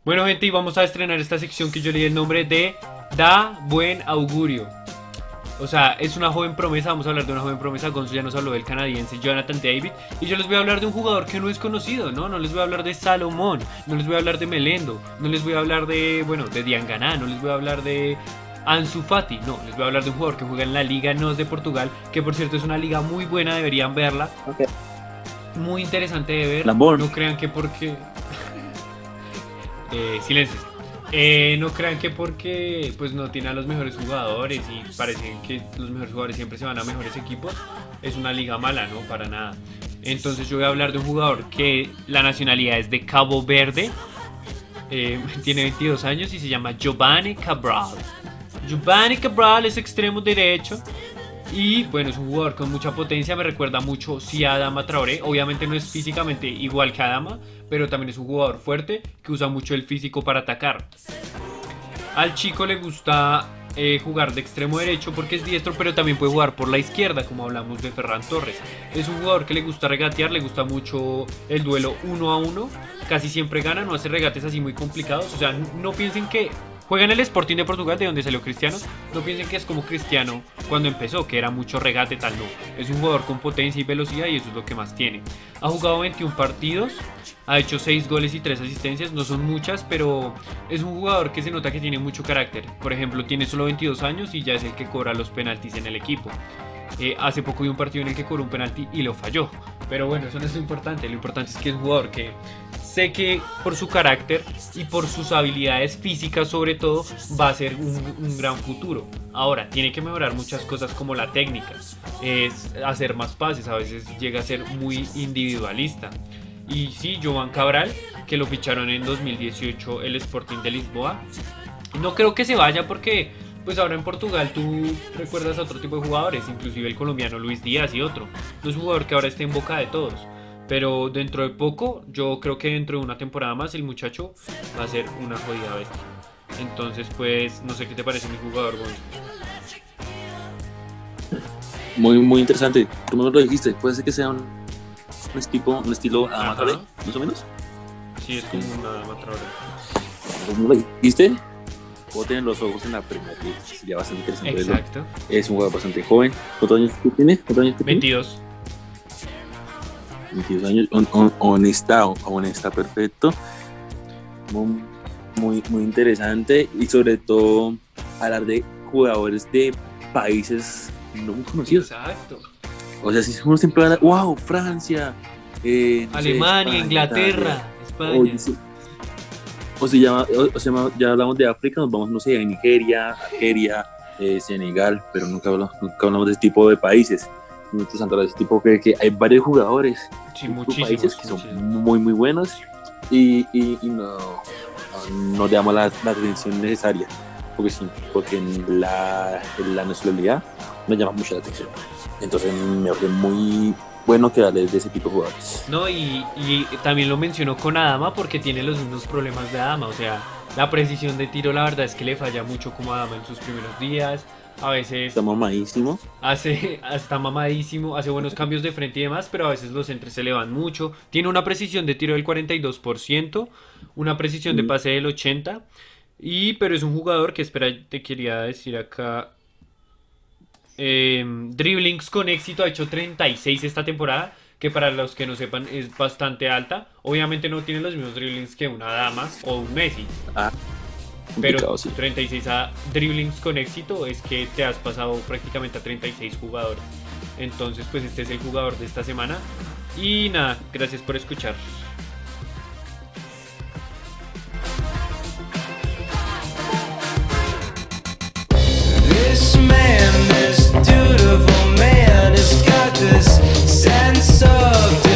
[SPEAKER 1] Bueno, gente, y vamos a estrenar esta sección que yo le di el nombre de Da Buen Augurio. O sea, es una joven promesa, vamos a hablar de una joven promesa. Gonzo ya nos habló del canadiense Jonathan David. Y yo les voy a hablar de un jugador que no es conocido, ¿no? No les voy a hablar de Salomón, no les voy a hablar de Melendo, no les voy a hablar de, bueno, de Diangana, no les voy a hablar de Ansu Fati. No, les voy a hablar de un jugador que juega en la Liga NOS de Portugal, que por cierto es una liga muy buena, deberían verla. Muy interesante de ver.
[SPEAKER 2] Lambón.
[SPEAKER 1] No crean que porque... eh, silencio. Eh, no crean que porque pues no tiene a los mejores jugadores y parece que los mejores jugadores siempre se van a mejores equipos, es una liga mala, no, para nada. Entonces yo voy a hablar de un jugador que la nacionalidad es de Cabo Verde, eh, tiene 22 años y se llama Giovanni Cabral. Giovanni Cabral es extremo derecho y bueno, es un jugador con mucha potencia, me recuerda mucho sí a Adama Traoré. Obviamente no es físicamente igual que Adama, pero también es un jugador fuerte que usa mucho el físico para atacar. Al chico le gusta eh, jugar de extremo derecho porque es diestro, pero también puede jugar por la izquierda, como hablamos de Ferran Torres. Es un jugador que le gusta regatear, le gusta mucho el duelo uno a uno. Casi siempre gana, no hace regates así muy complicados. O sea, no piensen que juega en el Sporting de Portugal, de donde salió Cristiano. No piensen que es como Cristiano cuando empezó, que era mucho regate, tal no. Es un jugador con potencia y velocidad y eso es lo que más tiene. Ha jugado 21 partidos, ha hecho 6 goles y 3 asistencias, no son muchas, pero es un jugador que se nota que tiene mucho carácter. Por ejemplo, tiene solo 22 años y ya es el que cobra los penaltis en el equipo. Eh, hace poco vi un partido en el que cobró un penalti y lo falló. Pero bueno, eso no es lo importante. Lo importante es que es un jugador que sé que por su carácter y por sus habilidades físicas sobre todo va a ser un, un gran futuro. Ahora, tiene que mejorar muchas cosas como la técnica, es hacer más pases, a veces llega a ser muy individualista. Y sí, Jovan Cabral, que lo ficharon en 2018 el Sporting de Lisboa. No creo que se vaya porque pues ahora en Portugal tú recuerdas a otro tipo de jugadores, inclusive el colombiano Luis Díaz y otro. No es un jugador que ahora esté en boca de todos. Pero dentro de poco, yo creo que dentro de una temporada más, el muchacho va a ser una jodida bestia. Entonces, pues, no sé qué te parece mi jugador, Gonzo.
[SPEAKER 2] Muy, muy interesante. Como lo dijiste, puede ser que sea un, un estilo, un estilo. Adama Traoré, más o menos.
[SPEAKER 1] Sí, es como una matradora.
[SPEAKER 2] Como lo dijiste, puedo tener los ojos en la Premier League. Sería bastante interesante.
[SPEAKER 1] Exacto.
[SPEAKER 2] Es un jugador bastante joven. ¿Cuántos años tiene? ¿Cuántos años tiene?
[SPEAKER 1] 22.
[SPEAKER 2] 22 años. Hon- hon- honesta, honesta, perfecto. Muy, muy, muy interesante. Y sobre todo, hablar de jugadores de países no muy conocidos.
[SPEAKER 1] Exacto.
[SPEAKER 2] O sea, si uno siempre habla, wow, Francia, eh, no sé,
[SPEAKER 1] Alemania,
[SPEAKER 2] España,
[SPEAKER 1] Inglaterra,
[SPEAKER 2] Italia".
[SPEAKER 1] España.
[SPEAKER 2] O, o si ya, o, o sea, ya hablamos de África, nos vamos, no sé, a Nigeria, Argelia, eh, Senegal, pero nunca hablamos, nunca hablamos de ese tipo de países. Hablar de ese tipo que, que hay varios jugadores
[SPEAKER 1] Sí, muchísimos.
[SPEAKER 2] países que son
[SPEAKER 1] muchísimos.
[SPEAKER 2] muy, muy buenos y, y, y no, no, no le damos la, la atención necesaria. Porque sí, porque en la, en la nacionalidad me llama mucho la atención. Entonces me parece muy bueno que hables de ese tipo de jugadores.
[SPEAKER 1] No, y, y también lo mencionó con Adama porque tiene los mismos problemas de Adama. O sea, la precisión de tiro, la verdad es que le falla mucho como Adama en sus primeros días. A veces
[SPEAKER 2] Está mamadísimo.
[SPEAKER 1] hace está mamadísimo, hace buenos cambios de frente y demás, pero a veces los centros se le van mucho. Tiene una precisión de tiro del 42%, una precisión de
[SPEAKER 2] Mm.
[SPEAKER 1] pase del 80%. Y, pero es un jugador que, espera, te quería decir acá. Eh, dribblings con éxito ha hecho 36 esta temporada, que para los que no sepan es bastante alta. Obviamente no tiene los mismos dribblings que una dama o un Messi, pero
[SPEAKER 2] Complicado, sí.
[SPEAKER 1] 36 a dribblings con éxito es que te has pasado prácticamente a 36 jugadores. Entonces, pues este es el jugador de esta semana. Y nada, gracias por escuchar.
[SPEAKER 3] Sense of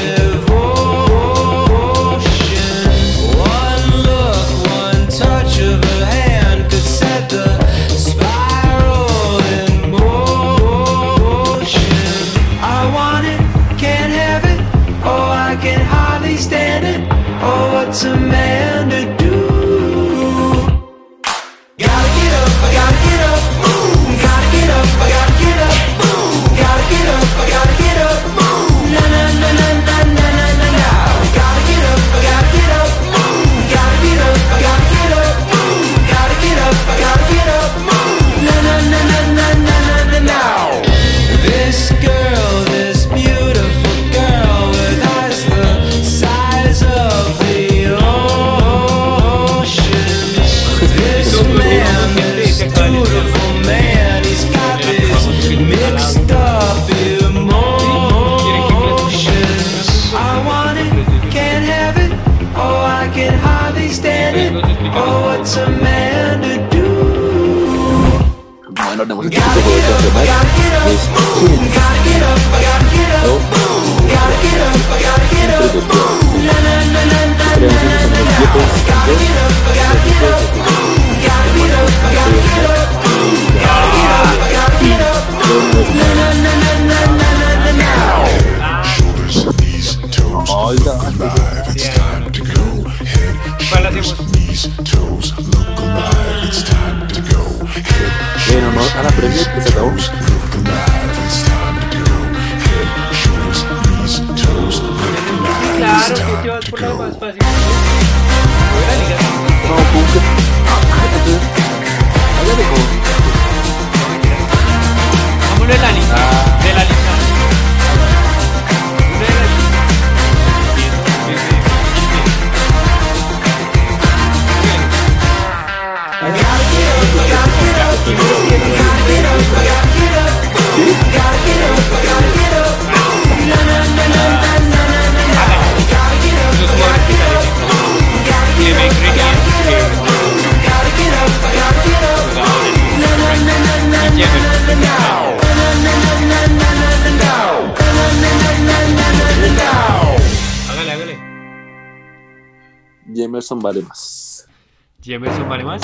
[SPEAKER 2] vale más.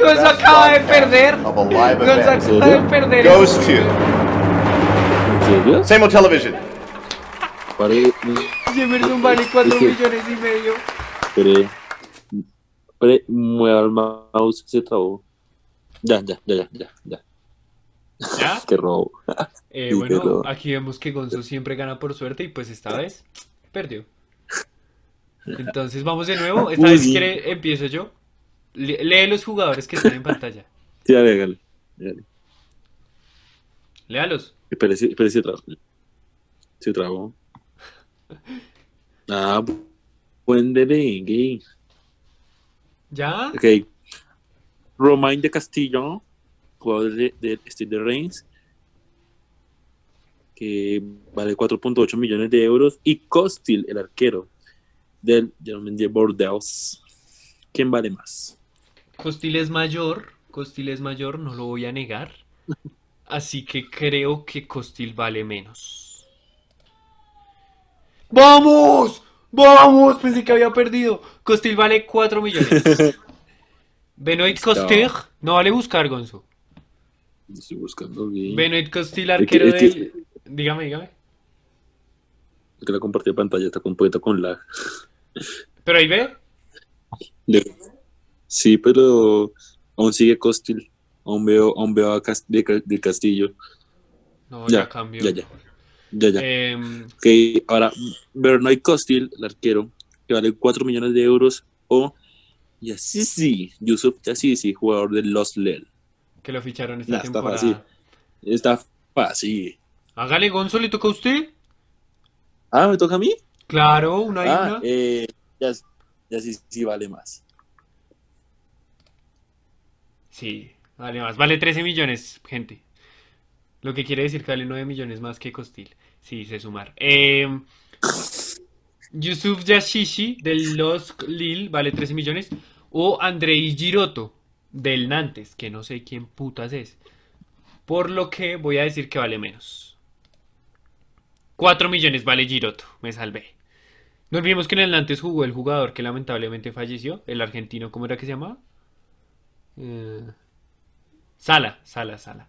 [SPEAKER 1] Gonzo acaba de perder. Gonzo acaba de perder.
[SPEAKER 6] goes to
[SPEAKER 2] ¿En serio?
[SPEAKER 6] Samo Television.
[SPEAKER 2] Pare,
[SPEAKER 1] Jemerson vale 4
[SPEAKER 2] Es que-
[SPEAKER 1] millones y medio.
[SPEAKER 2] pre, pre, mueva el mouse, se trabó. Ya, ya, ya, ya, ya, ya. Qué robo.
[SPEAKER 1] Eh,
[SPEAKER 2] Sí,
[SPEAKER 1] bueno, aquí vemos que Gonzo siempre gana por suerte y pues esta vez perdió. Entonces vamos de nuevo. Esta
[SPEAKER 2] Uy,
[SPEAKER 1] vez quiere, empiezo yo. Le- lee los jugadores que están en pantalla.
[SPEAKER 2] Sí, dale, hágale.
[SPEAKER 1] Léalos.
[SPEAKER 2] Espere, trabó. Sí, trabó. Ah, bu- buen merengue.
[SPEAKER 1] ¿Ya?
[SPEAKER 2] Ok. Romain de Castillo, jugador de, de Steel de Reims, que vale 4.8 millones de euros. Y Costil, el arquero del German de Bordeaux. ¿Quién vale más?
[SPEAKER 1] Costil es mayor. Costil es mayor, no lo voy a negar. Así que creo que Costil vale menos. ¡Vamos! ¡Vamos! Pensé que había perdido. Costil vale 4 millones. Benoit Costil. No vale buscar, Gonzo.
[SPEAKER 2] Estoy buscando bien.
[SPEAKER 1] Benoit Costil,
[SPEAKER 2] Es que-
[SPEAKER 1] arquero
[SPEAKER 2] es que-
[SPEAKER 1] del... Dígame, dígame.
[SPEAKER 2] que la pantalla está completa con lag.
[SPEAKER 1] Pero ahí ve.
[SPEAKER 2] Sí, pero aún sigue Costil. Aún veo, aún veo a Cas- de, de Castillo.
[SPEAKER 1] No, ya,
[SPEAKER 2] Ya,
[SPEAKER 1] cambió.
[SPEAKER 2] ya, ya. Ya, ya.
[SPEAKER 1] Em,
[SPEAKER 2] Ok, ahora, Bernard Costil, el arquero, que vale 4 millones de euros, o Yassisi, Yusuf Yassisi, jugador de Los Lel.
[SPEAKER 1] que lo ficharon esta
[SPEAKER 2] Nah, está
[SPEAKER 1] temporada.
[SPEAKER 2] fácil. Está fácil.
[SPEAKER 1] Hágale, Gonzo, ¿le toca a usted?
[SPEAKER 2] Ah, ¿me toca a mí?
[SPEAKER 1] Claro, una y
[SPEAKER 2] Ah,
[SPEAKER 1] una.
[SPEAKER 2] eh, Yass- Yassisi vale más.
[SPEAKER 1] Sí, vale más. Vale 13 millones, gente. Lo que quiere decir que vale 9 millones más que Costil. Sí, sé sumar. Eh, Yusuf Yashishi del Los Lille vale 13 millones. O Andrei Giroto del Nantes, que no sé quién putas es. Por lo que voy a decir que vale menos. 4 millones vale Giroto, me salvé. No olvidemos que en el Nantes jugó el jugador que lamentablemente falleció, el argentino, ¿cómo era que se llamaba? Eh, Sala, Sala, Sala.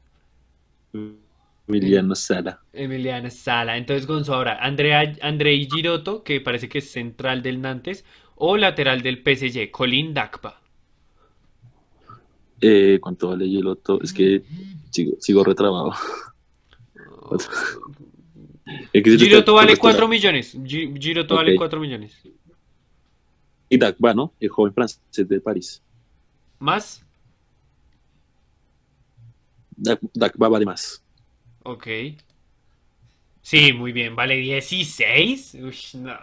[SPEAKER 2] Emiliano Sala.
[SPEAKER 1] Emiliana Sala. Entonces, Gonzo, ahora, Andrea, Andrei Giroto, que parece que es central del Nantes, o lateral del PSG, Colin Dakpa.
[SPEAKER 2] Eh, ¿Cuánto vale Yeloto? Es que sigo, sigo retrabado. Te-
[SPEAKER 1] Giroto vale
[SPEAKER 2] te-
[SPEAKER 1] 4 millones. Gi- Giroto vale
[SPEAKER 2] Ok.
[SPEAKER 1] 4 millones.
[SPEAKER 2] Y Dagba, ¿no? El joven francés de París.
[SPEAKER 1] ¿Más?
[SPEAKER 2] Dag- Dagba vale más.
[SPEAKER 1] Ok. Sí, muy bien. Vale 16. Uy, no.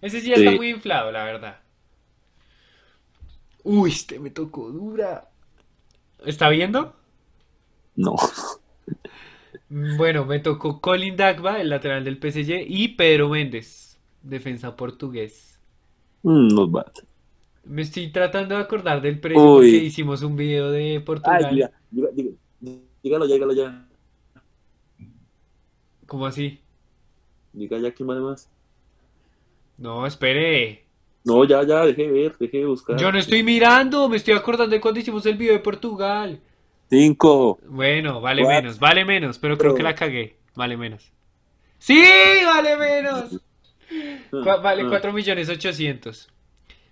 [SPEAKER 1] Ese sí ya está muy inflado, la verdad. Uy, este me tocó dura. ¿Está viendo?
[SPEAKER 2] No.
[SPEAKER 1] Bueno, me tocó Colin Dagba, el lateral del PSG, y Pedro Méndez, defensa portugués.
[SPEAKER 2] Mm, Not bad.
[SPEAKER 1] Me estoy tratando de acordar del precio
[SPEAKER 2] Uy.
[SPEAKER 1] porque hicimos un video de
[SPEAKER 2] Ay,
[SPEAKER 1] Portugal.
[SPEAKER 2] diga, diga, diga- dígalo ya, dígalo ya.
[SPEAKER 1] ¿Cómo así?
[SPEAKER 2] Diga ya quién vale más.
[SPEAKER 1] No, espere.
[SPEAKER 2] No, ya, ya, deje de ver, deje de buscar.
[SPEAKER 1] Yo no estoy mirando, me estoy acordando de cuando hicimos el video de Portugal.
[SPEAKER 2] Cinco.
[SPEAKER 1] Bueno, vale
[SPEAKER 2] Cuatro.
[SPEAKER 1] menos, vale menos, pero creo que la cagué. Vale menos. ¡Sí! ¡Vale menos! Cua- vale
[SPEAKER 2] Ah,
[SPEAKER 1] 4 millones 800.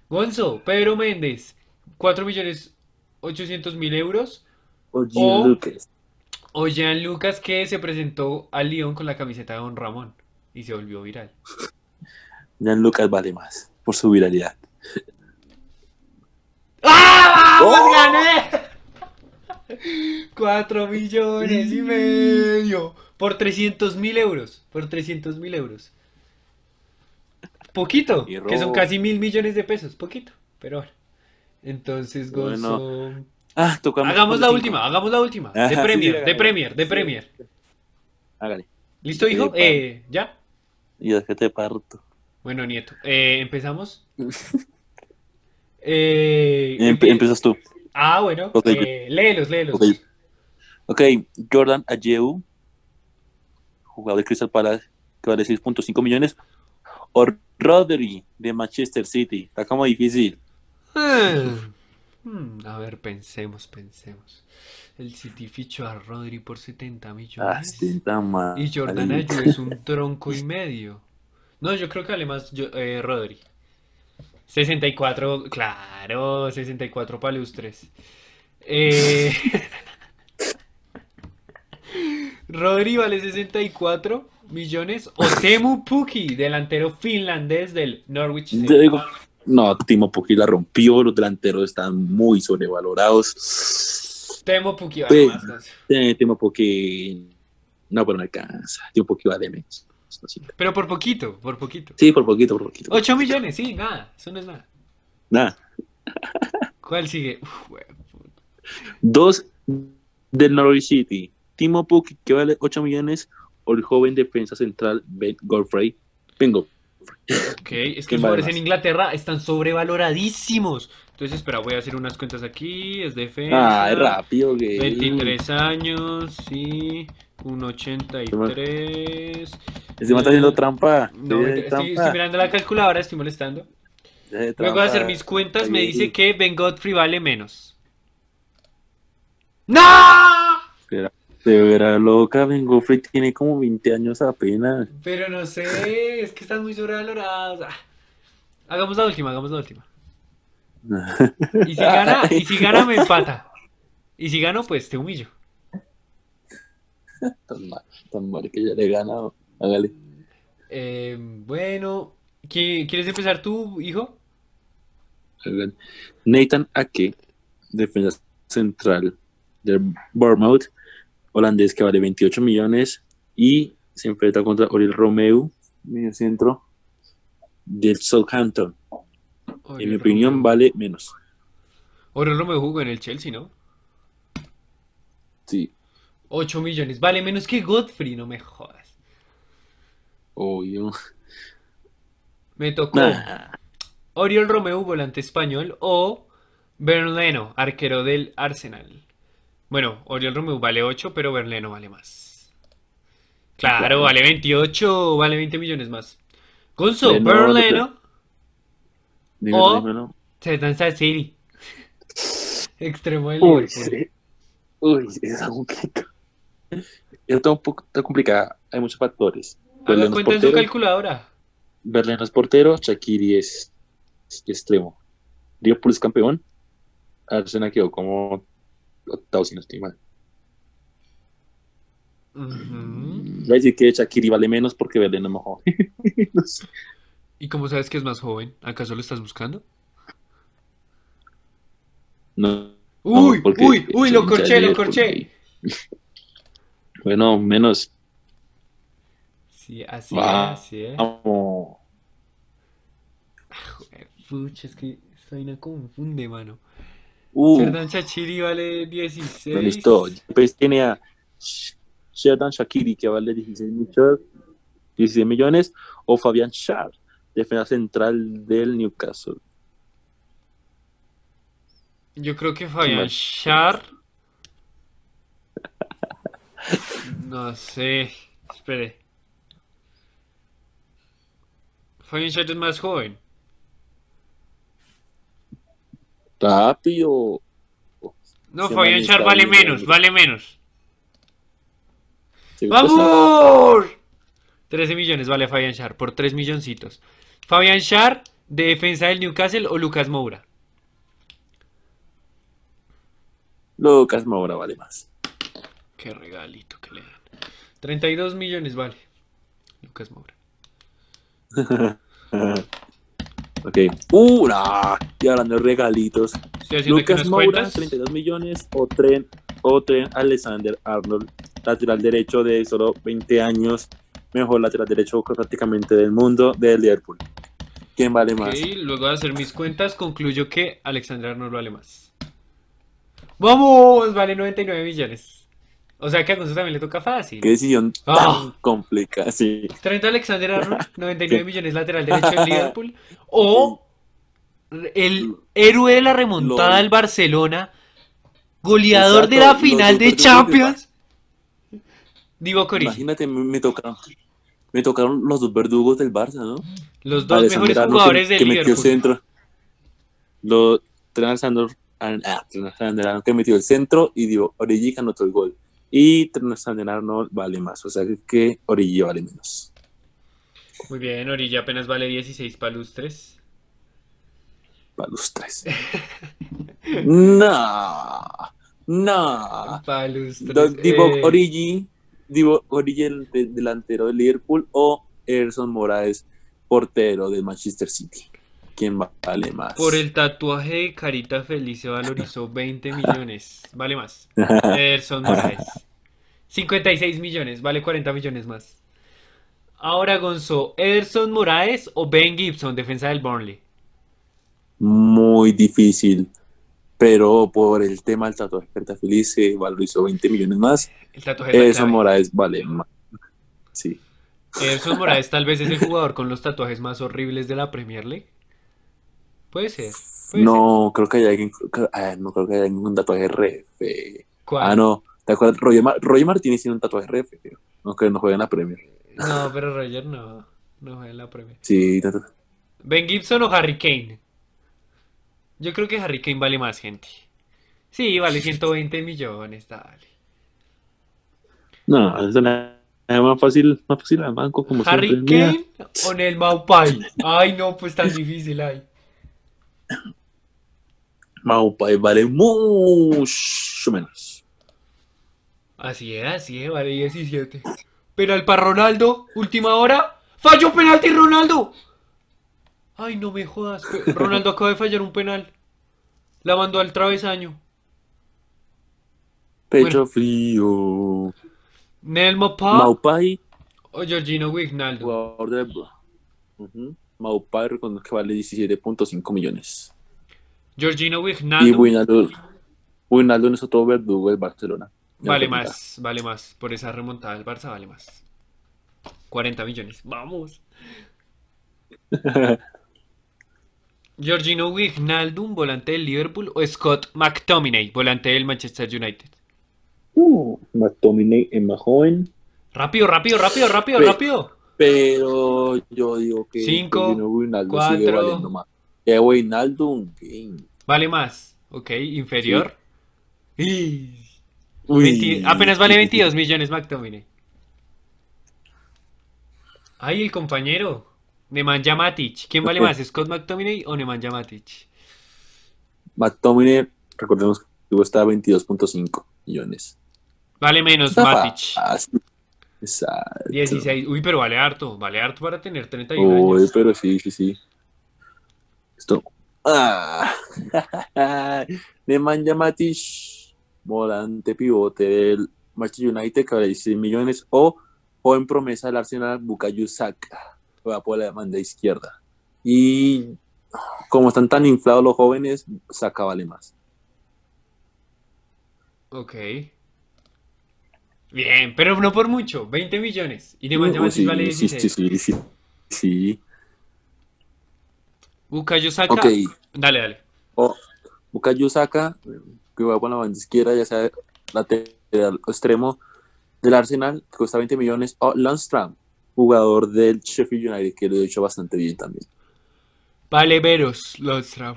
[SPEAKER 1] Gonzo, Pedro Méndez, 4 millones 800 mil euros.
[SPEAKER 2] O Jean
[SPEAKER 1] o-
[SPEAKER 2] Lucas.
[SPEAKER 1] O Jean Lucas que se presentó al Lyon con la camiseta de Don Ramón y se volvió viral.
[SPEAKER 2] Jean Lucas vale más por su viralidad.
[SPEAKER 1] ¡Ah! ¡Vamos!
[SPEAKER 2] ¡Oh!
[SPEAKER 1] ¡Gané! 4 millones y medio por 300 mil euros. Por 300 mil euros. Poquito, que son casi mil millones de pesos. Poquito, pero bueno. Entonces,
[SPEAKER 2] Bueno,
[SPEAKER 1] Gonzo.
[SPEAKER 2] Ah, tocamos
[SPEAKER 1] Hagamos la
[SPEAKER 2] cinco.
[SPEAKER 1] última, hagamos la última. De
[SPEAKER 2] sí,
[SPEAKER 1] Premier, de. Premier, de
[SPEAKER 2] Sí.
[SPEAKER 1] Premier.
[SPEAKER 2] Hágale.
[SPEAKER 1] ¿Listo, hijo? Eh, ¿ya?
[SPEAKER 2] Y es que te parto.
[SPEAKER 1] Bueno, nieto. Eh, ¿empezamos? Eh,
[SPEAKER 2] Empe-
[SPEAKER 1] empie-
[SPEAKER 2] empiezas tú.
[SPEAKER 1] Ah, bueno.
[SPEAKER 2] Ok.
[SPEAKER 1] eh, léelos, léelos.
[SPEAKER 2] Ok. Ok, Jordan Ayew, jugador de Crystal Palace, que vale 6.5 millones. O Rodri, de Manchester City. Está como difícil.
[SPEAKER 1] Ah. Hmm, a ver, pensemos, pensemos. El City fichó a Rodri por 70
[SPEAKER 2] Ah,
[SPEAKER 1] millones.
[SPEAKER 2] mal.
[SPEAKER 1] Y Jordan Ayew es un tronco y medio. No, yo creo que vale más yo- eh, Rodri. 64, claro, 64 palustres. Eh, Rodri vale 64 millones. O Temu Pukki, delantero finlandés del Norwich City.
[SPEAKER 2] Yo digo, no, Timo Pukki la rompió. Los delanteros están muy sobrevalorados.
[SPEAKER 1] Temu Pukki vale
[SPEAKER 2] Pues,
[SPEAKER 1] más.
[SPEAKER 2] Eh, Timo Pukki. No, pero no alcanza. Timo Pukki vale menos.
[SPEAKER 1] Pero por poquito, por poquito.
[SPEAKER 2] Sí, por poquito, por poquito.
[SPEAKER 1] 8 millones, sí, nada, eso no es nada.
[SPEAKER 2] Nada.
[SPEAKER 1] ¿Cuál sigue? Uf.
[SPEAKER 2] Dos del Norwich City. Timo Pukki, que vale 8 millones. O el joven defensa central Ben Godfrey. Vengo.
[SPEAKER 1] Ok, es que
[SPEAKER 2] ¿Quién
[SPEAKER 1] los jugadores en Inglaterra están sobrevaloradísimos. Entonces, espera, voy a hacer unas cuentas aquí. Es defensa.
[SPEAKER 2] Ah, es rápido, que.
[SPEAKER 1] 23 años, sí. 1.83.
[SPEAKER 2] Este man está haciendo trampa.
[SPEAKER 1] No, estoy,
[SPEAKER 2] trampa.
[SPEAKER 1] estoy mirando la calculadora, estoy molestando. Luego de hacer
[SPEAKER 2] trampa.
[SPEAKER 1] mis cuentas, me
[SPEAKER 2] Ahí.
[SPEAKER 1] dice que Ben Godfrey vale menos. ¡No!
[SPEAKER 2] Espera, De loca, Ben Godfrey tiene como 20 años apenas.
[SPEAKER 1] Pero no sé, es que están muy sobrevalorados. Ah. Hagamos la última, hagamos la última. Y si gana, y si gana me empata. Y si gano, pues te humillo.
[SPEAKER 2] tan mal, tan mal que ya le he ganado. Hágale.
[SPEAKER 1] Eh, bueno, ¿qui- ¿quieres empezar tú, hijo?
[SPEAKER 2] Nathan Ake, defensa central del Bournemouth, holandés que vale 28 millones y se enfrenta contra Oriol Romeu, medio centro del Southampton. En mi opinión vale menos.
[SPEAKER 1] Oro Romeo jugó en el Chelsea, ¿no?
[SPEAKER 2] Sí,
[SPEAKER 1] 8 millones. Vale menos que Godfrey, no me jodas.
[SPEAKER 2] obvio.
[SPEAKER 1] Me tocó
[SPEAKER 2] Nah.
[SPEAKER 1] Oriol Romeu, volante español, o Berleno, arquero del Arsenal. Bueno, Oriol Romeu vale 8, pero Berleno vale más. Claro, vale 28, vale 20 millones más. Gonzo, Berleno,
[SPEAKER 2] Dímelo,
[SPEAKER 1] O-
[SPEAKER 2] dímelo.
[SPEAKER 1] se danza City. Extremo del
[SPEAKER 2] Uy, sí. Uy, esa complicada. Está un poco está complicada. Hay muchos factores.
[SPEAKER 1] Haga cuenta en su
[SPEAKER 2] portero,
[SPEAKER 1] calculadora.
[SPEAKER 2] Berleno es portero, Shakiri es extremo. Liverpool es campeón. Arsenal quedó como octavo, si no estoy mal. Voy a decir que Shakiri vale menos porque Berleno es mejor. no sé.
[SPEAKER 1] ¿Y cómo sabes que es más joven? ¿Acaso lo estás buscando?
[SPEAKER 2] No,
[SPEAKER 1] Uy,
[SPEAKER 2] no,
[SPEAKER 1] uy, uy, lo corché, lo corché.
[SPEAKER 2] Bueno, menos.
[SPEAKER 1] Sí, así
[SPEAKER 2] Va.
[SPEAKER 1] es, así es.
[SPEAKER 2] Vamos.
[SPEAKER 1] Joder, Pucha, es que esta vaina confunde, mano.
[SPEAKER 2] Uh,
[SPEAKER 1] Serdan Chachiri vale 16.
[SPEAKER 2] listo. Pues tiene a Sh- Sheridan Shakiri que vale 16 millones, 16 millones o Fabián Schär, defensa central del Newcastle.
[SPEAKER 1] Yo creo que Fabián
[SPEAKER 2] más?
[SPEAKER 1] No sé. Espere. Shar es más joven.
[SPEAKER 2] Rápido.
[SPEAKER 1] No, Fabián
[SPEAKER 2] está
[SPEAKER 1] vale menos, vale menos. ¡Vamos! 13 millones vale Fabián Shar, por 3 milloncitos. Fabián Shar, de defensa del Newcastle o Lucas Moura.
[SPEAKER 2] Lucas Moura vale más.
[SPEAKER 1] Qué regalito que le dan. 32 millones vale. Lucas Moura.
[SPEAKER 2] ok. ¡Uh! nah, Y hablando de regalitos.
[SPEAKER 1] Estoy haciendo aquí
[SPEAKER 2] Lucas Moura,
[SPEAKER 1] cuentas.
[SPEAKER 2] 32 millones. O Tren, o Tren Alexander Arnold, lateral derecho de solo 20 años. Mejor lateral derecho prácticamente del mundo del Liverpool. ¿Quién vale más?
[SPEAKER 1] Ok, luego de hacer mis cuentas, concluyo que Alexander Arnold vale más. ¡Vamos! Vale 99 millones. O sea que a Gonzalo también le toca fácil.
[SPEAKER 2] Qué decisión
[SPEAKER 1] Ah.
[SPEAKER 2] tan complicada. Sí.
[SPEAKER 1] Trent Alexander Arnold, 99 millones lateral derecho del Liverpool. O el héroe de la remontada del Barcelona, goleador de la final
[SPEAKER 2] los
[SPEAKER 1] de Champions. Divo.
[SPEAKER 2] Imagínate, me, tocaron, me tocaron los dos verdugos del Barça, ¿no?
[SPEAKER 1] Los dos
[SPEAKER 2] Alexander
[SPEAKER 1] mejores jugadores
[SPEAKER 2] que,
[SPEAKER 1] del
[SPEAKER 2] que metió
[SPEAKER 1] Liverpool.
[SPEAKER 2] centro. Lo Trent Alexander ah, Trent Alexander Arnold que metió el centro y dio Origi anotó el gol. Y Trent Alexander Arnold vale más, o sea que Origi vale menos.
[SPEAKER 1] Muy bien, Origi apenas vale 16 palustres.
[SPEAKER 2] Para los tres. no, no.
[SPEAKER 1] Palustres.
[SPEAKER 2] Do- Divock
[SPEAKER 1] eh,
[SPEAKER 2] Origi, Divock Origi, el de- delantero del Liverpool, o Erson Moraes, portero del Manchester City. ¿Quién vale más?
[SPEAKER 1] Por el tatuaje de carita feliz se valorizó 20 millones. Vale más. Ederson Moraes. 56 millones, vale 40 millones más. Ahora, Gonzo, ¿Ederson Moraes o Ben Gibson, defensa del Burnley?
[SPEAKER 2] Muy difícil. Pero por el tema del tatuaje de carita feliz se valorizó 20 millones más.
[SPEAKER 1] El tatuaje es la
[SPEAKER 2] Erson
[SPEAKER 1] clave.
[SPEAKER 2] Moraes vale más. Sí.
[SPEAKER 1] Ederson Moraes tal vez es el jugador con los tatuajes más horribles de la Premier League. Puede ser. puede ser.
[SPEAKER 2] No, creo que hay alguien. ah, no creo que haya un tatuaje re feo.
[SPEAKER 1] ¿Cuál?
[SPEAKER 2] Ah, no. ¿Te acuerdas? Roger, Mar- Roger Martínez tiene un tatuaje re feo. Aunque no juega en la Premier.
[SPEAKER 1] No, pero Roger no. No juega en la Premier.
[SPEAKER 2] Sí,
[SPEAKER 1] ¿Ben Gibson o Harry Kane? Yo creo que Harry Kane vale más, gente. Sí, vale 120 millones, dale.
[SPEAKER 2] No, es una es más fácil, más fácil al banco como
[SPEAKER 1] ¿Harry
[SPEAKER 2] siempre. Mira,
[SPEAKER 1] Kane o Nel Maupai? Ay, no, pues tan difícil ay.
[SPEAKER 2] Maupai vale mucho menos.
[SPEAKER 1] Así es, así es, vale 17. Penal para Ronaldo, última hora. ¡Falló penalti Ronaldo! Ay, no me jodas. Ronaldo acaba de fallar un penal. La mandó al travesaño.
[SPEAKER 2] Pecho
[SPEAKER 1] Bueno.
[SPEAKER 2] frío.
[SPEAKER 1] Nel Maupai
[SPEAKER 2] Maupai,
[SPEAKER 1] o Georgino.
[SPEAKER 2] Ujú. Maupai reconozco que vale 17.5 millones.
[SPEAKER 1] Georgino
[SPEAKER 2] Y
[SPEAKER 1] Wijnaldum
[SPEAKER 2] Wijnaldum. Wijnaldum es otro verdugo del Barcelona.
[SPEAKER 1] Vale más, vale más. Por esa remontada del Barça vale más. 40 millones. Vamos. Georgino Wijnaldum, volante del Liverpool, o Scott McTominay, volante del Manchester United.
[SPEAKER 2] Uh, McTominay es más joven.
[SPEAKER 1] Rápido, rápido, rápido, rápido, rápido.
[SPEAKER 2] Pero yo digo que
[SPEAKER 1] Cinco,
[SPEAKER 2] Georgino Wijnaldum sigue
[SPEAKER 1] cuatro.
[SPEAKER 2] valiendo más. Que.
[SPEAKER 1] Vale más. Ok, inferior. Y-
[SPEAKER 2] Uy.
[SPEAKER 1] 20 apenas vale 22 millones McTominay. Ay, el compañero. Nemanja Matic. ¿Quién vale más, Scott McTominay o Nemanja Matic?
[SPEAKER 2] McTominay, recordemos que tuvo hasta 22.5 millones.
[SPEAKER 1] Vale menos
[SPEAKER 2] Está
[SPEAKER 1] Matic.
[SPEAKER 2] fácil. Exacto.
[SPEAKER 1] 16. Uy, pero vale harto. Vale harto para tener 31
[SPEAKER 2] Uy,
[SPEAKER 1] años.
[SPEAKER 2] pero sí, sí, sí. Esto. Ah. Nemanja Matic, volante pivote del Manchester United, que vale 16 millones. O joven promesa del Arsenal, Bukayo Saka, juega por la banda izquierda. Y como están tan inflados los jóvenes, Saka vale más.
[SPEAKER 1] Ok. Bien, pero no por mucho. 20 millones. Y Nemanja
[SPEAKER 2] Uy,
[SPEAKER 1] Matic
[SPEAKER 2] sí,
[SPEAKER 1] vale
[SPEAKER 2] sí,
[SPEAKER 1] 16.
[SPEAKER 2] sí, sí, sí, sí.
[SPEAKER 1] Bukayo Saka.
[SPEAKER 2] Ok.
[SPEAKER 1] Dale, dale.
[SPEAKER 2] O, Bukayo Saka, que va por la banda izquierda, ya sea lateral o extremo del Arsenal, que cuesta 20 millones. O Lundstram, jugador del Sheffield United, que lo he hecho bastante bien también.
[SPEAKER 1] Vale menos, Lundstram.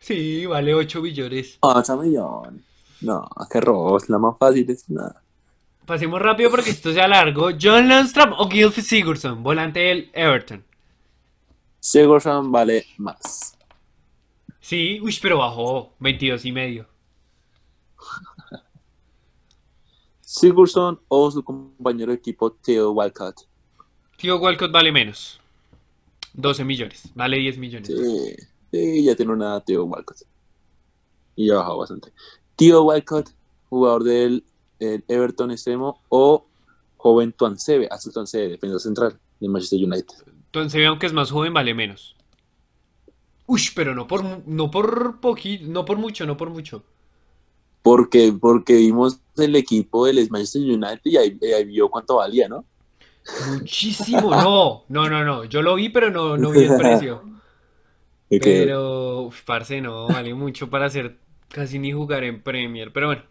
[SPEAKER 1] Sí, vale 8 billones.
[SPEAKER 2] 8 millones. No, qué robo, es la más fácil. Es nada.
[SPEAKER 1] Pasemos rápido porque esto se alargó. John Lundstram o Gylfi Sigurdsson, volante del Everton.
[SPEAKER 2] Sigurdsson vale más.
[SPEAKER 1] Sí, uy, pero bajó 22 y medio.
[SPEAKER 2] Sigurdsson o su compañero de equipo Theo Walcott.
[SPEAKER 1] Tío Walcott vale menos. 12 millones, vale 10 millones.
[SPEAKER 2] Sí, sí, ya tiene una Theo Walcott. Y ya ha bajado bastante. Theo Walcott, jugador del el Everton extremo, o joven Tuansebe, Axel Tuansebe, defensor central del Manchester United.
[SPEAKER 1] Entonces, aunque es más joven, vale menos. Uy, pero no por, no por poquito, no por mucho, no por mucho.
[SPEAKER 2] Porque, porque vimos el equipo del Manchester United y ahí, ahí vio cuánto valía, ¿no?
[SPEAKER 1] Muchísimo, no, no, no, no. Yo lo vi, pero no, no vi el precio.
[SPEAKER 2] De
[SPEAKER 1] Pero, uf, parce, no, vale mucho para hacer casi ni jugar en Premier. Pero bueno,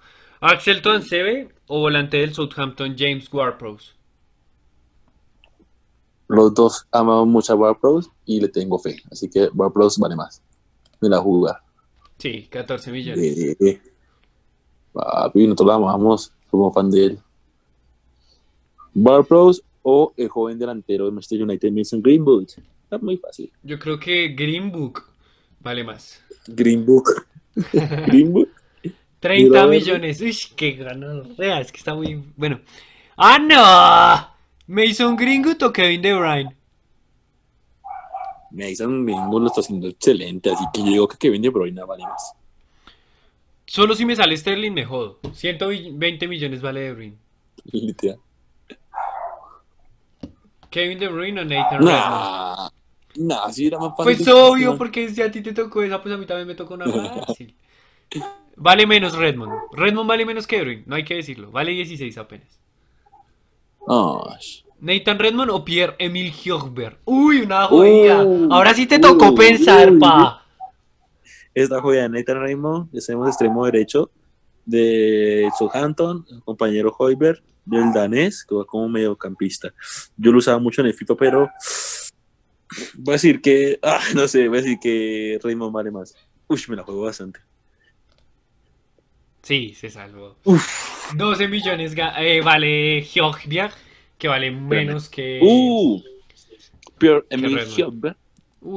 [SPEAKER 1] Axel Tuansebe o volante del Southampton, James Ward-Prowse.
[SPEAKER 2] Los dos amamos mucho a Warpros y le tengo fe. Así que Warpros vale más. Me la jugar.
[SPEAKER 1] Sí, 14 millones.
[SPEAKER 2] Eh, papi, nosotros la amamos como fan de él. Warpros o el joven delantero de Manchester United, Mason Greenwood. Está muy fácil.
[SPEAKER 1] Yo creo que Green Book vale más.
[SPEAKER 2] Greenwood. Greenwood.
[SPEAKER 1] 30
[SPEAKER 2] Mira, a ver.
[SPEAKER 1] millones. Uy, qué ganorrea, es que está muy bueno. ¡Ah, no! ¿Mason Greenwood o Kevin De Bruyne?
[SPEAKER 2] Mason Greenwood lo está haciendo excelente. Así que yo digo que Kevin De Bruyne vale más.
[SPEAKER 1] Solo si me sale Sterling me jodo. 120 millones vale De Bruyne.
[SPEAKER 2] Literal.
[SPEAKER 1] Kevin De Bruyne o Nathan Redmond.
[SPEAKER 2] Nah, sí era más fácil.
[SPEAKER 1] Pues obvio, porque si a ti te tocó esa, pues a mí también me tocó una fácil. Vale menos Redmond. Redmond vale menos que Bruyne, no hay que decirlo. Vale 16 apenas.
[SPEAKER 2] Ah,
[SPEAKER 1] Nathan Redmond o Pierre Emil Hjorberg. Uy, una joya.
[SPEAKER 2] Uh,
[SPEAKER 1] Ahora sí te tocó pensar, pa.
[SPEAKER 2] Esta joya de Nathan Raymond, extremo extremo derecho de Southampton, el compañero Hoiberg, del danés, que va como mediocampista. Yo lo usaba mucho en el FIFA, pero voy a decir que, ah, no sé, voy a decir que Raymond vale más. Uy, me la juego bastante.
[SPEAKER 1] Sí, se salvó. 12 millones eh, vale Hjorberg, que vale menos que.
[SPEAKER 2] Uh, Pierre Emil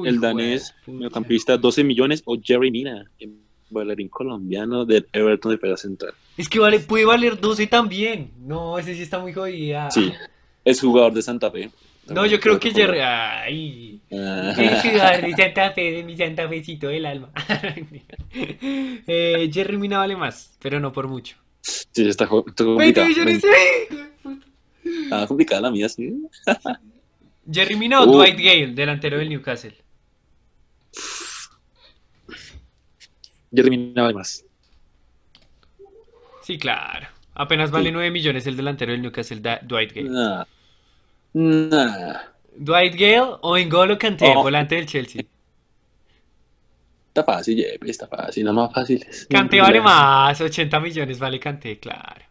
[SPEAKER 2] el danés, mediocampista, 12 millones, o Jerry Mina, el bailarín colombiano del Everton de Pega Central.
[SPEAKER 1] Es que vale, puede valer 12 también. No, ese sí está muy jodida.
[SPEAKER 2] Sí, es jugador de Santa Fe.
[SPEAKER 1] No, yo creo que Jerry. Ay.
[SPEAKER 2] Ah.
[SPEAKER 1] Jugador de Santa Fe, de mi Santa Fecito del alma. eh, Jerry Mina vale más, pero no por mucho.
[SPEAKER 2] Sí, está, jo- está
[SPEAKER 1] 20
[SPEAKER 2] complicada. Está complicada la mía, sí.
[SPEAKER 1] Jerry Mina o
[SPEAKER 2] Uh.
[SPEAKER 1] Dwight Gale, delantero del Newcastle.
[SPEAKER 2] Jerry Mina vale más.
[SPEAKER 1] Sí, claro. Apenas vale 9 millones el delantero del Newcastle, Dwight Gale.
[SPEAKER 2] Nah. Nah.
[SPEAKER 1] Dwight Gale o N'Golo Kanté,
[SPEAKER 2] Oh.
[SPEAKER 1] volante del Chelsea.
[SPEAKER 2] Está fácil, Jeppe, está fácil, nada más fácil.
[SPEAKER 1] Kanté vale más, 80 millones vale Kanté, claro.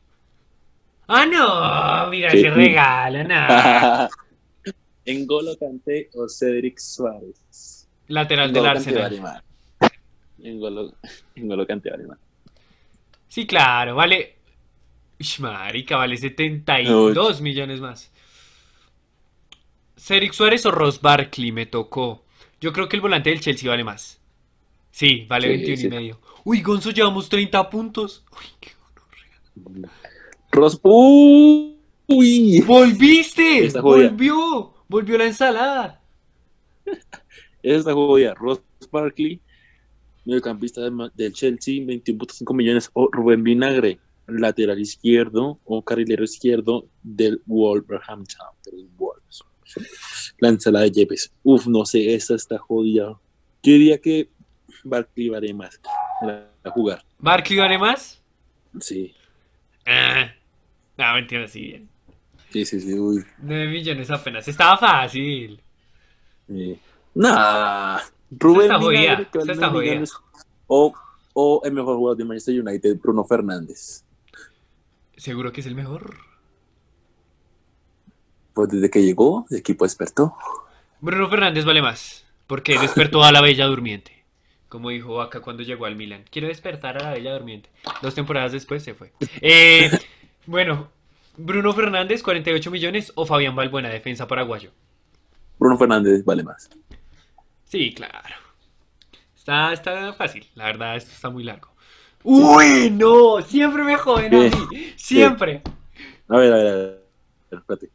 [SPEAKER 1] Ah, no, mira
[SPEAKER 2] Sí.
[SPEAKER 1] ese regalo, nada.
[SPEAKER 2] Engolo Kanté o Cedric Suárez.
[SPEAKER 1] Lateral del
[SPEAKER 2] Kanté
[SPEAKER 1] Arsenal.
[SPEAKER 2] vale más. Engolo, Engolo Kanté vale más.
[SPEAKER 1] Sí, claro, vale. Ush, marica, vale 72 millones más. Cedric Suárez o Ross Barkley me tocó. Yo creo que el volante del Chelsea vale más. Sí, vale
[SPEAKER 2] Sí,
[SPEAKER 1] 21
[SPEAKER 2] sí.
[SPEAKER 1] y medio. Uy, Gonzo, llevamos 30 puntos. Uy, qué gonorrea.
[SPEAKER 2] Ros ¡Uh! ¡Uy!
[SPEAKER 1] ¡Volviste!
[SPEAKER 2] Esta.
[SPEAKER 1] ¡Volvió! ¡Volvió la ensalada!
[SPEAKER 2] Esa está jodida. Ross Barkley, mediocampista del, Chelsea, 21.5 millones. O Rubén Vinagre, lateral izquierdo o carrilero izquierdo del Wolverhampton. La ensalada de Yepes. Uf, no sé, esta está jodida. Yo diría que Barkley vale más para jugar.
[SPEAKER 1] ¿Barkley vale más?
[SPEAKER 2] Sí,
[SPEAKER 1] Ah, no, mentira, sí, bien.
[SPEAKER 2] sí, sí, sí. Uy.
[SPEAKER 1] 9 millones apenas. Estaba fácil.
[SPEAKER 2] Eh, Nah, Rubén
[SPEAKER 1] está jodida,
[SPEAKER 2] Vinagre, que vale
[SPEAKER 1] esa está
[SPEAKER 2] 9
[SPEAKER 1] jodida.
[SPEAKER 2] millones, o, o el mejor jugador de Manchester United, Bruno Fernández.
[SPEAKER 1] ¿Seguro que es el mejor?
[SPEAKER 2] Pues desde que llegó, el equipo despertó.
[SPEAKER 1] Bruno Fernández vale más, porque despertó a la Bella Durmiente. Como dijo Vaca cuando llegó al Milan. Quiero despertar a la Bella Durmiente. Dos temporadas después se fue. Eh, bueno, Bruno Fernández, 48 millones, o Fabián Balbuena, defensa paraguayo.
[SPEAKER 2] Bruno Fernández vale más.
[SPEAKER 1] Sí, claro. Está, está fácil, la verdad, esto está muy largo. ¡Uy, no! Siempre me joden a mí. Siempre.
[SPEAKER 2] A ver, a ver, a ver, espérate.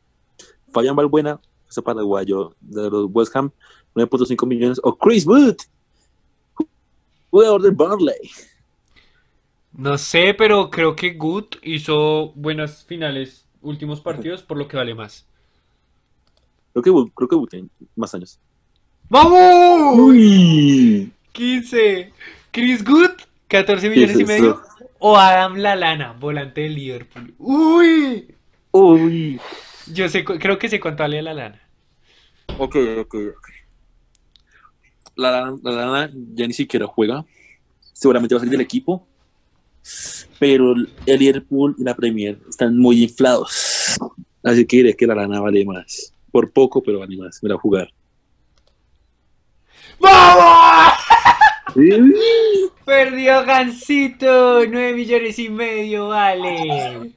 [SPEAKER 2] Fabián Balbuena, ese paraguayo de los West Ham, 9.5 millones. O Chris Wood, jugador del Burnley.
[SPEAKER 1] No sé, pero creo que Good hizo buenas finales, últimos partidos, por lo que vale más.
[SPEAKER 2] Creo que Wood, creo que Wood tiene más años.
[SPEAKER 1] ¡Vamos!
[SPEAKER 2] Uy,
[SPEAKER 1] 15. Chris Good, 14 millones y medio. O Adam Lalana, volante del Liverpool. ¡Uy!
[SPEAKER 2] uy.
[SPEAKER 1] Yo sé, creo que sé cuánto vale Lalana.
[SPEAKER 2] Ok, ok, ok. La Lana la Lana ya ni siquiera juega. Seguramente va a salir del equipo. Pero el Liverpool y la Premier están muy inflados. Así que diré que la lana vale más. Por poco, pero vale más. Me la voy a jugar.
[SPEAKER 1] ¡Vamos!
[SPEAKER 2] Sí.
[SPEAKER 1] Perdió Gansito, 9 millones y medio, vale.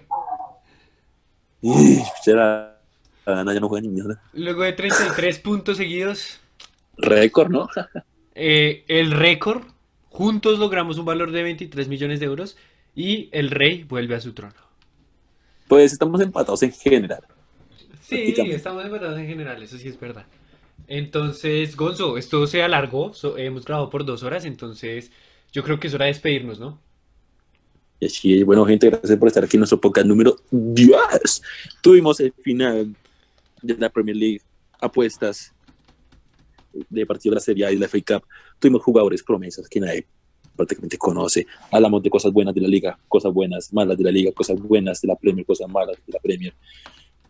[SPEAKER 2] Será- La lana ya no juega ni mierda.
[SPEAKER 1] Luego de 33 puntos seguidos,
[SPEAKER 2] Récord, ¿no?
[SPEAKER 1] eh, el récord, juntos logramos un valor de 23 millones de euros y el rey vuelve a su trono.
[SPEAKER 2] Pues estamos empatados en general.
[SPEAKER 1] Sí, estamos empatados en general, eso sí es verdad. Entonces, Gonzo, esto se alargó, so- hemos grabado por dos horas, entonces yo creo que es hora de despedirnos, ¿no?
[SPEAKER 2] Y así, bueno, gente, gracias por estar aquí en nuestro podcast número 10. Tuvimos el final de la Premier League, apuestas de partido de la Serie A y la FA Cup. Tuvimos jugadores promesas que nadie prácticamente conoce. Hablamos de cosas buenas de la liga, cosas buenas, malas de la liga, cosas buenas de la Premier, cosas malas de la Premier.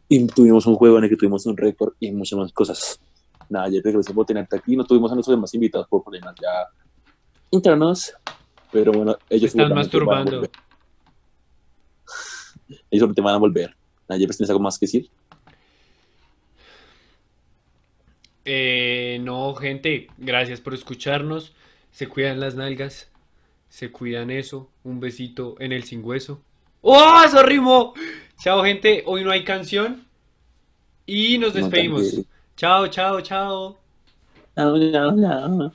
[SPEAKER 2] Y tuvimos un juego en el que tuvimos un récord y muchas más cosas. Nada, ya regresé por tenerte aquí. No tuvimos a nuestros demás invitados por problemas ya internos. Pero bueno, ellos
[SPEAKER 1] están masturbando.
[SPEAKER 2] Ellos solamente van a volver. Nadie ¿tienes algo más que decir?
[SPEAKER 1] Eh, no, gente, gracias por escucharnos. Se cuidan las nalgas, se cuidan eso. Un besito en el sin hueso. ¡Oh, eso rimó! Chao, gente. Hoy no hay canción. Y nos
[SPEAKER 2] No,
[SPEAKER 1] despedimos.
[SPEAKER 2] también.
[SPEAKER 1] Chao, chao, chao.
[SPEAKER 2] No, no, no.